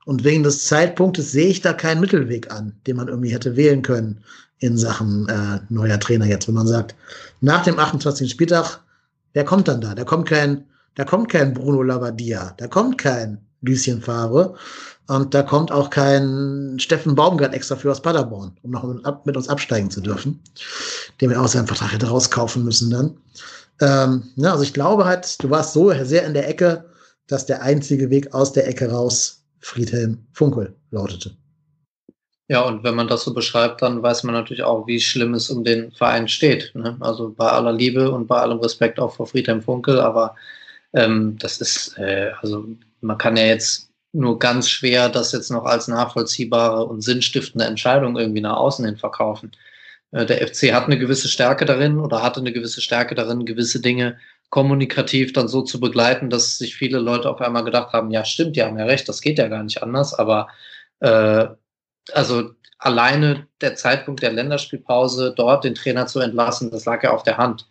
Und wegen des Zeitpunktes sehe ich da keinen Mittelweg an, den man irgendwie hätte wählen können in Sachen äh, neuer Trainer jetzt, wenn man sagt, nach dem 28. Spieltag, wer kommt dann da? Da kommt kein, da kommt kein Bruno Lavadia, da kommt kein Lucien Favre und da kommt auch kein Steffen Baumgart extra für aus Paderborn, um noch mit, mit uns absteigen zu dürfen, den wir aus seinem Vertrag hätte rauskaufen müssen dann. Ähm, ja, also ich glaube halt, du warst so sehr in der Ecke, dass der einzige Weg aus der Ecke raus Friedhelm Funkel lautete. Ja, und wenn man das so beschreibt, dann weiß man natürlich auch, wie schlimm es um den Verein steht. Ne? Also bei aller Liebe und bei allem Respekt auch vor Friedhelm Funkel, aber ähm, das ist, äh, also man kann ja jetzt nur ganz schwer das jetzt noch als nachvollziehbare und sinnstiftende Entscheidung irgendwie nach außen hin verkaufen. Äh, der FC hat eine gewisse Stärke darin oder hatte eine gewisse Stärke darin, gewisse Dinge kommunikativ dann so zu begleiten, dass sich viele Leute auf einmal gedacht haben, ja stimmt, die haben ja recht, das geht ja gar nicht anders, aber äh, also alleine der Zeitpunkt der Länderspielpause, dort den Trainer zu entlassen, das lag ja auf der Hand.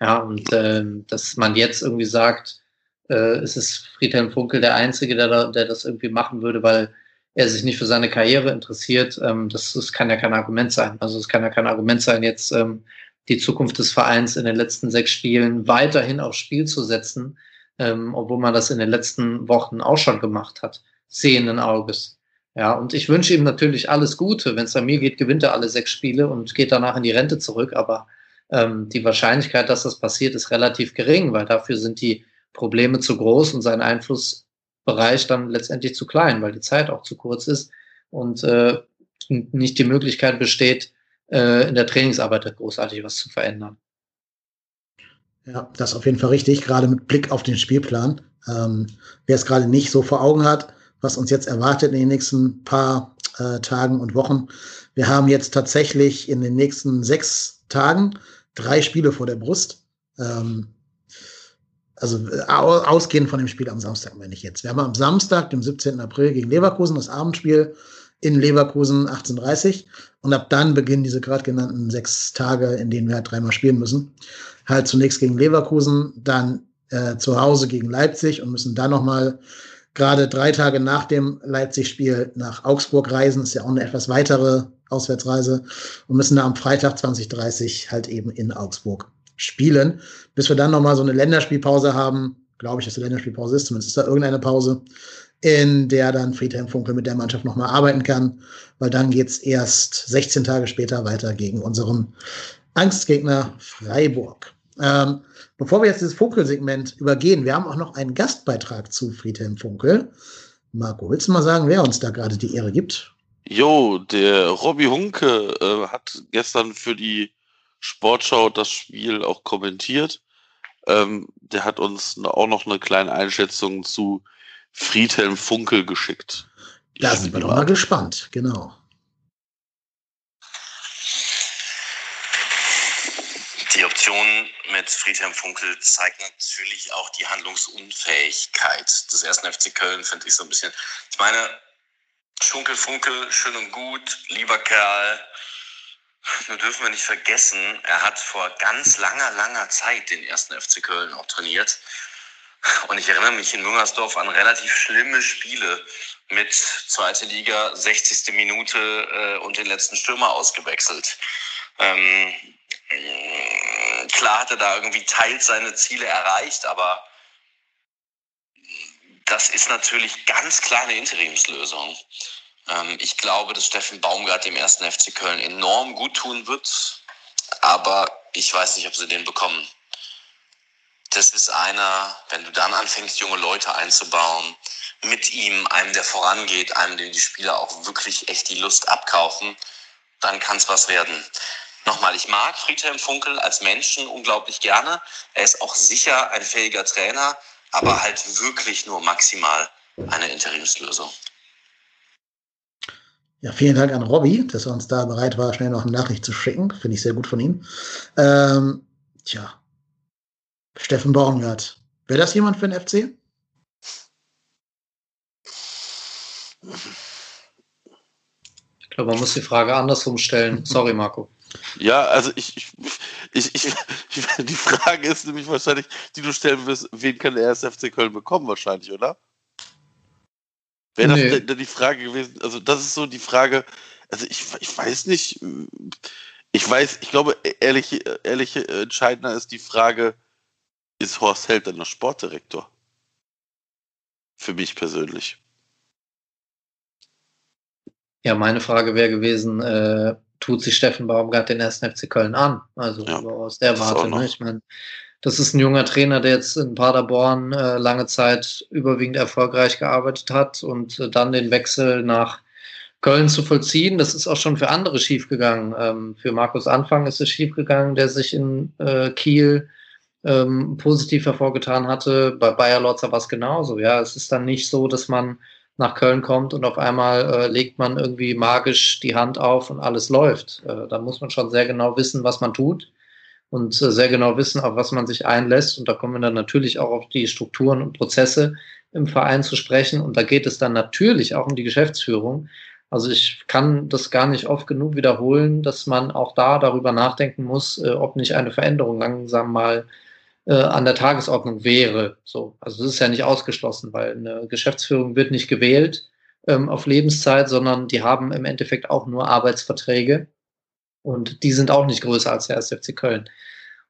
Ja, und äh, dass man jetzt irgendwie sagt, äh, es ist Friedhelm Funkel der Einzige, der, der das irgendwie machen würde, weil er sich nicht für seine Karriere interessiert, ähm, das, das kann ja kein Argument sein. Also es kann ja kein Argument sein, jetzt ähm, die Zukunft des Vereins in den letzten sechs Spielen weiterhin aufs Spiel zu setzen, ähm, obwohl man das in den letzten Wochen auch schon gemacht hat, sehenden Auges. Ja, und ich wünsche ihm natürlich alles Gute. Wenn es an mir geht, gewinnt er alle sechs Spiele und geht danach in die Rente zurück. Aber ähm, die Wahrscheinlichkeit, dass das passiert, ist relativ gering, weil dafür sind die Probleme zu groß und sein Einfluss Bereich dann letztendlich zu klein, weil die Zeit auch zu kurz ist und äh, nicht die Möglichkeit besteht, äh, in der Trainingsarbeit großartig was zu verändern. Ja, das ist auf jeden Fall richtig, gerade mit Blick auf den Spielplan. Ähm, wer es gerade nicht so vor Augen hat, was uns jetzt erwartet in den nächsten paar äh, Tagen und Wochen. Wir haben jetzt tatsächlich in den nächsten sechs Tagen drei Spiele vor der Brust. Ähm, also ausgehend von dem Spiel am Samstag, meine ich jetzt. Wir haben am Samstag, dem 17. April, gegen Leverkusen das Abendspiel in Leverkusen 18.30 und ab dann beginnen diese gerade genannten sechs Tage, in denen wir halt dreimal spielen müssen. Halt zunächst gegen Leverkusen, dann äh, zu Hause gegen Leipzig und müssen dann nochmal gerade drei Tage nach dem Leipzig-Spiel nach Augsburg reisen. Ist ja auch eine etwas weitere Auswärtsreise und müssen da am Freitag 2030 halt eben in Augsburg spielen, bis wir dann nochmal so eine Länderspielpause haben. Glaube ich, dass eine Länderspielpause ist, zumindest ist da irgendeine Pause, in der dann Friedhelm Funkel mit der Mannschaft nochmal arbeiten kann, weil dann geht's erst 16 Tage später weiter gegen unseren Angstgegner Freiburg. Ähm, bevor wir jetzt dieses Funkel-Segment übergehen, wir haben auch noch einen Gastbeitrag zu Friedhelm Funkel. Marco, willst du mal sagen, wer uns da gerade die Ehre gibt? Jo, der Robby Hunke äh, hat gestern für die Sportschau das Spiel auch kommentiert. Ähm, der hat uns auch noch eine kleine Einschätzung zu Friedhelm Funkel geschickt. Da sind wir doch mal gespannt, genau. Situation mit Friedhelm Funkel zeigt natürlich auch die Handlungsunfähigkeit des ersten FC Köln, finde ich so ein bisschen. Ich meine, Schunkel Funkel, schön und gut, lieber Kerl. Nur dürfen wir nicht vergessen, er hat vor ganz langer, langer Zeit den ersten FC Köln auch trainiert. Und ich erinnere mich in Müngersdorf an relativ schlimme Spiele mit zweite Liga, 60. Minute äh, und den letzten Stürmer ausgewechselt. Ähm, klar hat er da irgendwie teils seine Ziele erreicht, aber das ist natürlich ganz klar eine Interimslösung. Ähm, ich glaube, dass Steffen Baumgart dem ersten FC Köln enorm gut tun wird, aber ich weiß nicht, ob sie den bekommen. Das ist einer, wenn du dann anfängst, junge Leute einzubauen, mit ihm, einem, der vorangeht, einem, dem die Spieler auch wirklich echt die Lust abkaufen, dann kann es was werden. Nochmal, ich mag Friedhelm Funkel als Menschen unglaublich gerne. Er ist auch sicher ein fähiger Trainer, aber halt wirklich nur maximal eine Interimslösung. Ja, vielen Dank an Robby, dass er uns da bereit war, schnell noch eine Nachricht zu schicken. Finde ich sehr gut von ihm. Ähm, tja, Steffen Baumgart. Wäre das jemand für den FC? Ich glaube, man muss die Frage andersrum stellen. Sorry, Marco. Ja, also ich, ich, ich, ich, die Frage ist nämlich wahrscheinlich, die du stellen wirst, wen kann der FC Köln bekommen wahrscheinlich, oder? Wäre das nee. die Frage gewesen? Also das ist so die Frage, also ich, ich weiß nicht, ich weiß, ich glaube, ehrlich, ehrlich entscheidender ist die Frage, ist Horst Held dann noch Sportdirektor? Für mich persönlich. Ja, meine Frage wäre gewesen, äh, tut sich Steffen Baumgart den ersten FC Köln an? Also ja, aus der Warte. Ne? Ich meine, das ist ein junger Trainer, der jetzt in Paderborn äh, lange Zeit überwiegend erfolgreich gearbeitet hat und äh, dann den Wechsel nach Köln zu vollziehen. Das ist auch schon für andere schiefgegangen. Ähm, für Markus Anfang ist es schiefgegangen, der sich in äh, Kiel ähm, positiv hervorgetan hatte. Bei Bayer Lorzer war es genauso. Ja, es ist dann nicht so, dass man nach Köln kommt und auf einmal äh, legt man irgendwie magisch die Hand auf und alles läuft. Äh, da muss man schon sehr genau wissen, was man tut und äh, sehr genau wissen, auf was man sich einlässt. Und da kommen wir dann natürlich auch auf die Strukturen und Prozesse im Verein zu sprechen. Und da geht es dann natürlich auch um die Geschäftsführung. Also ich kann das gar nicht oft genug wiederholen, dass man auch da darüber nachdenken muss, äh, ob nicht eine Veränderung langsam mal äh, an der Tagesordnung wäre. So, also das ist ja nicht ausgeschlossen, weil eine Geschäftsführung wird nicht gewählt ähm, auf Lebenszeit, sondern die haben im Endeffekt auch nur Arbeitsverträge und die sind auch nicht größer als der SFC Köln.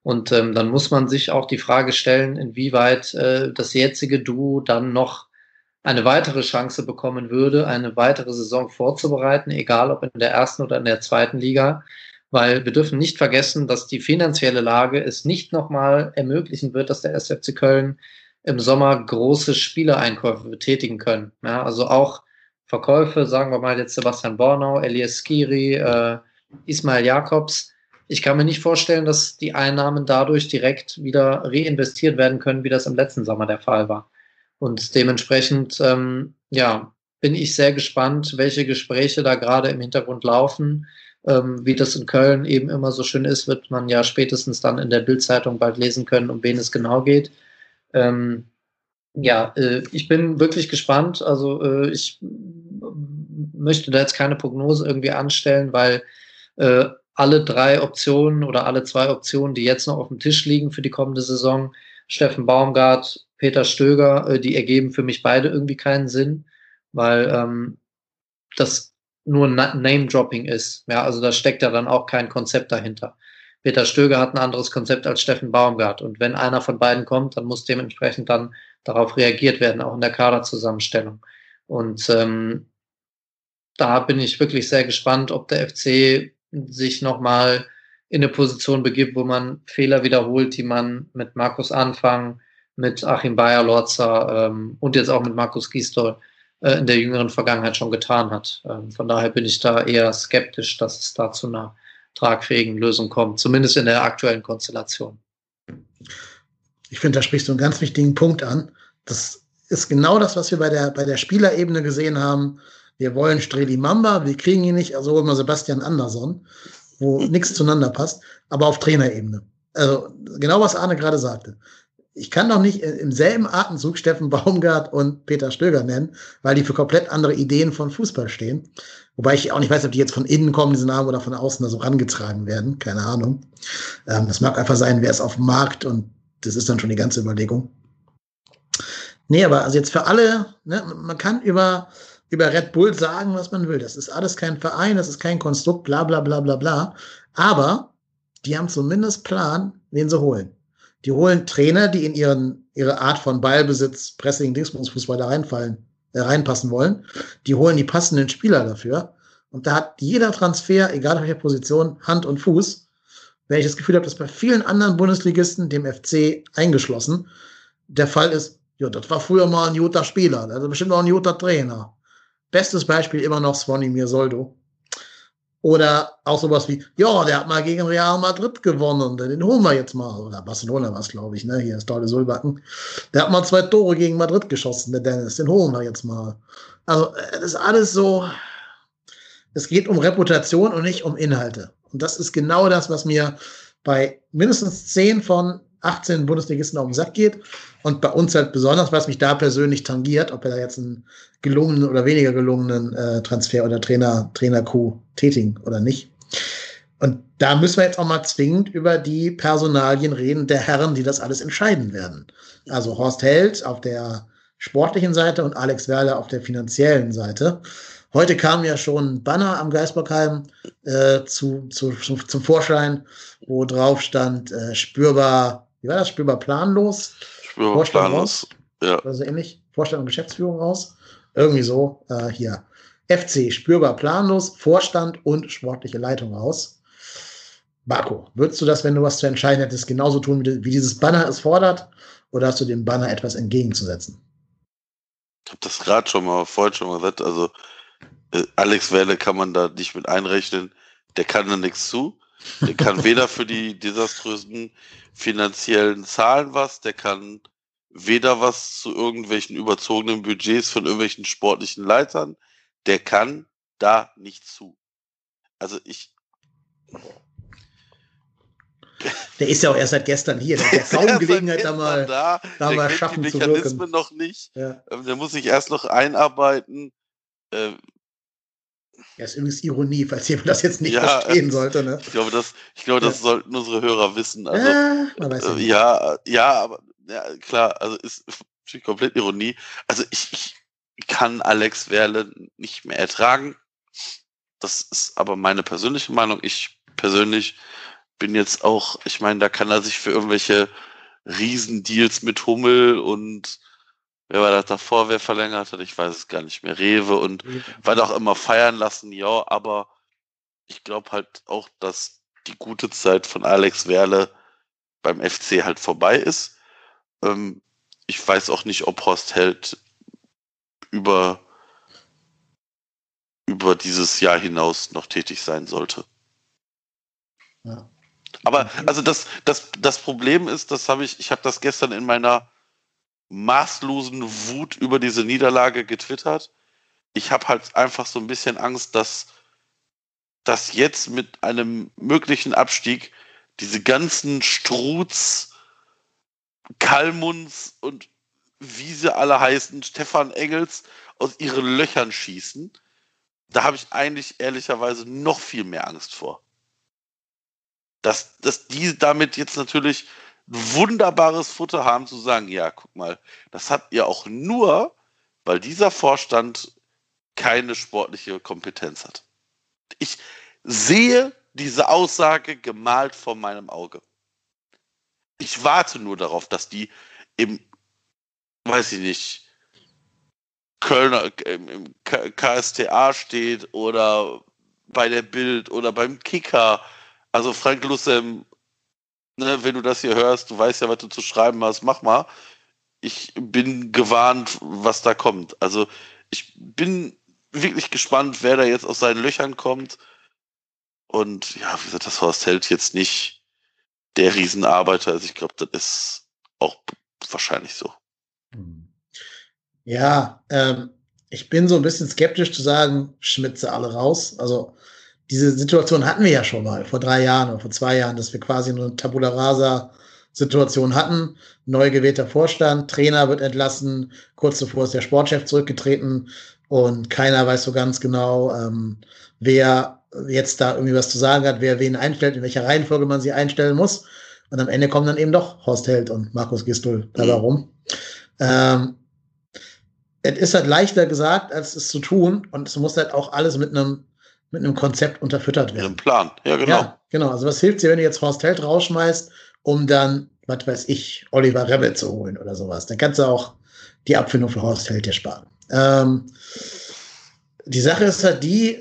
Und ähm, dann muss man sich auch die Frage stellen, inwieweit äh, das jetzige Duo dann noch eine weitere Chance bekommen würde, eine weitere Saison vorzubereiten, egal ob in der ersten oder in der zweiten Liga weil wir dürfen nicht vergessen, dass die finanzielle Lage es nicht nochmal ermöglichen wird, dass der SFC Köln im Sommer große Spielereinkäufe betätigen können. Ja, also auch Verkäufe, sagen wir mal jetzt Sebastian Bornau, Elias Skiri, äh, Ismail Jakobs. Ich kann mir nicht vorstellen, dass die Einnahmen dadurch direkt wieder reinvestiert werden können, wie das im letzten Sommer der Fall war. Und dementsprechend, ähm, ja, bin ich sehr gespannt, welche Gespräche da gerade im Hintergrund laufen ähm, wie das in Köln eben immer so schön ist, wird man ja spätestens dann in der Bildzeitung bald lesen können, um wen es genau geht. Ähm, ja, äh, ich bin wirklich gespannt. Also äh, ich möchte da jetzt keine Prognose irgendwie anstellen, weil äh, alle drei Optionen oder alle zwei Optionen, die jetzt noch auf dem Tisch liegen für die kommende Saison, Steffen Baumgart, Peter Stöger, äh, die ergeben für mich beide irgendwie keinen Sinn, weil ähm, das nur Name-Dropping ist. Ja, also da steckt ja dann auch kein Konzept dahinter. Peter Stöger hat ein anderes Konzept als Steffen Baumgart. Und wenn einer von beiden kommt, dann muss dementsprechend dann darauf reagiert werden, auch in der Kaderzusammenstellung. Und ähm, da bin ich wirklich sehr gespannt, ob der FC sich nochmal in eine Position begibt, wo man Fehler wiederholt, die man mit Markus Anfang, mit Achim Bayer-Lorzer ähm, und jetzt auch mit Markus Gisdol äh, in der jüngeren Vergangenheit schon getan hat. Ähm, von daher bin ich da eher skeptisch, dass es da zu einer tragfähigen Lösung kommt, zumindest in der aktuellen Konstellation. Ich finde, da sprichst du einen ganz wichtigen Punkt an. Das ist genau das, was wir bei der, bei der Spielerebene gesehen haben. Wir wollen Streli Mamba, wir kriegen ihn nicht, also immer Sebastian Andersson, wo nichts zueinander passt, aber auf Trainerebene. also genau was Arne gerade sagte. Ich kann doch nicht im selben Atemzug Steffen Baumgart und Peter Stöger nennen, weil die für komplett andere Ideen von Fußball stehen. Wobei ich auch nicht weiß, ob die jetzt von innen kommen, diese Namen, oder von außen da so rangetragen werden. Keine Ahnung. Ähm, das mag einfach sein, wer ist auf dem Markt und das ist dann schon die ganze Überlegung. Nee, aber also jetzt für alle, ne, man kann über, über Red Bull sagen, was man will. Das ist alles kein Verein, das ist kein Konstrukt, bla bla bla bla bla. Aber die haben zumindest Plan, wen sie holen. Die holen Trainer, die in ihren, ihre Art von Ballbesitz, Pressing, Dingsbumsfußball da reinfallen, äh, reinpassen wollen. Die holen die passenden Spieler dafür. Und da hat jeder Transfer, egal welcher Position, Hand und Fuß. Wenn ich das Gefühl habe, dass bei vielen anderen Bundesligisten, dem FC eingeschlossen, der Fall ist, ja, das war früher mal ein guter Spieler, also bestimmt auch ein guter Trainer. Bestes Beispiel immer noch Svonimir Soldo. Oder auch sowas wie, ja, der hat mal gegen Real Madrid gewonnen, den holen wir jetzt mal. Oder Barcelona war es, glaube ich, ne? Hier ist Tolle Solbacken. Der hat mal zwei Tore gegen Madrid geschossen, der Dennis, den holen wir jetzt mal. Also, das ist alles so, es geht um Reputation und nicht um Inhalte. Und das ist genau das, was mir bei mindestens 10 von 18 Bundesligisten auf den Sack geht. Und bei uns halt besonders, was mich da persönlich tangiert, ob er da jetzt einen gelungenen oder weniger gelungenen äh, Transfer oder Trainer, Trainer-Coup tätigen oder nicht. Und da müssen wir jetzt auch mal zwingend über die Personalien reden der Herren, die das alles entscheiden werden. Also Horst Held auf der sportlichen Seite und Alex Werle auf der finanziellen Seite. Heute kam ja schon ein Banner am Geisbockheim äh, zu, zu, zum, zum Vorschein, wo drauf stand, äh, spürbar, wie war das, spürbar planlos? Spürbar planlos, ja. Oder so ähnlich. Vorstand und Geschäftsführung raus. Irgendwie so, äh, hier. FC, spürbar planlos, Vorstand und sportliche Leitung raus. Marco, würdest du das, wenn du was zu entscheiden hättest, genauso tun, wie, wie dieses Banner es fordert? Oder hast du dem Banner etwas entgegenzusetzen? Ich habe das gerade schon mal, vorhin schon mal gesagt, also äh, Alex Welle kann man da nicht mit einrechnen. Der kann da nichts zu. Der kann weder für die desaströsen finanziellen Zahlen was, der kann weder was zu irgendwelchen überzogenen Budgets von irgendwelchen sportlichen Leitern, der kann da nicht zu. Also ich. Der ist ja auch erst seit gestern hier. Der hat kaum Gelegenheit, da mal, da, da mal schaffen die Mechanismen zu wirken. noch nicht. Ja. Ähm, der muss sich erst noch einarbeiten. Äh, ja, ist übrigens Ironie, falls jemand das jetzt nicht ja, verstehen sollte. Ne? Ich glaube, das, ich glaube, das ja. sollten unsere Hörer wissen. Also, äh, ja, ja, aber ja, klar, also ist natürlich komplett Ironie. Also ich, ich kann Alex Werle nicht mehr ertragen. Das ist aber meine persönliche Meinung. Ich persönlich bin jetzt auch, ich meine, da kann er sich für irgendwelche Riesendeals mit Hummel und wer war das davor, wer verlängert hat, ich weiß es gar nicht mehr, Rewe und ja. war doch immer feiern lassen, ja, aber ich glaube halt auch, dass die gute Zeit von Alex Werle beim FC halt vorbei ist. Ähm, ich weiß auch nicht, ob Horst Held über, über dieses Jahr hinaus noch tätig sein sollte. Ja. Aber also das, das, das Problem ist, das habe ich, ich habe das gestern in meiner maßlosen Wut über diese Niederlage getwittert. Ich habe halt einfach so ein bisschen Angst, dass, dass jetzt mit einem möglichen Abstieg diese ganzen Struz, Kalmunds und wie sie alle heißen, Stefan Engels aus ihren Löchern schießen. Da habe ich eigentlich ehrlicherweise noch viel mehr Angst vor. Dass, dass die damit jetzt natürlich wunderbares Futter haben zu sagen, ja, guck mal, das habt ihr auch nur, weil dieser Vorstand keine sportliche Kompetenz hat. Ich sehe diese Aussage gemalt vor meinem Auge. Ich warte nur darauf, dass die im, weiß ich nicht, Kölner, im KSTA steht oder bei der Bild oder beim Kicker. Also Frank Lussem ne, wenn du das hier hörst, du weißt ja, was du zu schreiben hast, mach mal. Ich bin gewarnt, was da kommt. Also ich bin wirklich gespannt, wer da jetzt aus seinen Löchern kommt. Und ja, wie gesagt, das Horst hält jetzt nicht der Riesenarbeiter. Also ich glaube, das ist auch wahrscheinlich so. Ja, ähm, ich bin so ein bisschen skeptisch zu sagen, schmitze alle raus. Also diese Situation hatten wir ja schon mal vor drei Jahren oder vor zwei Jahren, dass wir quasi eine Tabula Rasa Situation hatten. Neu gewählter Vorstand, Trainer wird entlassen, kurz zuvor ist der Sportchef zurückgetreten und keiner weiß so ganz genau, ähm, wer jetzt da irgendwie was zu sagen hat, wer wen einstellt, in welcher Reihenfolge man sie einstellen muss. Und am Ende kommen dann eben doch Horst Held und Markus Gistul dabei mhm. rum. Ähm, es ist halt leichter gesagt, als es zu tun. Und es muss halt auch alles mit einem mit einem Konzept unterfüttert werden. Mit einem Plan, ja, genau. Ja, genau. Also was hilft dir, wenn du jetzt Horst Held rausschmeißt, um dann, was weiß ich, Oliver Rebbe zu holen oder sowas? Dann kannst du auch die Abfindung für Horst Held dir sparen. Ähm, die Sache ist halt die,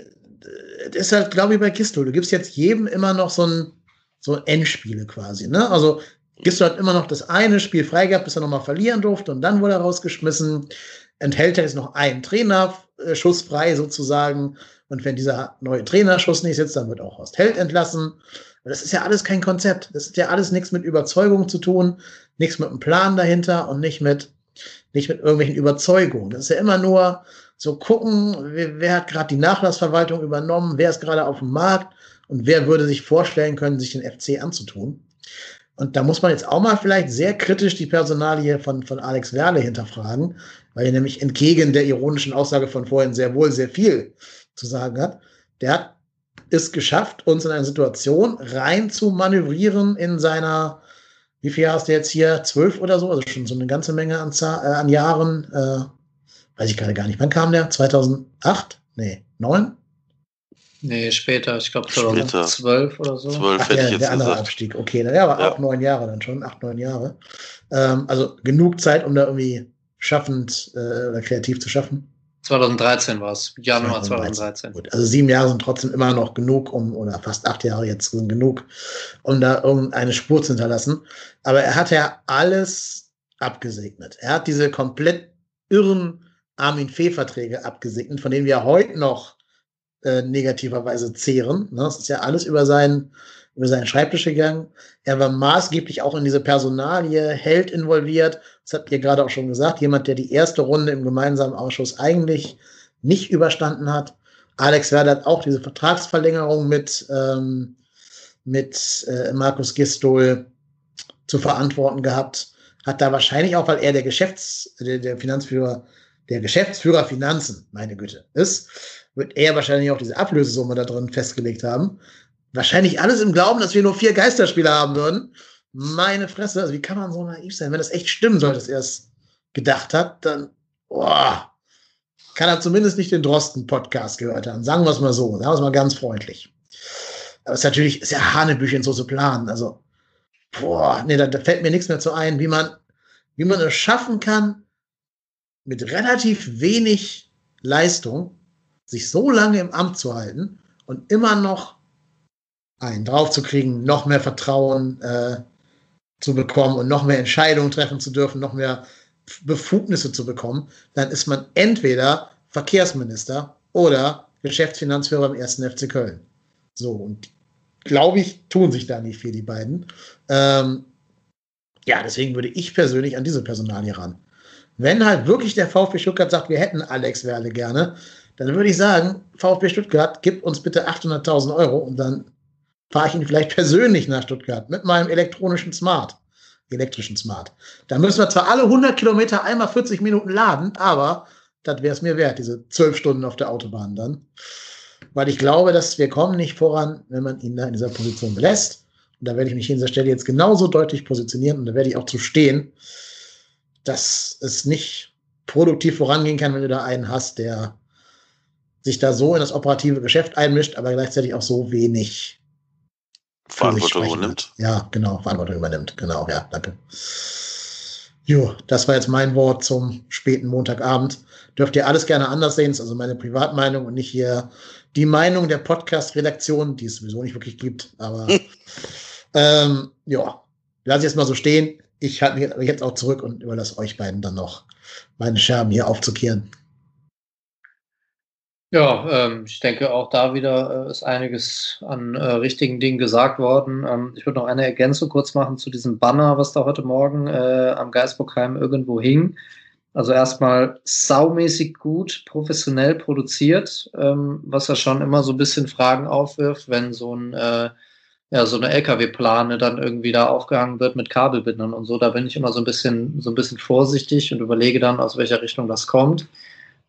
es ist halt, glaube ich, bei Kisto. Du gibst jetzt jedem immer noch so ein, so Endspiele quasi, ne? Also, Gisto hat immer noch das eine Spiel frei gehabt, bis er nochmal verlieren durfte und dann wurde er rausgeschmissen. Enthält er jetzt noch einen Trainerschuss frei sozusagen. Und wenn dieser neue Trainerschuss nicht sitzt, dann wird auch Horst Held entlassen. Das ist ja alles kein Konzept. Das ist ja alles nichts mit Überzeugung zu tun, nichts mit einem Plan dahinter und nicht mit, nicht mit irgendwelchen Überzeugungen. Das ist ja immer nur so gucken, wer, wer hat gerade die Nachlassverwaltung übernommen, wer ist gerade auf dem Markt und wer würde sich vorstellen können, sich den FC anzutun. Und da muss man jetzt auch mal vielleicht sehr kritisch die Personalie von, von Alex Werle hinterfragen, weil er nämlich entgegen der ironischen Aussage von vorhin sehr wohl sehr viel zu sagen hat. Der hat es geschafft, uns in eine Situation rein zu manövrieren in seiner, wie viel hast du jetzt hier? Zwölf oder so, also schon so eine ganze Menge an, äh, an Jahren. Äh, weiß ich gerade gar nicht. Wann kam der? 2008? Nee, 9? Nee, später. Ich glaube 2012 oder so. 12 Ach, hätte ja, ich jetzt der andere gesagt. Abstieg. Okay, der war ja. auch neun Jahre dann schon, acht, neun Jahre. Ähm, also genug Zeit, um da irgendwie schaffend äh, oder kreativ zu schaffen. 2013 war es, Januar 2013. 2013. Gut, also sieben Jahre sind trotzdem immer noch genug, um, oder fast acht Jahre jetzt sind genug, um da irgendeine Spur zu hinterlassen. Aber er hat ja alles abgesegnet. Er hat diese komplett irren Armin Fee-Verträge abgesegnet, von denen wir heute noch äh, negativerweise zehren. Ne? Das ist ja alles über seinen, über seinen Schreibtisch gegangen. Er war maßgeblich auch in diese Personalie Held involviert. Das habt ihr gerade auch schon gesagt. Jemand, der die erste Runde im gemeinsamen Ausschuss eigentlich nicht überstanden hat. Alex Werder hat auch diese Vertragsverlängerung mit, ähm, mit äh, Markus Gistol zu verantworten gehabt. Hat da wahrscheinlich auch, weil er der Geschäfts-, der, der Finanzführer der Geschäftsführer Finanzen, meine Güte, ist, wird er wahrscheinlich auch diese Ablösesumme da drin festgelegt haben. Wahrscheinlich alles im Glauben, dass wir nur vier Geisterspieler haben würden. Meine Fresse, also wie kann man so naiv sein? Wenn das echt stimmen sollte, dass er es gedacht hat, dann boah, kann er zumindest nicht den Drosten-Podcast gehört haben. Sagen wir es mal so, sagen wir es mal ganz freundlich. Aber es ist natürlich, ist ja Hanebüchen so zu planen. Also, boah, nee, da, da fällt mir nichts mehr zu ein, wie man, wie man es schaffen kann, mit relativ wenig Leistung sich so lange im Amt zu halten und immer noch einen draufzukriegen, noch mehr Vertrauen äh, zu bekommen und noch mehr Entscheidungen treffen zu dürfen, noch mehr Befugnisse zu bekommen, dann ist man entweder Verkehrsminister oder Geschäftsfinanzführer beim ersten FC Köln. So, und glaube ich, tun sich da nicht viel, die beiden. Ähm, ja, deswegen würde ich persönlich an diese Personalie ran. Wenn halt wirklich der VfB Stuttgart sagt, wir hätten Alex Werle gerne, dann würde ich sagen, VfB Stuttgart, gib uns bitte 800.000 Euro und dann fahre ich ihn vielleicht persönlich nach Stuttgart mit meinem elektronischen Smart, elektrischen Smart. Da müssen wir zwar alle 100 Kilometer einmal 40 Minuten laden, aber das wäre es mir wert, diese zwölf Stunden auf der Autobahn dann. Weil ich glaube, dass wir kommen nicht voran, wenn man ihn da in dieser Position lässt. Und da werde ich mich an dieser Stelle jetzt genauso deutlich positionieren und da werde ich auch zu stehen dass es nicht produktiv vorangehen kann, wenn du da einen hast, der sich da so in das operative Geschäft einmischt, aber gleichzeitig auch so wenig Verantwortung übernimmt. Ja, genau, Verantwortung übernimmt. Genau, ja, danke. Jo, das war jetzt mein Wort zum späten Montagabend. Dürft ihr alles gerne anders sehen, das ist also meine Privatmeinung und nicht hier die Meinung der Podcast-Redaktion, die es sowieso nicht wirklich gibt, aber ähm, ja, lass ich jetzt mal so stehen ich halte mich jetzt auch zurück und überlasse euch beiden dann noch meine Scherben hier aufzukehren. Ja, ähm, ich denke auch da wieder äh, ist einiges an äh, richtigen Dingen gesagt worden. Ähm, ich würde noch eine Ergänzung kurz machen zu diesem Banner, was da heute Morgen äh, am Geisburgheim irgendwo hing. Also erstmal saumäßig gut, professionell produziert, ähm, was ja schon immer so ein bisschen Fragen aufwirft, wenn so ein äh, ja, so eine LKW-Plane dann irgendwie da aufgehangen wird mit Kabelbindern und so. Da bin ich immer so ein bisschen, so ein bisschen vorsichtig und überlege dann, aus welcher Richtung das kommt.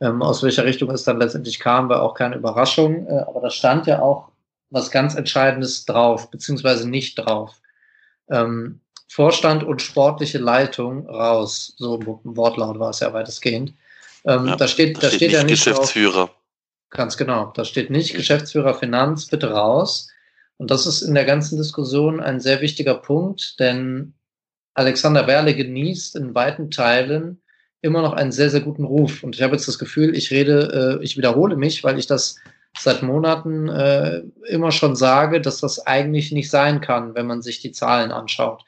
Ähm, aus welcher Richtung es dann letztendlich kam, war auch keine Überraschung. Äh, aber da stand ja auch was ganz Entscheidendes drauf, beziehungsweise nicht drauf. Ähm, Vorstand und sportliche Leitung raus. So im Wortlaut war es ja weitestgehend. Ähm, ja, da steht, da, steht, steht ja nicht Geschäftsführer. Drauf, ganz genau. Da steht nicht Geschäftsführer Finanz, bitte raus. Und das ist in der ganzen Diskussion ein sehr wichtiger Punkt, denn Alexander Werle genießt in weiten Teilen immer noch einen sehr, sehr guten Ruf. Und ich habe jetzt das Gefühl, ich rede, äh, ich wiederhole mich, weil ich das seit Monaten äh, immer schon sage, dass das eigentlich nicht sein kann, wenn man sich die Zahlen anschaut.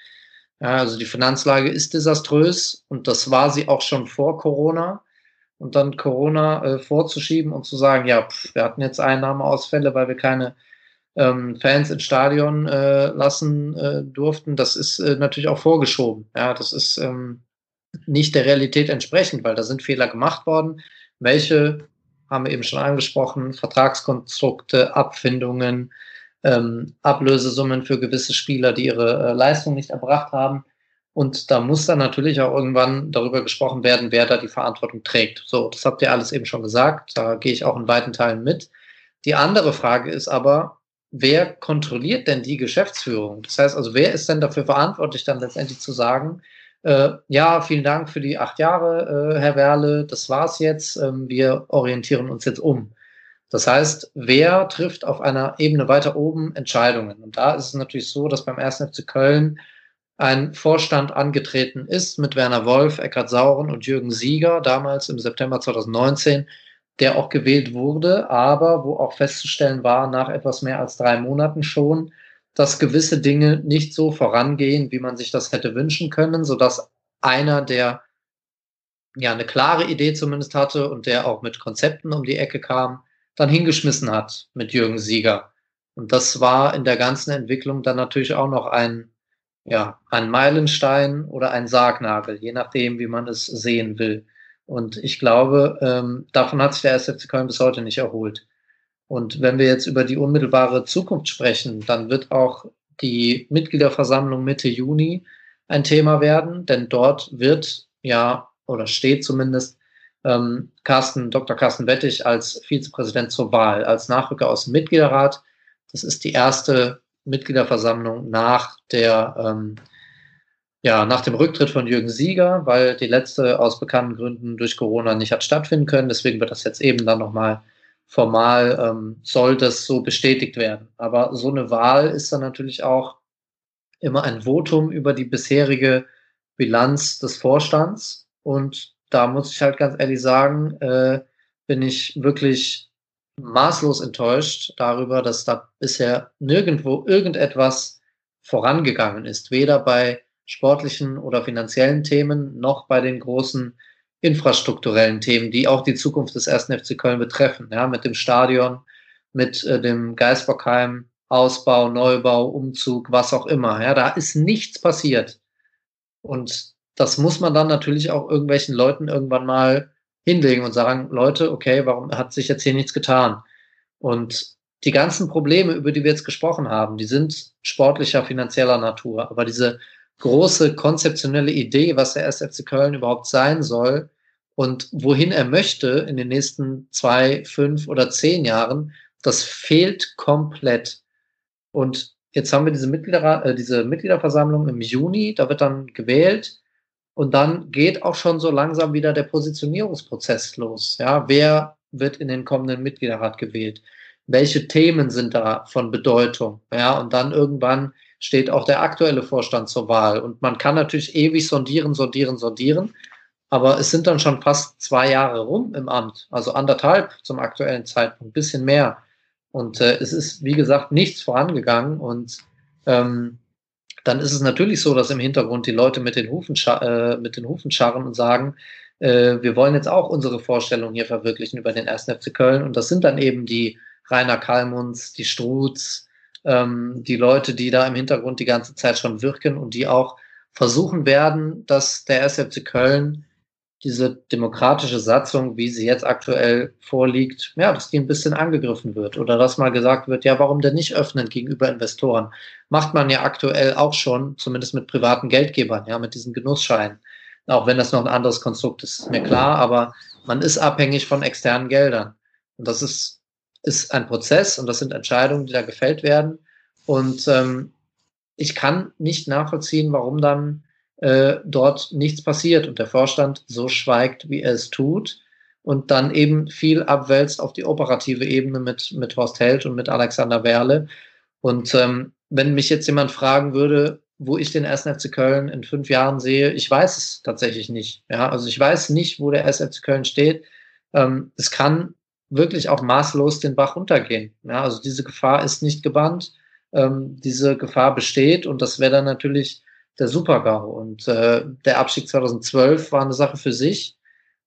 Ja, also die Finanzlage ist desaströs und das war sie auch schon vor Corona. Und dann Corona äh, vorzuschieben und zu sagen, ja, pff, wir hatten jetzt Einnahmeausfälle, weil wir keine ähm, Fans ins Stadion äh, lassen äh, durften, das ist äh, natürlich auch vorgeschoben. Ja, das ist ähm, nicht der Realität entsprechend, weil da sind Fehler gemacht worden. Welche haben wir eben schon angesprochen? Vertragskonstrukte, Abfindungen, ähm, Ablösesummen für gewisse Spieler, die ihre äh, Leistung nicht erbracht haben. Und da muss dann natürlich auch irgendwann darüber gesprochen werden, wer da die Verantwortung trägt. So, das habt ihr alles eben schon gesagt. Da gehe ich auch in weiten Teilen mit. Die andere Frage ist aber, wer kontrolliert denn die Geschäftsführung? Das heißt also, wer ist denn dafür verantwortlich, dann letztendlich zu sagen, äh, ja, vielen Dank für die acht Jahre, äh, Herr Werle, das war's jetzt, ähm, wir orientieren uns jetzt um. Das heißt, wer trifft auf einer Ebene weiter oben Entscheidungen? Und da ist es natürlich so, dass beim 1. FC Köln ein Vorstand angetreten ist mit Werner Wolf, Eckhard Sauren und Jürgen Sieger, damals im September 2019, der auch gewählt wurde, aber wo auch festzustellen war, nach etwas mehr als drei Monaten schon, dass gewisse Dinge nicht so vorangehen, wie man sich das hätte wünschen können, sodass einer, der ja eine klare Idee zumindest hatte und der auch mit Konzepten um die Ecke kam, dann hingeschmissen hat mit Jürgen Sieger. Und das war in der ganzen Entwicklung dann natürlich auch noch ein, ja, ein Meilenstein oder ein Sargnagel, je nachdem, wie man es sehen will. Und ich glaube, ähm, davon hat sich der SFC Köln bis heute nicht erholt. Und wenn wir jetzt über die unmittelbare Zukunft sprechen, dann wird auch die Mitgliederversammlung Mitte Juni ein Thema werden, denn dort wird ja oder steht zumindest ähm, Carsten, Dr. Carsten Wettig als Vizepräsident zur Wahl, als Nachrücker aus dem Mitgliederrat. Das ist die erste Mitgliederversammlung nach der ähm, ja, nach dem Rücktritt von Jürgen Sieger, weil die letzte aus bekannten Gründen durch Corona nicht hat stattfinden können. Deswegen wird das jetzt eben dann nochmal formal, ähm, soll das so bestätigt werden. Aber so eine Wahl ist dann natürlich auch immer ein Votum über die bisherige Bilanz des Vorstands. Und da muss ich halt ganz ehrlich sagen, äh, bin ich wirklich maßlos enttäuscht darüber, dass da bisher nirgendwo irgendetwas vorangegangen ist. Weder bei sportlichen oder finanziellen Themen noch bei den großen infrastrukturellen Themen, die auch die Zukunft des ersten FC Köln betreffen, ja, mit dem Stadion, mit äh, dem Geisbockheim, Ausbau, Neubau, Umzug, was auch immer. Ja, da ist nichts passiert. Und das muss man dann natürlich auch irgendwelchen Leuten irgendwann mal hinlegen und sagen, Leute, okay, warum hat sich jetzt hier nichts getan? Und die ganzen Probleme, über die wir jetzt gesprochen haben, die sind sportlicher, finanzieller Natur. Aber diese große konzeptionelle Idee, was der SFC Köln überhaupt sein soll und wohin er möchte in den nächsten zwei, fünf oder zehn Jahren, das fehlt komplett. Und jetzt haben wir diese, Mitglieder, äh, diese Mitgliederversammlung im Juni, da wird dann gewählt und dann geht auch schon so langsam wieder der Positionierungsprozess los. Ja, wer wird in den kommenden Mitgliederrat gewählt? Welche Themen sind da von Bedeutung? Ja, und dann irgendwann steht auch der aktuelle Vorstand zur Wahl. Und man kann natürlich ewig sondieren, sondieren, sondieren. Aber es sind dann schon fast zwei Jahre rum im Amt, also anderthalb zum aktuellen Zeitpunkt, bisschen mehr. Und äh, es ist, wie gesagt, nichts vorangegangen. Und ähm, dann ist es natürlich so, dass im Hintergrund die Leute mit den Hufen, äh, mit den Hufen scharren und sagen, äh, wir wollen jetzt auch unsere Vorstellung hier verwirklichen über den 1. FC Köln. Und das sind dann eben die Rainer Kalmunds, die Struths, ähm, die Leute, die da im Hintergrund die ganze Zeit schon wirken und die auch versuchen werden, dass der SFC Köln diese demokratische Satzung, wie sie jetzt aktuell vorliegt, ja, dass die ein bisschen angegriffen wird oder dass mal gesagt wird, ja, warum denn nicht öffnen gegenüber Investoren? Macht man ja aktuell auch schon, zumindest mit privaten Geldgebern, ja, mit diesen Genussscheinen. Auch wenn das noch ein anderes Konstrukt ist, ist mir klar, aber man ist abhängig von externen Geldern. Und das ist, ist ein Prozess und das sind Entscheidungen, die da gefällt werden. Und ähm, ich kann nicht nachvollziehen, warum dann äh, dort nichts passiert und der Vorstand so schweigt, wie er es tut und dann eben viel abwälzt auf die operative Ebene mit, mit Horst Held und mit Alexander Werle. Und ähm, wenn mich jetzt jemand fragen würde, wo ich den 1. FC Köln in fünf Jahren sehe, ich weiß es tatsächlich nicht. Ja, also ich weiß nicht, wo der 1. FC Köln steht. Ähm, es kann wirklich auch maßlos den Bach runtergehen. Ja, also diese Gefahr ist nicht gebannt. Ähm, diese Gefahr besteht und das wäre dann natürlich der Super-GAU. Und äh, der Abstieg 2012 war eine Sache für sich,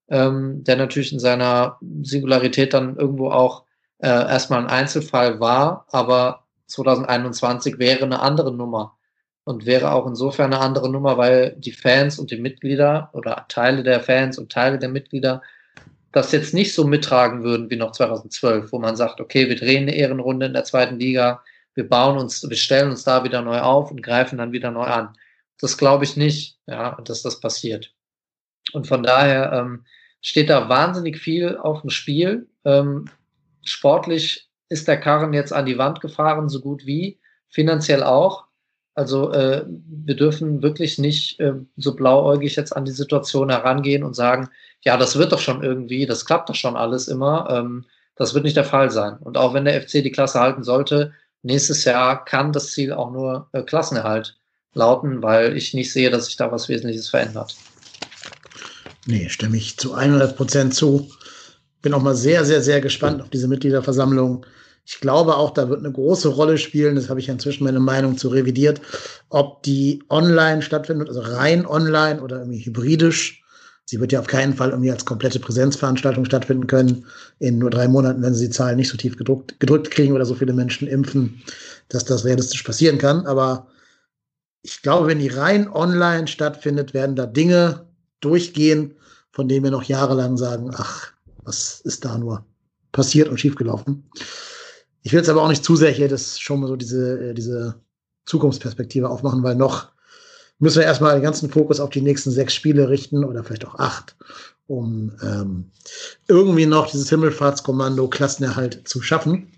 ähm, der natürlich in seiner Singularität dann irgendwo auch äh, erstmal ein Einzelfall war, aber 2021 wäre eine andere Nummer und wäre auch insofern eine andere Nummer, weil die Fans und die Mitglieder oder Teile der Fans und Teile der Mitglieder das jetzt nicht so mittragen würden wie noch 2012, wo man sagt, okay, wir drehen eine Ehrenrunde in der zweiten Liga, wir bauen uns, wir stellen uns da wieder neu auf und greifen dann wieder neu an. Das glaube ich nicht, ja, dass das passiert. Und von daher ähm, steht da wahnsinnig viel auf dem Spiel. Ähm, sportlich ist der Karren jetzt an die Wand gefahren, so gut wie, finanziell auch. Also äh, wir dürfen wirklich nicht äh, so blauäugig jetzt an die Situation herangehen und sagen, ja, das wird doch schon irgendwie, das klappt doch schon alles immer. Ähm, das wird nicht der Fall sein. Und auch wenn der FC die Klasse halten sollte, nächstes Jahr kann das Ziel auch nur äh, Klassenerhalt lauten, weil ich nicht sehe, dass sich da was Wesentliches verändert. Nee, stimme ich zu 100 Prozent zu. Bin auch mal sehr, sehr, sehr gespannt auf diese Mitgliederversammlung. Ich glaube auch, da wird eine große Rolle spielen, das habe ich inzwischen meine Meinung zu revidiert, ob die online stattfindet, also rein online oder irgendwie hybridisch. Sie wird ja auf keinen Fall irgendwie als komplette Präsenzveranstaltung stattfinden können. In nur drei Monaten, wenn sie die Zahlen nicht so tief gedruckt, gedrückt kriegen oder so viele Menschen impfen, dass das realistisch passieren kann. Aber ich glaube, wenn die rein online stattfindet, werden da Dinge durchgehen, von denen wir noch jahrelang sagen, ach, was ist da nur passiert und schiefgelaufen. Ich will jetzt aber auch nicht zu sehr hier das schon mal so diese, äh, diese Zukunftsperspektive aufmachen, weil noch müssen wir erstmal den ganzen Fokus auf die nächsten sechs Spiele richten oder vielleicht auch acht, um ähm, irgendwie noch dieses Himmelfahrtskommando Klassenerhalt zu schaffen.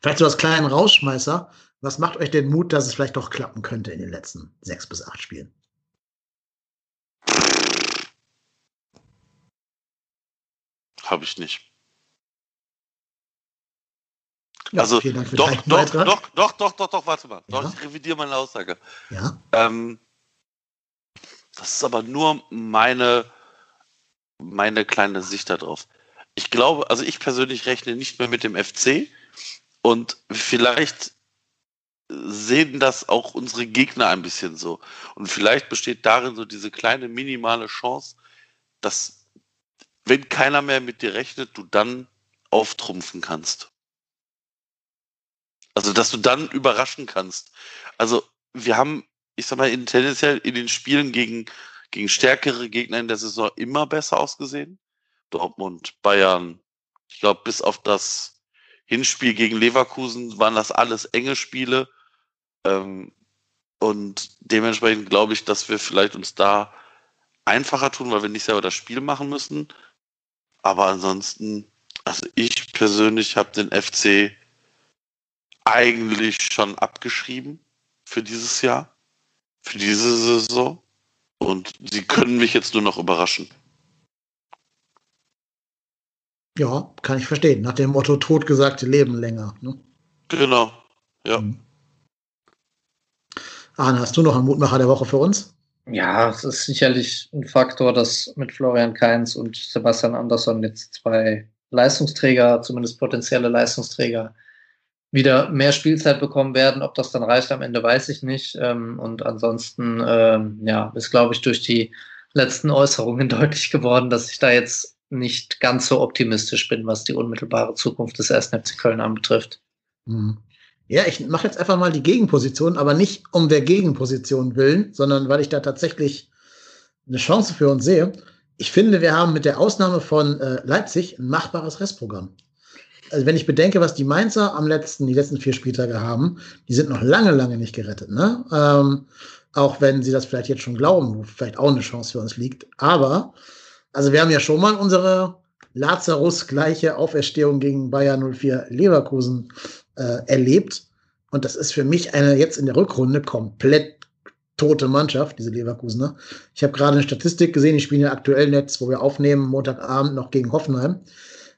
Vielleicht so als kleinen Rausschmeißer. Was macht euch den Mut, dass es vielleicht doch klappen könnte in den letzten sechs bis acht Spielen? Habe ich nicht. Ja, also, doch, doch, Beitrag. doch, doch, doch, doch, doch, warte mal. Ja. Doch, ich revidiere meine Aussage. Ja, Ähm, das ist aber nur meine, meine kleine Sicht darauf. Ich glaube, also ich persönlich rechne nicht mehr mit dem FC und vielleicht sehen das auch unsere Gegner ein bisschen so. Und vielleicht besteht darin so diese kleine minimale Chance, dass wenn keiner mehr mit dir rechnet, du dann auftrumpfen kannst. Also, dass du dann überraschen kannst. Also, wir haben, ich sag mal, in, tendenziell in den Spielen gegen, gegen stärkere Gegner in der Saison immer besser ausgesehen. Dortmund, Bayern, ich glaube, bis auf das Hinspiel gegen Leverkusen waren das alles enge Spiele. Ähm, und dementsprechend glaube ich, dass wir vielleicht uns da einfacher tun, weil wir nicht selber das Spiel machen müssen. Aber ansonsten, also ich persönlich habe den FC eigentlich schon abgeschrieben für dieses Jahr, für diese Saison. Und sie können mich jetzt nur noch überraschen. ja, kann ich verstehen. Nach dem Motto totgesagte Leben länger. Ne? Genau. Ja. Mhm. Arne, hast du noch einen Mutmacher der Woche für uns? Ja, es ist sicherlich ein Faktor, dass mit Florian Kainz und Sebastian Andersson jetzt zwei Leistungsträger, zumindest potenzielle Leistungsträger, wieder mehr Spielzeit bekommen werden. Ob das dann reicht am Ende, weiß ich nicht. Ähm, Und ansonsten, ähm, ja, ist, glaube ich, durch die letzten Äußerungen deutlich geworden, dass ich da jetzt nicht ganz so optimistisch bin, was die unmittelbare Zukunft des 1. FC Köln anbetrifft. Mhm. Ja, ich mache jetzt einfach mal die Gegenposition, aber nicht um der Gegenposition willen, sondern weil ich da tatsächlich eine Chance für uns sehe. ich finde, wir haben mit der Ausnahme von äh, Leipzig ein machbares Restprogramm. Also wenn ich bedenke, was die Mainzer am letzten, die letzten vier Spieltage haben, die sind noch lange, lange nicht gerettet. Ne? Ähm, auch wenn sie das vielleicht jetzt schon glauben, wo vielleicht auch eine Chance für uns liegt. Aber, also wir haben ja schon mal unsere Lazarus-gleiche Auferstehung gegen Bayern 04 Leverkusen äh, erlebt. Und das ist für mich eine jetzt in der Rückrunde komplett tote Mannschaft, diese Leverkusener. Ich habe gerade eine Statistik gesehen, ich spiele aktuell Netz, wo wir aufnehmen, Montagabend noch gegen Hoffenheim.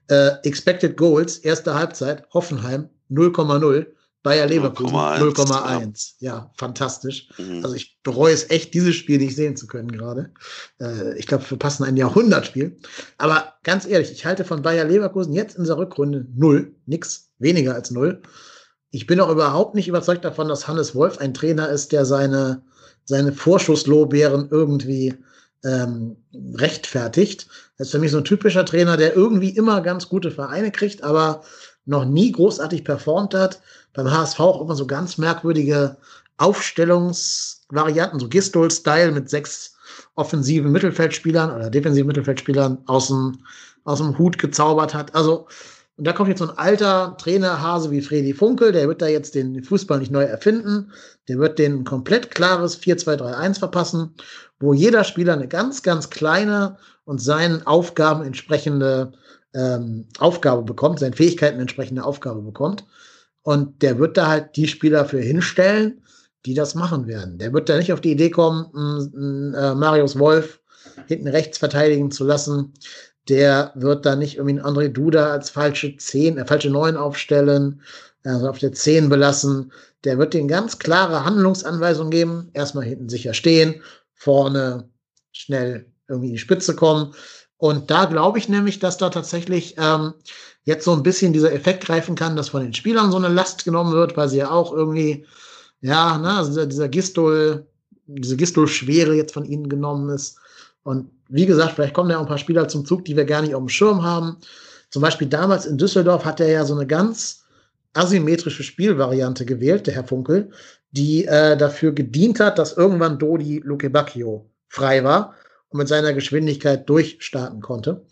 Äh, expected Goals, erste Halbzeit, Hoffenheim 0,0, Bayer Leverkusen 0,1. Ja. fantastisch. Mhm. Also ich bereue es echt, dieses Spiel nicht sehen zu können gerade. Äh, ich glaube, wir passen ein Jahrhundertspiel. Aber ganz ehrlich, ich halte von Bayer Leverkusen jetzt in dieser Rückrunde null, nix, weniger als null. Ich bin auch überhaupt nicht überzeugt davon, dass Hannes Wolf ein Trainer ist, der seine seine Vorschusslorbeeren irgendwie ähm, rechtfertigt. Das ist für mich so ein typischer Trainer, der irgendwie immer ganz gute Vereine kriegt, aber noch nie großartig performt hat. Beim HSV auch immer so ganz merkwürdige Aufstellungsvarianten, so Gistol-Style mit sechs offensiven Mittelfeldspielern oder defensiven Mittelfeldspielern aus dem, aus dem Hut gezaubert hat. Also und da kommt jetzt so ein alter Trainerhase wie Freddy Funkel, der wird da jetzt den Fußball nicht neu erfinden. Der wird den komplett klares 4-2-3-1 verpassen, wo jeder Spieler eine ganz, ganz kleine und seinen Aufgaben entsprechende ähm, Aufgabe bekommt, seinen Fähigkeiten entsprechende Aufgabe bekommt. Und der wird da halt die Spieler für hinstellen, die das machen werden. Der wird da nicht auf die Idee kommen, äh, Marius Wolf hinten rechts verteidigen zu lassen der wird da nicht irgendwie einen André Duda als falsche 10, äh, falsche 9 aufstellen, also auf der 10 belassen. Der wird den ganz klare Handlungsanweisungen geben. Erstmal hinten sicher stehen, vorne schnell irgendwie in die Spitze kommen. Und da glaube ich nämlich, dass da tatsächlich ähm, jetzt so ein bisschen dieser Effekt greifen kann, dass von den Spielern so eine Last genommen wird, weil sie ja auch irgendwie, ja, ne, also dieser, dieser Gistol, diese Gistol-Schwere jetzt von ihnen genommen ist. Und wie gesagt, vielleicht kommen ja auch ein paar Spieler zum Zug, die wir gar nicht auf dem Schirm haben. Zum Beispiel damals in Düsseldorf hat er ja so eine ganz asymmetrische Spielvariante gewählt, der Herr Funkel, die äh, dafür gedient hat, dass irgendwann Dodi Luke Bacchio frei war und mit seiner Geschwindigkeit durchstarten konnte.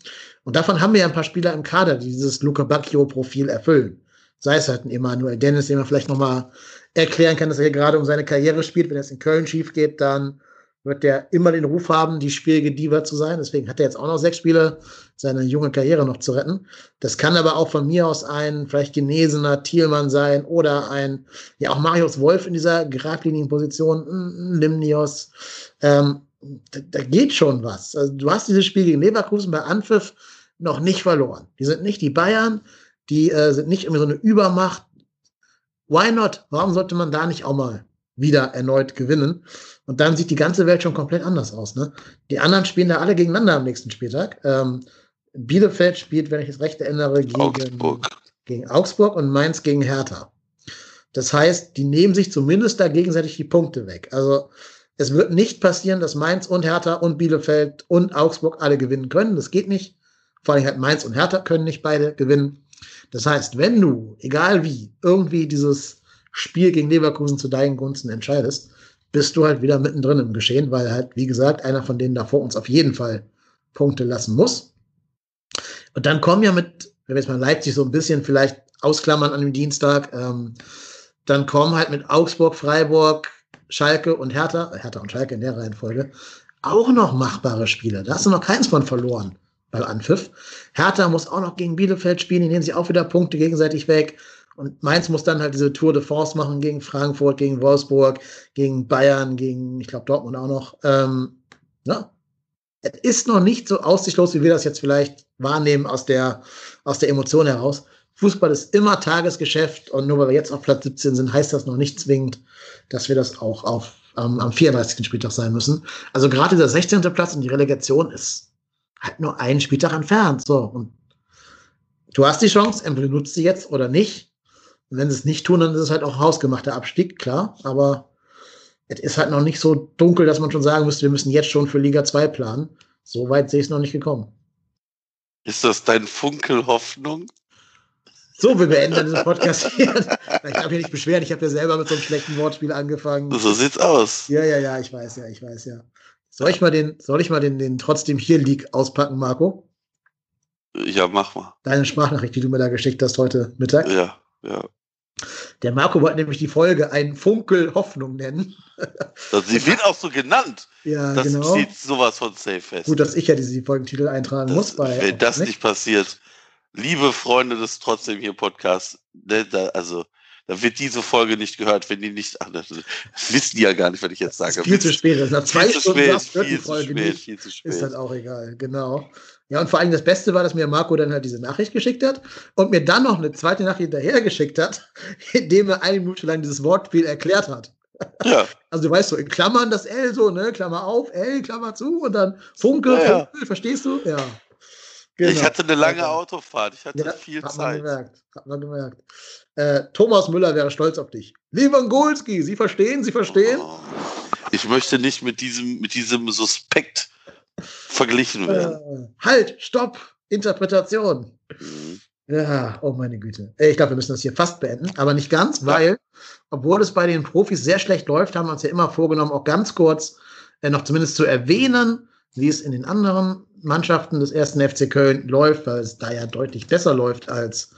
Und davon haben wir ja ein paar Spieler im Kader, die dieses Luke Bacchio-Profil erfüllen. Sei es halt ein Emanuel Dennis, den man vielleicht nochmal erklären kann, dass er hier gerade um seine Karriere spielt. Wenn es in Köln schief geht, dann wird der immer den Ruf haben, die schwierige Diva zu sein. Deswegen hat er jetzt auch noch sechs Spiele, seine junge Karriere noch zu retten. Das kann aber auch von mir aus ein vielleicht genesener Thielmann sein oder ein, ja auch Marius Wolf in dieser geradlinigen Position, Limnios. Ähm, da, da, geht schon was. Also du hast dieses Spiel gegen Leverkusen bei Anpfiff noch nicht verloren. Die sind nicht die Bayern, die äh, sind nicht immer so eine Übermacht. Why not? Warum sollte man da nicht auch mal wieder erneut gewinnen? Und dann sieht die ganze Welt schon komplett anders aus. Ne? Die anderen spielen da alle gegeneinander am nächsten Spieltag. Ähm, Bielefeld spielt, wenn ich es recht erinnere, gegen Augsburg. gegen Augsburg und Mainz gegen Hertha. Das heißt, die nehmen sich zumindest da gegenseitig die Punkte weg. Also es wird nicht passieren, dass Mainz und Hertha und Bielefeld und Augsburg alle gewinnen können. Das geht nicht. Vor allem halt Mainz und Hertha können nicht beide gewinnen. Das heißt, wenn du, egal wie, irgendwie dieses Spiel gegen Leverkusen zu deinen Gunsten entscheidest, bist du halt wieder mittendrin im Geschehen, weil halt, wie gesagt, einer von denen da vor uns auf jeden Fall Punkte lassen muss. Und dann kommen ja mit, wenn wir jetzt mal Leipzig so ein bisschen vielleicht ausklammern an dem Dienstag, ähm, dann kommen halt mit Augsburg, Freiburg, Schalke und Hertha, äh, Hertha und Schalke in der Reihenfolge, auch noch machbare Spiele. Da hast du noch keins von verloren beim Anpfiff. Hertha muss auch noch gegen Bielefeld spielen, die nehmen sich auch wieder Punkte gegenseitig weg. Und Mainz muss dann halt diese Tour de Force machen gegen Frankfurt, gegen Wolfsburg, gegen Bayern, gegen, ich glaube, Dortmund auch noch. Ähm, ja. Es ist noch nicht so aussichtslos, wie wir das jetzt vielleicht wahrnehmen aus der, aus der Emotion heraus. Fußball ist immer Tagesgeschäft und nur weil wir jetzt auf Platz 17 sind, heißt das noch nicht zwingend, dass wir das auch auf, ähm, am 34. Spieltag sein müssen. Also gerade dieser 16. Platz und die Relegation ist halt nur einen Spieltag entfernt. So. Und du hast die Chance, entweder nutzt sie jetzt oder nicht. Und wenn sie es nicht tun, dann ist es halt auch hausgemachter Abstieg, klar. Aber es ist halt noch nicht so dunkel, dass man schon sagen müsste, wir müssen jetzt schon für Liga 2 planen. So weit sehe ich es noch nicht gekommen. Ist das dein Funkelhoffnung? So, wir beenden diesen Podcast hier. Ich habe hier nicht beschwert, ich habe ja selber mit so einem schlechten Wortspiel angefangen. So sieht's aus. Ja, ja, ja, ich weiß ja, ich weiß ja. Soll ich mal den, soll ich mal den, den trotzdem hier Leak auspacken, Marco? Ja, mach mal. Deine Sprachnachricht, die du mir da geschickt hast heute Mittag. Ja, ja. Der Marco wollte nämlich die Folge ein Funkel Hoffnung nennen. Sie wird auch so genannt. Ja, das genau. steht sowas von safe fest. Gut, dass ich ja diese Folgentitel eintragen muss. das, Bei, wenn das nicht passiert, liebe Freunde des trotzdem hier Podcasts, ne, da, also da wird diese Folge nicht gehört, wenn die nicht. Ach, das, das wissen die ja gar nicht, was ich jetzt Das sage. ist viel zu spät. Nach zwei Viel zu Stunden spät, die viel zu Folge spät, nicht. viel zu Ist spät. halt auch egal, genau. Ja, und vor allem das Beste war, dass mir Marco dann halt diese Nachricht geschickt hat und mir dann noch eine zweite Nachricht hinterher geschickt hat, indem er eine Minute lang dieses Wortspiel erklärt hat. Ja, Also du weißt so, in Klammern das L so, ne? Klammer auf, L, Klammer zu und dann Funke, Ja, ja. Funkel, verstehst du? Ja. Ich Genau. hatte eine lange Ja. Autofahrt, ich hatte Ja, viel hat man Zeit. gemerkt. Hat man gemerkt. Äh, Thomas Müller wäre stolz auf dich. Lewandowski, Sie verstehen, Sie verstehen? Oh. Ich möchte nicht mit diesem, mit diesem Suspekt verglichen werden. Äh, halt, stopp, Interpretation. Mhm. Ja, oh meine Güte. Ich glaube, wir müssen das hier fast beenden, aber nicht ganz, weil, obwohl es bei den Profis sehr schlecht läuft, haben wir uns ja immer vorgenommen, auch ganz kurz äh, noch zumindest zu erwähnen, wie es in den anderen Mannschaften des ersten FC Köln läuft, weil es da ja deutlich besser läuft als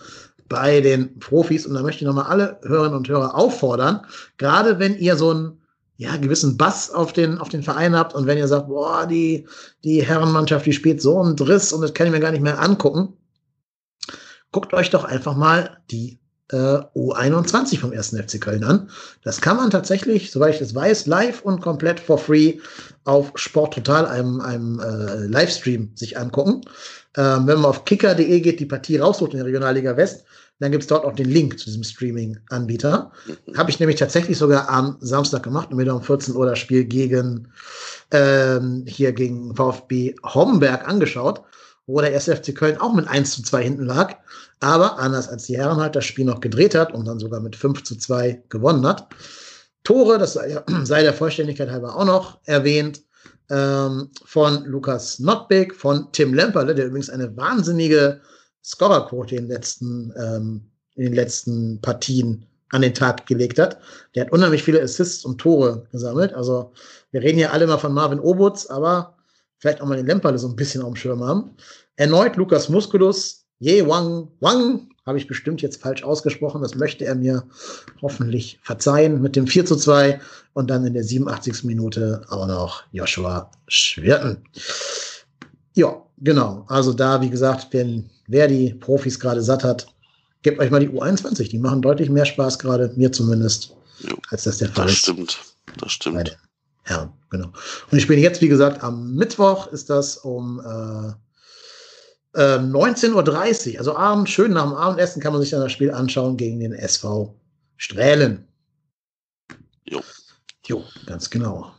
bei den Profis. Und da möchte ich nochmal alle Hörerinnen und Hörer auffordern, gerade wenn ihr so einen ja, gewissen Bass auf den, auf den Verein habt und wenn ihr sagt, boah, die, die Herrenmannschaft, die spielt so einen Driss und das kann ich mir gar nicht mehr angucken, guckt euch doch einfach mal die äh, U21 vom 1. FC Köln an. Das kann man tatsächlich, soweit ich das weiß, live und komplett for free auf Sport Total, einem, einem äh, Livestream, sich angucken. Ähm, wenn man auf kicker.de geht, die Partie raussucht in der Regionalliga West, dann gibt es dort auch den Link zu diesem Streaming-Anbieter. Habe ich nämlich tatsächlich sogar am Samstag gemacht und mir da um 14 Uhr das Spiel gegen ähm, hier gegen VfB Homberg angeschaut, wo der 1. FC Köln auch mit 1 zu 2 hinten lag, aber anders als die Herren halt das Spiel noch gedreht hat und dann sogar mit 5 zu 2 gewonnen hat. Tore, das sei, der Vollständigkeit halber auch noch erwähnt, ähm, von Lukas Notbeck, von Tim Lemperle, der übrigens eine wahnsinnige Scorerquote in den letzten, ähm, in den letzten Partien an den Tag gelegt hat. Der hat unheimlich viele Assists und Tore gesammelt. Also wir reden hier alle mal von Marvin Obutz, aber vielleicht auch mal den Lemperle so ein bisschen auf dem Schirm haben. Erneut Lukas Musculus, Ye Wang Wang, habe ich bestimmt jetzt falsch ausgesprochen. Das möchte er mir hoffentlich verzeihen mit dem 4 zu 2 und dann in der 87. Minute auch noch Joshua Schwirten. Ja, genau. Also da, wie gesagt, wenn wer die Profis gerade satt hat, gebt euch mal die U21. Die machen deutlich mehr Spaß gerade, mir zumindest, Jo, als das der Fall Das ist. stimmt. Das stimmt. Herren, genau. Und ich bin jetzt, wie gesagt, am Mittwoch ist das um äh, äh, 19.30 Uhr. Also abends, schön nach dem Abendessen kann man sich dann das Spiel anschauen gegen den SV Strählen. Jo. Jo, ganz genau.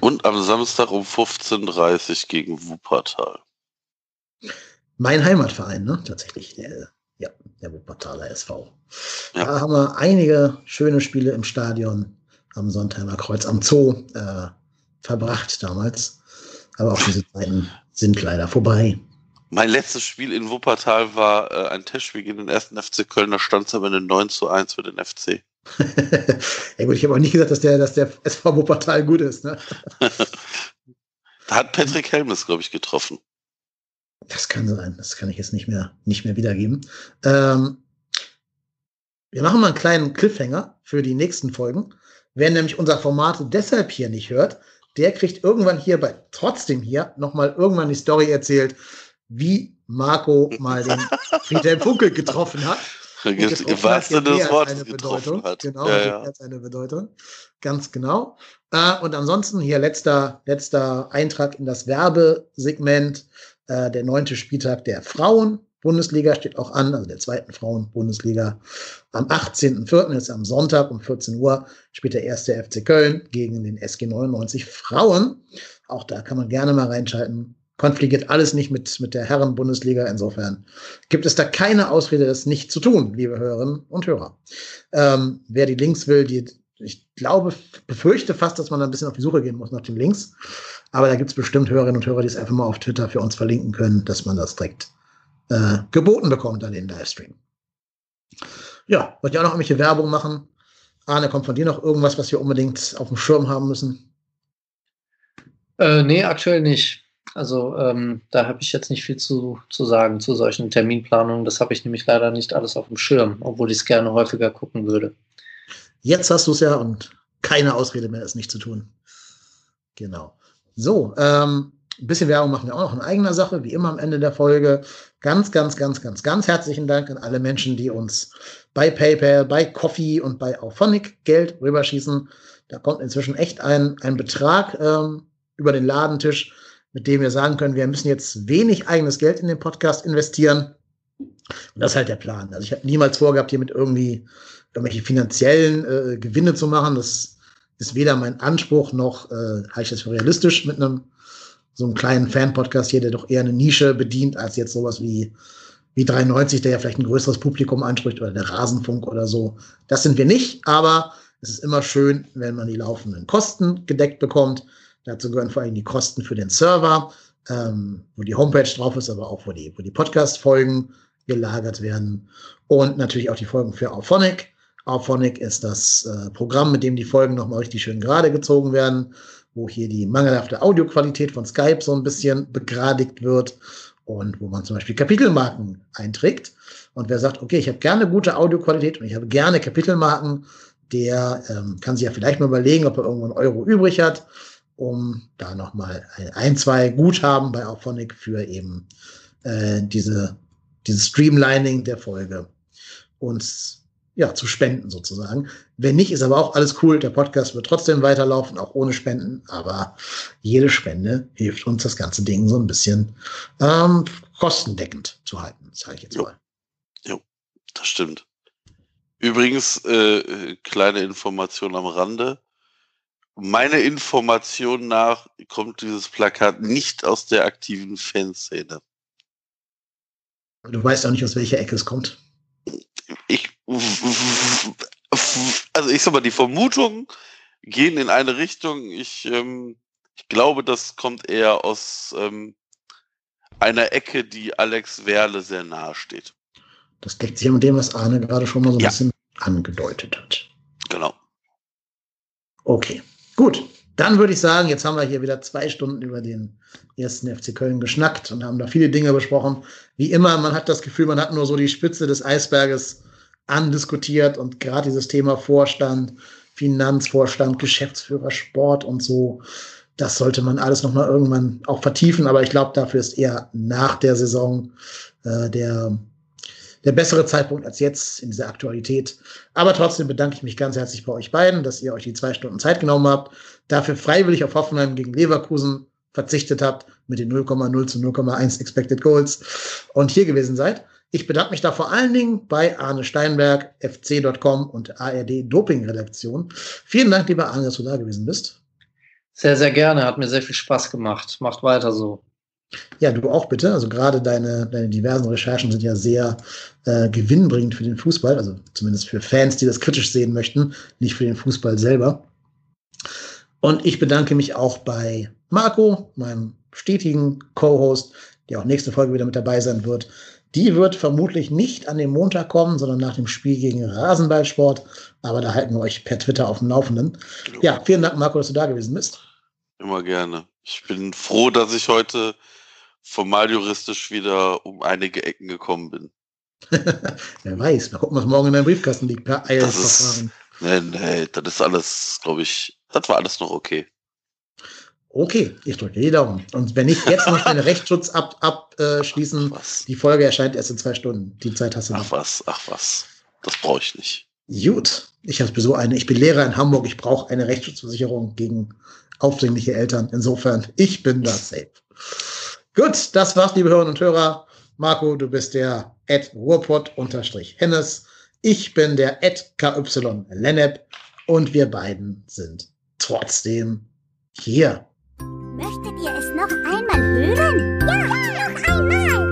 Und am Samstag um 15.30 Uhr gegen Wuppertal. Mein Heimatverein, ne? Tatsächlich. Der, ja, der Wuppertaler SV. Ja. Da haben wir einige schöne Spiele im Stadion am Sontheimer Kreuz am Zoo äh, verbracht damals. Aber auch diese Zeiten sind leider vorbei. Mein letztes Spiel in Wuppertal war äh, ein Testspiel gegen den ersten FC Köln. Da stand es am Ende 9 zu 1 für den FC. ja gut, ich habe auch nicht gesagt, dass der, dass der SV Wuppertal gut ist. Ne? Da hat Patrick Helmes, glaube ich, getroffen. Das kann sein. Das kann ich jetzt nicht mehr, nicht mehr wiedergeben. Ähm, wir machen mal einen kleinen Cliffhanger für die nächsten Folgen. Wer nämlich unser Format deshalb hier nicht hört, der kriegt irgendwann hier bei trotzdem hier nochmal irgendwann die Story erzählt, wie Marco mal den Friedhelm Funkel getroffen hat. Im wahrsten hat Sinne des Wortes getroffen Bedeutung. hat. Genau, ja, ja. als eine Bedeutung. Ganz genau. Äh, und ansonsten hier letzter, letzter Eintrag in das Werbesegment. Äh, der neunte Spieltag der Frauen-Bundesliga steht auch an, also der zweiten Frauen-Bundesliga. Am 18.04., jetzt am Sonntag um 14 Uhr, spielt der erste FC Köln gegen den SG 99 Frauen. Auch da kann man gerne mal reinschalten. Konfligiert alles nicht mit, mit der Herren-Bundesliga. Insofern gibt es da keine Ausrede, das nicht zu tun, liebe Hörerinnen und Hörer. Ähm, wer die Links will, die, ich glaube, befürchte fast, dass man ein bisschen auf die Suche gehen muss nach den Links. Aber da gibt es bestimmt Hörerinnen und Hörer, die es einfach mal auf Twitter für uns verlinken können, dass man das direkt äh, geboten bekommt an den Livestream. Ja, wollt ihr auch noch irgendwelche Werbung machen? Arne, kommt von dir noch irgendwas, was wir unbedingt auf dem Schirm haben müssen? Äh, nee, aktuell nicht. Also ähm, da habe ich jetzt nicht viel zu, zu sagen zu solchen Terminplanungen. Das habe ich nämlich leider nicht alles auf dem Schirm, obwohl ich es gerne häufiger gucken würde. Jetzt hast du es ja und keine Ausrede mehr, es nicht zu tun. Genau. So, ähm, ein bisschen Werbung machen wir auch noch in eigener Sache, wie immer am Ende der Folge. Ganz, ganz, ganz, ganz, ganz herzlichen Dank an alle Menschen, die uns bei PayPal, bei Coffee und bei Auphonic Geld rüberschießen. Da kommt inzwischen echt ein, ein Betrag ähm, über den Ladentisch, mit dem wir sagen können, wir müssen jetzt wenig eigenes Geld in den Podcast investieren. Und das ist halt der Plan. Also ich habe niemals vorgehabt, hier mit irgendwie irgendwelche finanziellen äh, Gewinne zu machen. Das ist weder mein Anspruch noch äh, halte ich das für realistisch mit einem so einem kleinen Fan-Podcast hier, der doch eher eine Nische bedient, als jetzt sowas wie, wie 93, der ja vielleicht ein größeres Publikum anspricht, oder der Rasenfunk oder so. Das sind wir nicht, aber es ist immer schön, wenn man die laufenden Kosten gedeckt bekommt. Dazu gehören vor allem die Kosten für den Server, ähm, wo die Homepage drauf ist, aber auch wo die, wo die Podcast-Folgen gelagert werden. Und natürlich auch die Folgen für Auphonic. Auphonic ist das äh, Programm, mit dem die Folgen nochmal richtig schön gerade gezogen werden wo hier die mangelhafte Audioqualität von Skype so ein bisschen begradigt wird und wo man zum Beispiel Kapitelmarken einträgt. Und wer sagt, okay, ich habe gerne gute Audioqualität und ich habe gerne Kapitelmarken, der ähm, kann sich ja vielleicht mal überlegen, ob er irgendwo einen Euro übrig hat, um da nochmal ein, zwei Guthaben bei Auphonic für eben äh, diese, dieses Streamlining der Folge uns ja, zu spenden sozusagen. Wenn nicht, ist aber auch alles cool. Der Podcast wird trotzdem weiterlaufen, auch ohne Spenden. Aber jede Spende hilft uns, das ganze Ding so ein bisschen ähm, kostendeckend zu halten, sage ich jetzt jo. mal. Jo, das stimmt. Übrigens, äh, kleine Information am Rande. Meine Information nach kommt dieses Plakat nicht aus der aktiven Fanszene. Du weißt auch nicht, aus welcher Ecke es kommt. Ich also ich sag mal, die Vermutungen gehen in eine Richtung. Ich, ähm, ich glaube, das kommt eher aus ähm, einer Ecke, die Alex Werle sehr nahe steht. Das deckt sich mit dem, was Arne gerade schon mal so ein ja. bisschen angedeutet hat. Genau. Okay, gut. Dann würde ich sagen, jetzt haben wir hier wieder zwei Stunden über den ersten FC Köln geschnackt und haben da viele Dinge besprochen. Wie immer, man hat das Gefühl, man hat nur so die Spitze des Eisberges andiskutiert und gerade dieses Thema Vorstand, Finanzvorstand, Geschäftsführer, Sport und so, das sollte man alles nochmal irgendwann auch vertiefen, aber ich glaube, dafür ist eher nach der Saison äh, der, der bessere Zeitpunkt als jetzt in dieser Aktualität. Aber trotzdem bedanke ich mich ganz herzlich bei euch beiden, dass ihr euch die zwei Stunden Zeit genommen habt, dafür freiwillig auf Hoffenheim gegen Leverkusen verzichtet habt mit den 0,0 zu 0,1 Expected Goals und hier gewesen seid. Ich bedanke mich da vor allen Dingen bei Arne Steinberg, fc.com und ARD Doping Redaktion. Vielen Dank, lieber Arne, dass du da gewesen bist. Sehr, sehr gerne. Hat mir sehr viel Spaß gemacht. Macht weiter so. Ja, du auch bitte. Also gerade deine, deine diversen Recherchen sind ja sehr äh, gewinnbringend für den Fußball, also zumindest für Fans, die das kritisch sehen möchten, nicht für den Fußball selber. Und ich bedanke mich auch bei Marco, meinem stetigen Co-Host, der auch nächste Folge wieder mit dabei sein wird. Die wird vermutlich nicht an dem Montag kommen, sondern nach dem Spiel gegen Rasenballsport. Aber da halten wir euch per Twitter auf dem Laufenden. Ja, vielen Dank, Marco, dass du da gewesen bist. Immer gerne. Ich bin froh, dass ich heute formal juristisch wieder um einige Ecken gekommen bin. Wer weiß, mal gucken, was morgen in deinem Briefkasten liegt, per Eilverfahren. Nee, nee, das ist alles, glaube ich, das war alles noch okay. Okay, ich drücke die Daumen. Und wenn ich jetzt noch den Rechtsschutz abschließen, ab, äh, die Folge erscheint erst in zwei Stunden. Die Zeit hast du noch. Ach was, ach was. Das brauche ich nicht. Gut. Ich habe so eine. Ich bin Lehrer in Hamburg. Ich brauche eine Rechtsschutzversicherung gegen aufdringliche Eltern. Insofern, ich bin da safe. Gut, das war's, liebe Hörerinnen und Hörer. Marco, du bist der Ed Ruhrpott-Hennes. Ich bin der Ed KY Lennep. Und wir beiden sind trotzdem hier. Möchtet ihr es noch einmal hören? Ja, noch einmal!